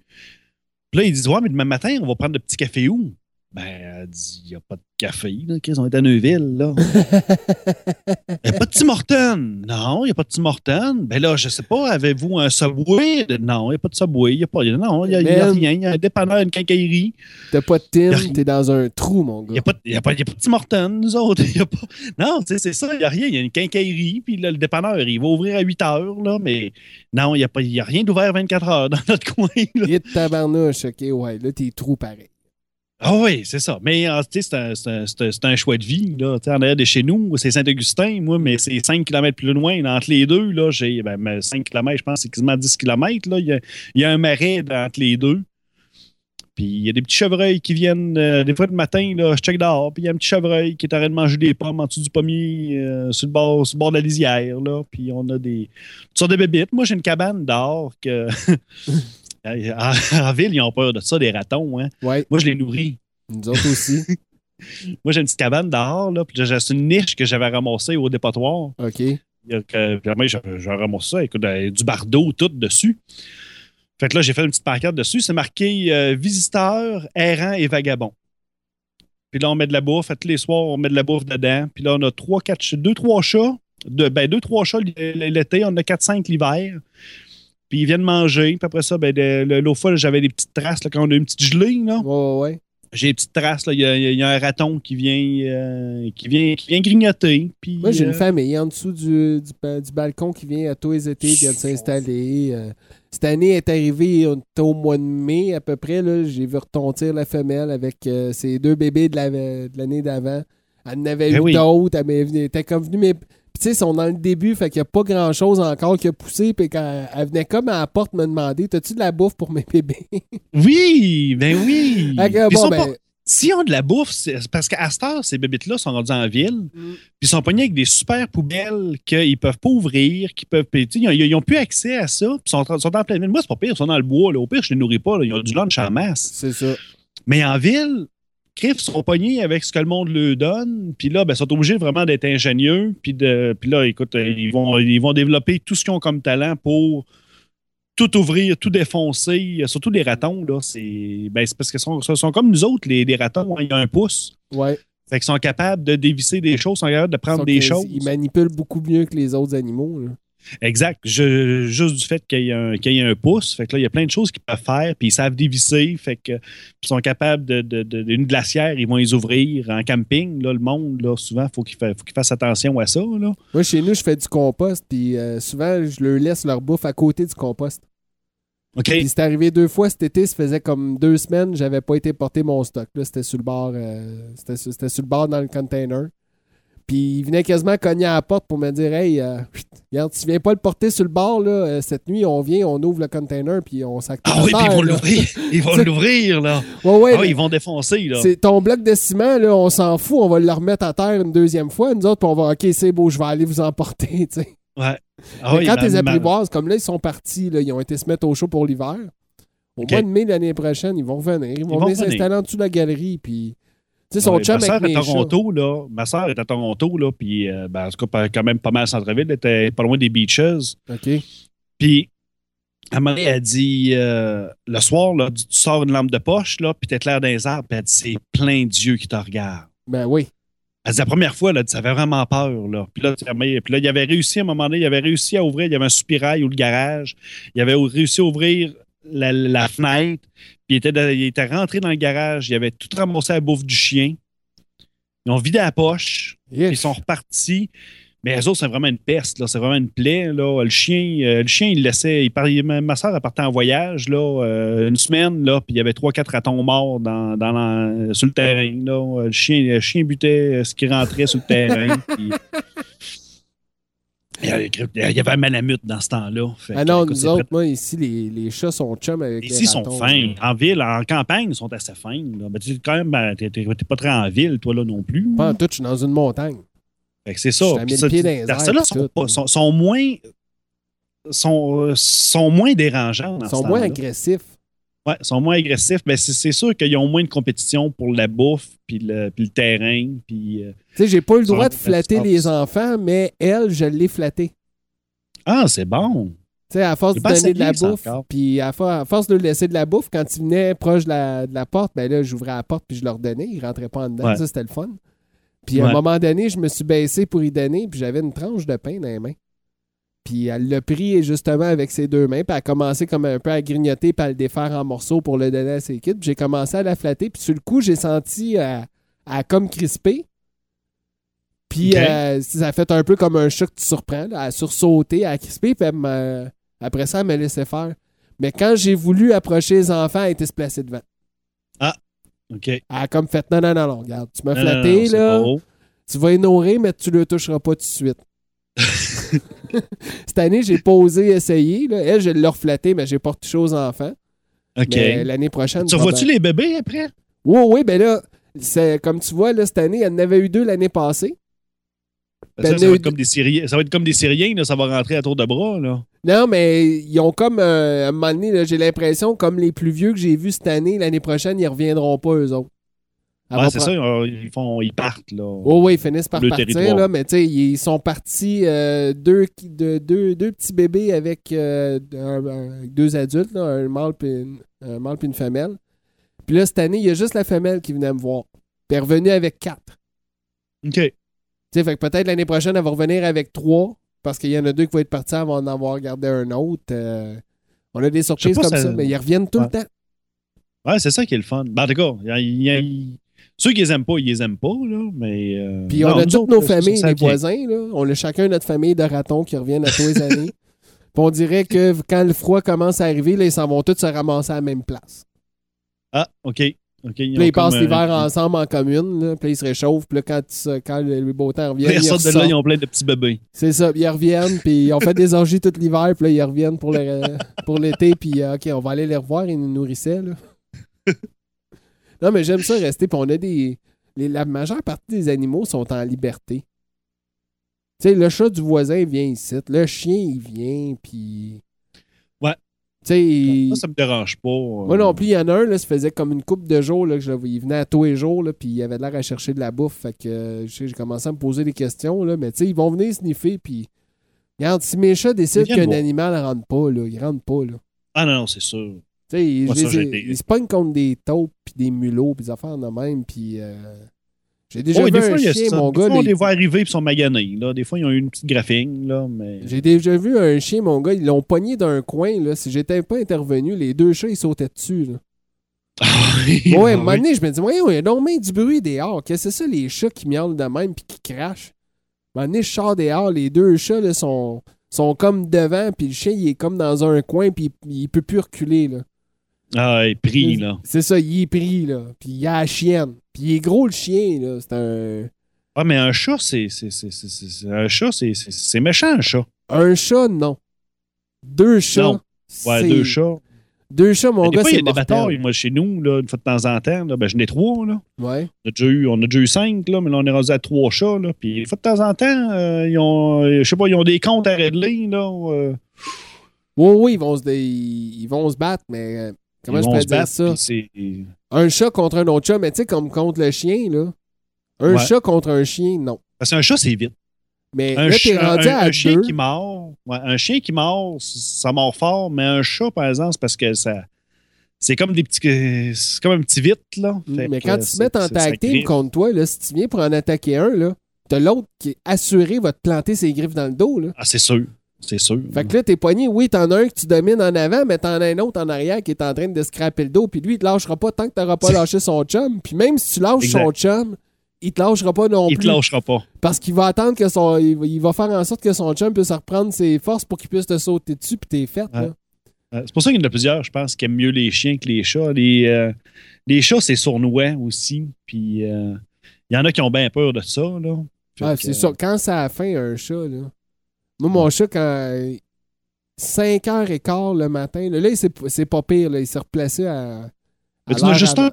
Puis là, ils disent Ouais, mais demain matin, on va prendre le petit café où? Ben, elle dit Il n'y a pas de café. Là, qu'ils ont été à Neuville. Là. Il n'y a pas de Tim. Non, il n'y a pas de Tim. Ben là, je sais pas, avez-vous un Subway Non, il n'y a pas de Subway. Il n'y a pas. Non, il n'y a, il y a rien. Il y a un dépanneur, une quincaillerie. T'as pas de Y a rien. t'es dans un trou, mon Il gars. n'y a, pas il y a, pas- il y a pas de Tim nous autres. Il y a pas... Non, tu sais, c'est ça, il n'y a rien. Il y a une quincaillerie, puis là, le dépanneur, il va ouvrir à 8 heures, là, mais non, il n'y a, pas- il y a rien d'ouvert 24 heures dans notre coin. là. Et de tabarnouche, ok, ouais, là, t'es trou pareil. Ah oui, c'est ça. Mais ah, c'est un, un- un- choix de vie. Là. En arrière de chez nous, c'est Saint-Augustin, moi, mais c'est 5 km plus loin. Entre les deux, là, j'ai ben, ben, 5 km, je pense, c'est quasiment 10 km. Il, y a, un marais entre les deux. Puis il y a des petits chevreuils qui viennent, euh, des fois le matin, là, je check dehors, puis il y a un petit chevreuil qui est en train de manger des pommes en dessous du pommier, euh, sur, le bord, sur le bord de la lisière. Puis on a des toutes sortes de bébites. Moi, j'ai une cabane dehors que. en, en ville, ils ont peur de ça, des ratons. Hein. Ouais, Moi, je les nourris. nous autres aussi. Moi, j'ai une petite cabane dehors, là, puis j'ai une niche que j'avais ramassée au dépotoir. OK. Que- puis j'ai ramassé ça, écoute, euh, du bardeau, tout dessus. Fait que là, j'ai fait une petite pancarte dessus. C'est marqué euh, visiteur, errant et vagabond. Puis là, on met de la bouffe. Tous les soirs, on met de la bouffe dedans. Puis là, on a trois, quatre, deux, trois chats. De, ben, deux, trois chats l'été. On a quatre, cinq l'hiver. Puis ils viennent manger. Puis après ça, ben, l'autre fois, j'avais des petites traces là, quand on a eu une petite gelée. Là. Ouais, ouais. J'ai des petites traces. Il y, a, il y a un raton qui vient, euh, qui vient, qui vient grignoter. Puis, Moi, j'ai euh, une famille en dessous du, du, ba- du balcon qui vient à tous les étés, vient de s'installer. Euh, cette année est arrivée on était au mois de mai à peu près. J'ai vu retontir la femelle avec euh, ses deux bébés de la- de l'année d'avant. Elle en avait Ben eu oui. d'autres. Elle était comme venue. Mais, puis, tu sais, ils sont dans le début, fait qu'il n'y a pas grand-chose encore qui a poussé. Puis quand elle venait comme à la porte me demander T'as-tu de la bouffe pour mes bébés? Oui, ben oui. Que, Ils bon, sont ben, pas- S'ils ont de la bouffe, parce qu'à cette heure, ces bébites-là sont rendus en ville, puis ils sont pognés avec des super poubelles qu'ils peuvent pas ouvrir, qu'ils peuvent. Ils n'ont plus accès à ça, puis ils sont, en- sont en pleine ville. Moi, c'est pas pire, ils sont dans le bois. Là. Au pire, je les nourris pas. là. Ils ont du lunch en masse. c'est ça. Mais en ville, Criff sont pognés avec ce que le monde leur donne, puis là, ben, ils sont obligés vraiment d'être ingénieux, puis de, puis là, écoute, euh, ils vont, ils vont développer tout ce qu'ils ont comme talent pour tout ouvrir, tout défoncer, euh, surtout les ratons, là, c'est, ben, parce qu'ils sont, sont comme nous autres, les, les ratons, hein, ils ont un pouce. Ouais. Fait qu'ils sont capables de dévisser des choses, sont capables de prendre des choses. Ils manipulent beaucoup mieux que les autres animaux. là. Exact. Je- juste du fait qu'il y, ait un- qu'il y ait un pouce. Fait que là, il y a plein de choses qu'ils peuvent faire, puis ils savent dévisser. Fait que ils sont capables de, de- de- d'une glacière, ils vont les ouvrir. En camping, là, le monde, là, souvent, faut qu'il fa- faut qu'ils fassent attention à ça. Là. Moi, chez nous, je fais du compost, puis euh, souvent, je leur laisse leur bouffe à côté du compost. OK. Puis c'est arrivé deux fois cet été, ça faisait comme deux semaines, j'avais pas été porter mon stock. Là, c'était sur le bord, euh, c'était, sur- c'était sur le bord dans le container. Puis il venait quasiment cogner à la porte pour me dire Hey, euh, regarde, tu viens pas le porter sur le bord, là, euh, cette nuit, on vient, on ouvre le container, puis on s'active. Ah oui, puis ils vont l'ouvrir. Ils vont l'ouvrir, là. Ouais, ouais, Ah, ils vont défoncer, là. c'est ton bloc de ciment, là, on s'en fout, on va le remettre à terre une deuxième fois. Nous autres, puis on va, OK, c'est beau, je vais aller vous emporter, tu sais. Ouais. Ah oui, quand tes ma- apprivoises, comme là, ils sont partis, là, ils ont été se mettre au chaud pour l'hiver. Au mois de mai l'année prochaine, ils vont revenir. Ils vont venir s'installer en dessous de la galerie. Puis, sais, son Ouais, chum ma soeur avec est à chats. Toronto, là. Ma soeur est à Toronto, là. Puis, euh, ben, en tout cas, pas- quand même pas mal centre-ville. Elle était pas loin des beaches. OK. Puis, à un moment donné, elle dit euh, le soir, là, tu tu sors une lampe de poche, là, puis t'éclaires dans les arbres, puis elle dit c'est plein d'yeux qui te regardent. Ben oui. Elle dit la première fois, là, elle dit, ça avait vraiment peur. Là. Puis, là, puis là, il avait réussi à un moment donné, il avait réussi à ouvrir, il y avait un soupirail ou le garage. Il avait réussi à ouvrir la, la fenêtre. Puis il était, dans- il était rentré dans le garage, il avait tout ramassé à la bouffe du chien. Ils ont vidé la poche. Yes. Ils sont repartis. Mais eux autres, c'est vraiment une peste, là. C'est vraiment une plaie, là. Le chien, euh, le chien, il laissait. Il ma, soeur, elle partait en voyage, là, euh, une semaine, là, puis il y avait trois, quatre ratons morts dans, dans la- sur le terrain, là. Le chien, le chien butait euh, ce qui rentrait sur le terrain. puis- Il y avait- un malamute dans ce temps-là. Ah non, nous autres, moi, ici, les, les chats sont chums avec Ici, les ils sont fins. En ville, en campagne, ils sont assez fins. Mais tu sais, quand même, ben, t'es pas très en ville, toi, là, non plus. Pas en tout, je suis dans une montagne. C'est ça. 1000 ça, airs, ceux-là sont, sont, sont moins sont, euh, sont moins dérangeants. Ils sont moins agressifs. Ouais, sont moins agressifs. Mais c'est sûr qu'ils ont moins de compétition pour la bouffe, puis le, puis le terrain. Puis, euh, Tu sais, j'ai pas eu le droit de flatter les enfants, mais elle, je l'ai flattée. Ah, c'est bon. Tu sais, à force de donner de la bouffe, puis à, for- à force de lui laisser de la bouffe, quand il venait proche de la, de la porte, ben là, j'ouvrais la porte puis je leur donnais. Il rentrait pas en dedans. Ouais. Ça, c'était le fun. Puis à un moment donné, je me suis baissé pour y donner, puis j'avais une tranche de pain dans les mains. Puis elle l'a pris justement avec ses deux mains, puis elle a commencé comme un peu à grignoter, puis à le défaire en morceaux pour le donner à ses kids. Puis j'ai commencé à la flatter, puis sur le coup, j'ai senti euh, à comme crisper. Puis euh, ça a fait un peu comme un chat que tu surprends, là, à sursauter, à crisper, puis elle après ça, elle me laissait faire. Mais quand j'ai voulu approcher les enfants, elle était se placer devant. Ah. OK. Elle a comme fait non, non, non, non, regarde, tu m'as non, flatté, non, là. Tu vas nourrir, mais tu le toucheras pas tout de suite. Cette année, j'ai pas osé essayer. Là. Elle, je l'ai reflatté, mais j'ai pas retouché aux enfants. OK. L'année prochaine. Tu revois-tu les bébés après? Oui, oui, ben là, c'est comme tu vois, là, cette année, elle en avait eu deux l'année passée. Ça, Ben, ça, va être comme des Syriens, ça va être comme des Syriens, là, ça va rentrer à tour de bras. Là. Non, mais ils ont comme, euh, à un moment donné, là, j'ai l'impression, comme les plus vieux que j'ai vus cette année, l'année prochaine, ils reviendront pas, eux autres. Ouais, c'est ça, euh, ils, font, ils partent. Là. Oh oui, ils finissent par partir, là, mais tu sais, ils sont partis euh, deux, deux, deux petits bébés avec euh, un- deux adultes, là, un mâle puis une, un mâle puis une femelle. Puis là, cette année, il y a juste la femelle qui venait me voir. Puis elle est revenue avec quatre. OK. Tu sais, fait que peut-être l'année prochaine, elle va revenir avec trois, parce qu'il y en a deux qui vont être partis, elle va en avoir gardé un autre. euh, on a des surprises comme ça, ça- mais ils reviennent tout Ouais. le temps. Ouais, c'est ça qui est le fun. Ben, en tout cas, il- ceux qui les aiment pas, ils les aiment pas. Là, mais, euh, Puis non, on a toutes autres, nos familles, les voisins. Là. On a chacun notre famille de ratons qui reviennent à tous les années. Puis on dirait que quand le froid commence à arriver, là, ils s'en vont tous se ramasser à la même place. Ah, OK. Puis ils passent comme, l'hiver euh, ensemble en commune. Là. Puis ils se réchauffent. Puis là, quand, le beau temps revient, Ils ils sortent de là, ils ont plein de petits bébés. C'est ça. Puis ils reviennent. Puis ils ont fait des orgies tout l'hiver. Puis là, ils reviennent pour l'été. Puis euh, OK, on va aller les revoir. Ils nous nourrissaient. Là. non, mais j'aime ça rester. Puis on a des... les- la majeure partie des animaux sont en liberté. Tu sais, le chat du voisin vient ici. Le chien, il vient. Puis... Ouais. Tu sais, il- Ça, ça me dérange pas. euh. moi non plus, il y en a un, là, ça faisait comme une couple de jours là, que je le voyais. Il venait à tous les jours, là, puis il avait l'air à chercher de la bouffe. Fait que j'ai commencé à me poser des questions, là, mais tu sais, ils vont venir sniffer, puis. Regarde, si mes chats décident qu'un animal ne rentre pas, là, ils rentrent pas, là. Ah non, non, c'est sûr. Tu sais, ils, se pognent contre des taupes, puis des mulots, puis des affaires de même, puis. euh, J'ai déjà Ouais, vu des un fois, chien, mon Des gars. fois, on les voit arriver et sont maganés. Là. Des fois, ils ont eu une petite graphine, là, mais... J'ai déjà vu un chien, mon gars, ils l'ont pogné d'un coin, là. Si j'étais pas intervenu, les deux chats, ils sautaient dessus, là. Ah Ouais, à un moment donné, je me dis, voyons, il y a donc du bruit dehors. Qu'est-ce que c'est ça, les chats qui miaulent de même puis qui crachent? Un moment donné, je sors dehors, les deux chats là, sont, sont comme devant, puis le chien, il est comme dans un coin, puis il, il peut plus reculer, là. Ah, il est pris, là. C'est ça, il est pris, là. Puis il y a la chienne. Puis il est gros, le chien, là. C'est un... Ah, mais un chat, c'est... c'est- c'est- c'est- c'est- c'est- Un chat, c'est c'est- c'est méchant, un chat. Un chat, non. Deux chats. Non. Ouais, c'est- deux chats. Deux chats, mon des gars, fois, il y c'est a des batailles, moi, chez nous, là, une fois de temps en temps. Là, ben, je n'ai trois, là. Ouais. On a, déjà eu, on a déjà eu cinq, là, mais là, on est rendu à trois chats. Là. Puis, une fois de temps en temps, euh, ils ont, euh, je sais pas, ils ont des comptes à régler. Là, euh, Oui, oui, ils vont se, ils vont se battre, mais comment ils je peux se dire ça? Un chat contre un autre chat, mais tu sais, comme contre le chien, là. Un Ouais. chat contre un chien, non. Parce qu'un chat, c'est vite. Mais Un, là, t'es rendu un- à un chien qui mord, ouais, un chien qui mord, ça mord fort, mais un chat, par exemple, c'est parce que ça. C'est comme des petits. C'est comme un petit vite, là. Fait Mais quand tu te c'est- mets en tag team contre toi, là, si tu viens pour en attaquer un, là, t'as l'autre qui est assuré va te planter ses griffes dans le dos, là. Ah, c'est sûr. C'est sûr. Fait que là, t'es poigné, oui, t'en as un que tu domines en avant, mais t'en as un autre en arrière qui est en train de scraper le dos, puis lui, il te lâchera pas tant que t'auras pas lâché son chum. Puis même si tu lâches son chum, il te lâchera pas non Il plus. te lâchera pas. Parce qu'il va attendre que son. Il va, il faire en sorte que son chum puisse reprendre ses forces pour qu'il puisse te sauter dessus, puis t'es fait. Ouais. Euh, C'est pour ça qu'il y en a plusieurs, je pense, qui aiment mieux les chiens que les chats. Les, euh, les chats, c'est sournois aussi. Puis euh, il y en a qui ont bien peur de ça. Là. Ah, c'est sûr. Quand ça a faim, un chat, là. Moi, mon chat, quand. 5h15 le matin, là, c'est pas pire, là. Il s'est replacé à. Mais tu en as juste un?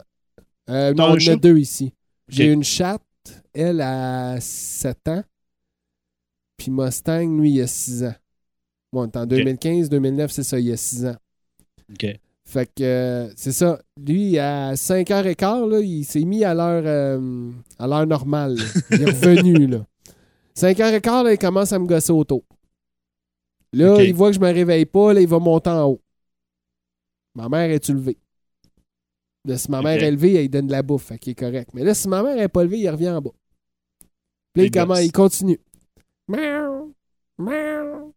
Euh, non, on en a deux ici. J'ai une chatte, elle a 7 ans. Puis Mustang, lui, il a 6 ans. Bon, on est en 2015, 2009, c'est ça, il y a 6 ans. OK. Fait que euh, c'est ça. Lui, à 5h15, là, il s'est mis à l'heure euh, à l'heure normale. là. Il est revenu. là. 5h15, là, il commence à me gosser autour. Là, Ok. il voit que je me réveille pas, là, il va monter en haut. Ma mère est-tu levée? Là, si ma mère est levée, elle lui donne de la bouffe, fait qu'il est correct. Mais là, si ma mère n'est pas levée, il revient en bas. Puis là, il, Il commence- gosse. il continue. Miaou, miaou,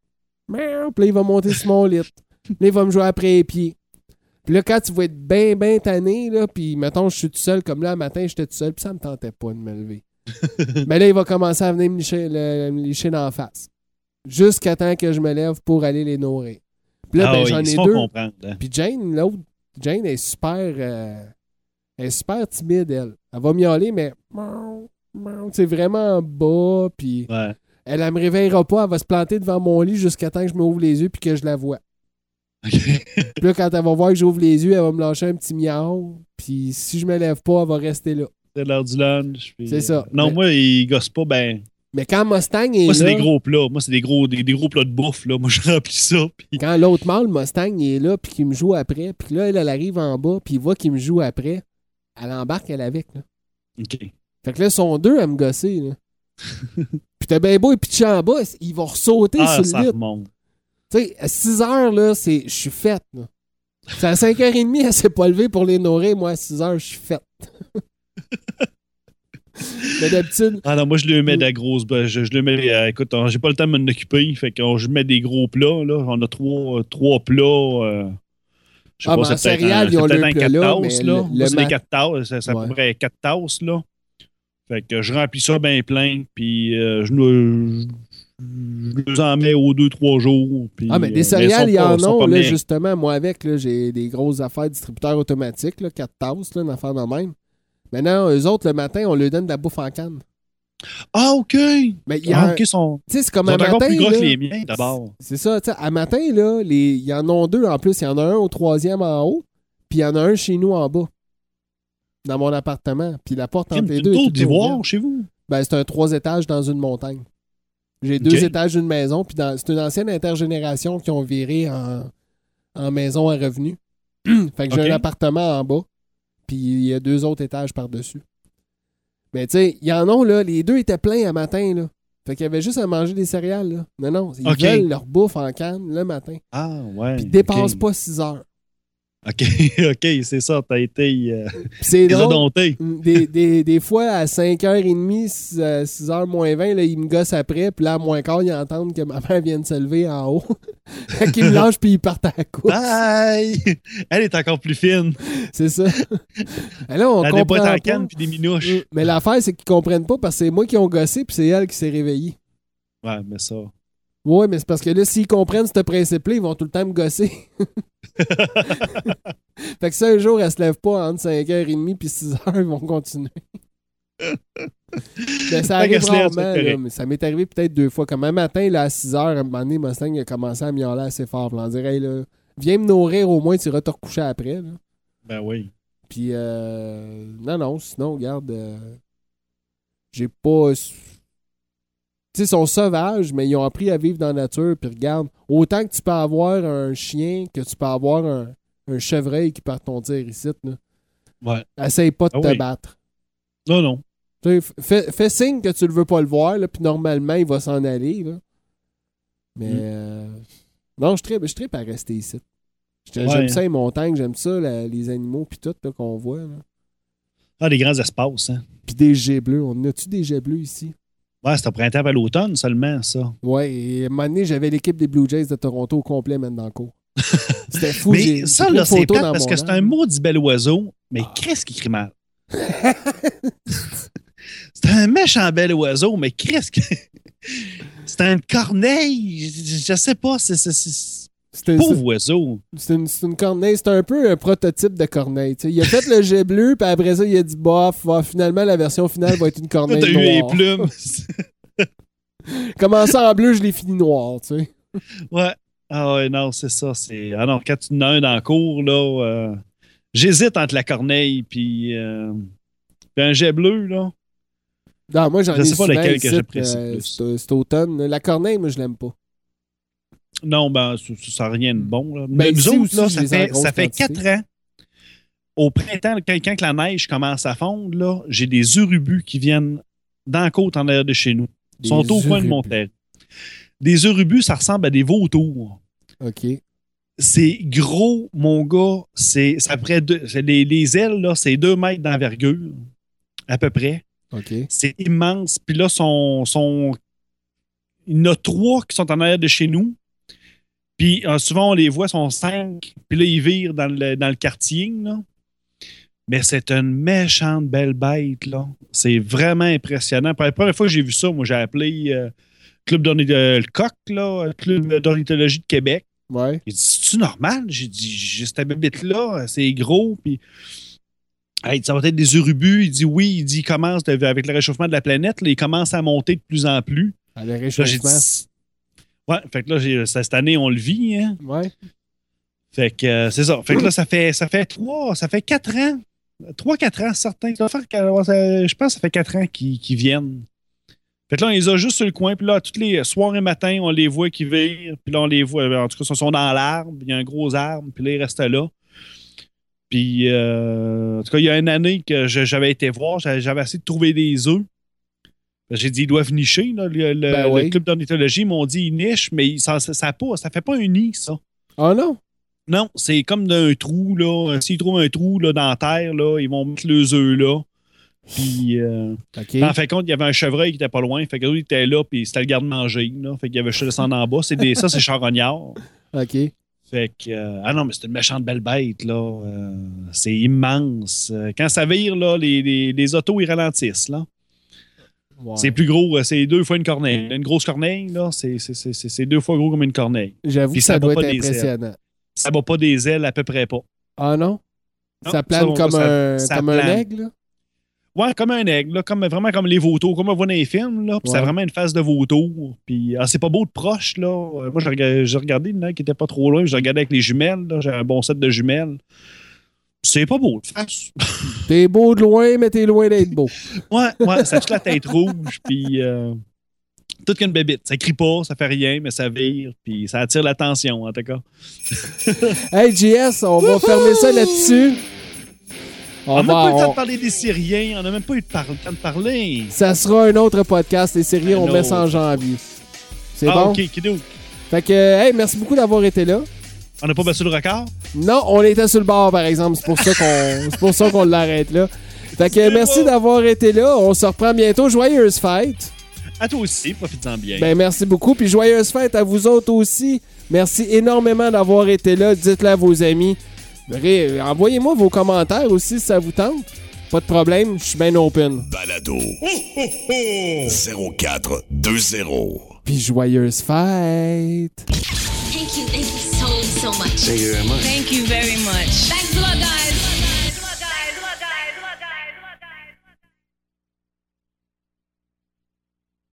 miaou. Puis là, il va monter sur mon lit. Puis là, il va me jouer après les pieds. Puis là, quand tu vas être bien, bien tanné, là, puis mettons, je suis tout seul, comme là, un matin, j'étais tout seul, puis ça me tentait pas de me lever. Mais là, il va commencer à venir me licher, le- me licher dans la face. Jusqu'à temps que je me lève pour aller les nourrir. Puis là, Ah ben, oui, j'en ai deux. comprendre. hein. Puis Jane, l'autre, Jane est super. euh, Elle est super timide, elle. Elle va miauler, mais c'est vraiment bas, puis Ouais. elle, elle me réveillera pas, elle va se planter devant mon lit jusqu'à temps que je m'ouvre les yeux puis que je la vois. Puis là, quand elle va voir que j'ouvre les yeux, elle va me lâcher un petit miau. Puis si je me lève pas, elle va rester là. C'est l'heure du lunch. puis, C'est ça. euh, Non, Mais- moi, ils gossent pas, ben. Mais quand Mustang est Moi, c'est des gros plats. Moi, c'est des gros, des, des gros plats de bouffe, là. Moi, je remplis ça. Puis... quand l'autre mâle Mustang il est là puis qu'il me joue après, puis là, elle, elle arrive en bas puis il voit qu'il me joue après, elle embarque elle avec. Là. OK. Fait que là, ils sont deux à me gosser. Là. puis t'as bien beau et pitcher en bas, ils vont ressauter Ah, sur le lit. Tu sais, à 6 heures, là, c'est, je suis faite. là. C'est à 5h30, elle s'est pas levée pour les nourrir. Moi, à 6 heures, je suis faite. Mais d'habitude, Ah non, moi, je Mm. mets de la grosse. Je, je lui mets. euh, écoute, on- j'ai pas le temps de m'en occuper. Fait que je mets des gros plats, là. On a trois, euh, trois plats. euh, je sais Ah, pas, ben, en c'est peut-être céréales, un- le plat 4 là, tasses, mais là. le- Moi, le c'est des mat- 4 tasses. C'est c'est à Ouais. près 4 tasses, là. Fait que je remplis ça bien plein. Puis euh, je, nous- je, je les en mets aux 2-3 jours. puis, Ah, mais des céréales, il y en a, là, justement. Moi, avec, j'ai des grosses affaires distributeurs automatiques, là, 4 tasses, là, une affaire de même. Maintenant, eux autres, le matin, on leur donne de la bouffe en canne. Ah, OK. Mais il y a Ah, un- OK, ils sont, Tu sais, c'est comme un matin. plus gros là, que les miens, d'abord. C'est ça, tu sais, à matin, là, les- il y en a deux en plus. Il y en a un au troisième en haut, puis il y en a un chez nous en bas. Dans mon appartement. Puis la porte entre les deux. est tour toute d'ivoire chez vous? Ben, c'est un trois étages dans une montagne. J'ai deux étages d'une maison, puis c'est une ancienne intergénération qui ont viré en, en maison à revenus. fait que j'ai un appartement en bas, puis il y a deux autres étages par-dessus. Mais tu sais, il y en a, là, les deux étaient pleins à matin, là. Fait qu'il y avait juste à manger des céréales, là. Non, non, ils Ok. veulent leur bouffe en canne le matin. Ah, ouais. Puis ils dépassent pas 6 heures. OK, OK, c'est ça. T'as été. Euh, c'est drôle. Des, des, des fois, à 5h30, 6, euh, 6h moins 20, là, ils me gossent après. Puis là, à moins quart, ils entendent que ma mère vient de se lever en haut. fait qu'ils me lâchent puis ils partent à la course. Bye! Elle est encore plus fine. C'est ça. Là, on Elle a des comprend boîtes en canne puis des minouches. Mm. Mais l'affaire, c'est qu'ils comprennent pas parce que c'est moi qui ont gossé puis c'est elle qui s'est réveillée. Ouais, mais ça. Ouais, mais c'est parce que là, s'ils comprennent ce principe-là, ils vont tout le temps me gosser. fait que si un jour, elle se lève pas entre 5h30 puis 6h, ils vont continuer. ben, ça arrive rarement, là, mais ça m'est arrivé peut-être deux fois. Comme un matin, là, à 6h, à un moment donné, Mustang il a commencé à miauler assez fort. Puis on dirait, hey, là, viens me nourrir au moins, tu iras te recoucher après. Là. Ben oui. Puis, euh, non, non, sinon, regarde, euh, j'ai pas. Sais, ils sont sauvages, mais ils ont appris à vivre dans la nature. Puis, regarde, autant que tu peux avoir un chien, que tu peux avoir un, un chevreuil qui part ton tir ici, là. Ouais. Essaye pas de Ah te oui. battre. Non, non. Fais, fais signe que tu ne veux pas le voir, là, puis normalement, il va s'en aller. Là. Mais, Mm. euh, non, je tripe, je tripe à rester ici. J'aime Ouais. ça les montagnes, j'aime ça, la- les animaux, puis tout qu'on voit. Là. Ah, des grands espaces, hein. Puis des jets bleus. On a-tu des jets bleus ici? Ouais, c'est au printemps à l'automne seulement, ça. Ouais, et à un moment donné, j'avais l'équipe des Blue Jays de Toronto au complet maintenant dans le cours. C'était fou. mais ça, là, c'est plate parce que c'est un maudit bel oiseau, mais Ah. qu'est-ce qui crie mal? c'est un méchant bel oiseau, mais qu'est-ce que. C'est un corneille. Je, je sais pas. C'est C'était- pauvre oiseau. C'est une, corneille. C'est un peu un prototype de corneille. Il a fait le jet bleu, puis après ça, il a dit bof, va, finalement, la version finale va être une corneille t'as eu les plumes. Commencé en bleu, je l'ai fini noir. Tu sais. ouais. Ah ouais, non, c'est ça. C'est... Ah non, quand tu en as un dans le cours, là, euh, j'hésite entre la corneille puis, euh, puis un jet bleu, là. Non, moi, j'en Je ai sais pas lequel que j'apprécie euh, plus. cet automne. La corneille, moi, je l'aime pas. Non, ben, ça- ça n'a rien de bon. Là. Ben, Mais nous ici autres, aussi, là, ça fait, ça fait quatre ans. Au printemps, quand, quand la neige commence à fondre, là, j'ai des urubus qui viennent dans la côte en arrière de chez nous. Ils Des sont au coin de mon terrain. Des urubus, ça ressemble à des vautours. OK. C'est gros, mon gars. C'est peu près c'est les, les ailes, là, c'est deux mètres d'envergure, à peu près. OK. C'est immense. Puis là, sont, sont... il y en a trois qui sont en arrière de chez nous. Puis euh, souvent, on les voit, sont cinq. Puis là, ils virent dans le, dans le quartier. Là. Mais c'est une méchante belle bête. là. C'est vraiment impressionnant. Pour la première fois que j'ai vu ça, moi, j'ai appelé euh, Club d'orni- euh, le Coq, là, Club d'ornithologie de Québec. Ouais. Il dit C'est-tu normal? J'ai dit J'ai cette bête-là, c'est gros. Puis Hey, ça va être des urubus. Il dit oui, il dit il commence de- avec le réchauffement de la planète, là, il commence à monter de plus en plus. Ah, le Là, réchauffement. dit- Ouais, fait que là, cette année, on le vit. Hein? Ouais. Fait que euh, c'est ça. Fait que là, ça fait, ça fait trois, ça fait quatre ans. Trois, quatre ans, certains. Je pense que ça fait quatre ans qu'ils viennent. Fait que là, on les a juste sur le coin. Puis là, tous les soirs et matins, on les voit qui virent. Puis là, on les voit. En tout cas, ils sont dans l'arbre. Il y a un gros arbre. Puis là, ils restent là. Puis, euh, en tout cas, il y a une année que j'avais été voir. J'avais essayé de trouver des œufs. J'ai dit, ils doivent nicher. là. Le, le- Ben le club d'ornithologie ils m'ont dit, ils nichent, mais ça, ça, ça, fait pas un nid, ça. Oh non? Non, c'est comme d'un trou, là. S'ils trouvent un trou là, dans la terre, là, ils vont mettre leurs œufs là. Puis, euh, OK. en fin de compte, il y avait un chevreuil qui était pas loin. Fait que lui, il était là, puis c'était le garde-manger, là. Fait qu'il y avait descendre en bas. C'est des, ça, c'est charognard. OK. Fait que, euh, ah non, mais c'est une méchante belle bête, là. Euh, c'est immense. Euh, Quand ça vire, là, les, les, les autos, ils ralentissent, là. Ouais. C'est plus gros, euh, c'est deux fois une corneille. Une grosse corneille, là, c'est- deux fois gros comme une corneille. J'avoue que ça ça doit pas être des ailes. impressionnant. Ça bat pas des ailes, à peu près pas. Ah non? Non, ça plane comme, un, ça comme un aigle, là? Ouais, comme un aigle, là, comme, vraiment comme les vautours, comme on voit dans les films. Là, puis ça a Ouais. vraiment une face de vautour. Puis ah, c'est pas beau de proche. Là. Euh, Moi, j'ai regardé, une qui était pas trop loin. J'ai regardé avec les jumelles. J'ai un bon set de jumelles. C'est pas beau de face. T'es beau de loin, mais t'es loin d'être beau. Ouais, ouais, ça a toute la tête rouge. Puis euh, toute qu'une bébite. Ça crie pas, ça fait rien, mais ça vire. Puis ça attire l'attention, en tout cas. Hey, JS, on va fermer ça là-dessus. On n'a même pas eu le temps de parler des Syriens. On n'a même pas eu le temps de parler. Ça sera un autre podcast. Les séries, Un on met ça en janvier. C'est Ah, bon? OK. Fait que, hey, merci beaucoup d'avoir été là. On n'a pas battu le record? Non, on était sur le bord, par exemple. C'est pour ça qu'on c'est pour ça qu'on l'arrête là. Fait que merci d'avoir été là. On se reprend bientôt. Joyeuse fête. À toi aussi, profites-en bien. Ben merci beaucoup. Puis joyeuse fête à vous autres aussi. Merci énormément d'avoir été là. Dites-le à vos amis. Envoyez-moi vos commentaires aussi si ça vous tente. Pas de problème, je suis bien open. Balado. 0420. Puis joyeuse fête. Thank you, thank you so, so much. Thank you very much. Thank you very much. Thanks a lot,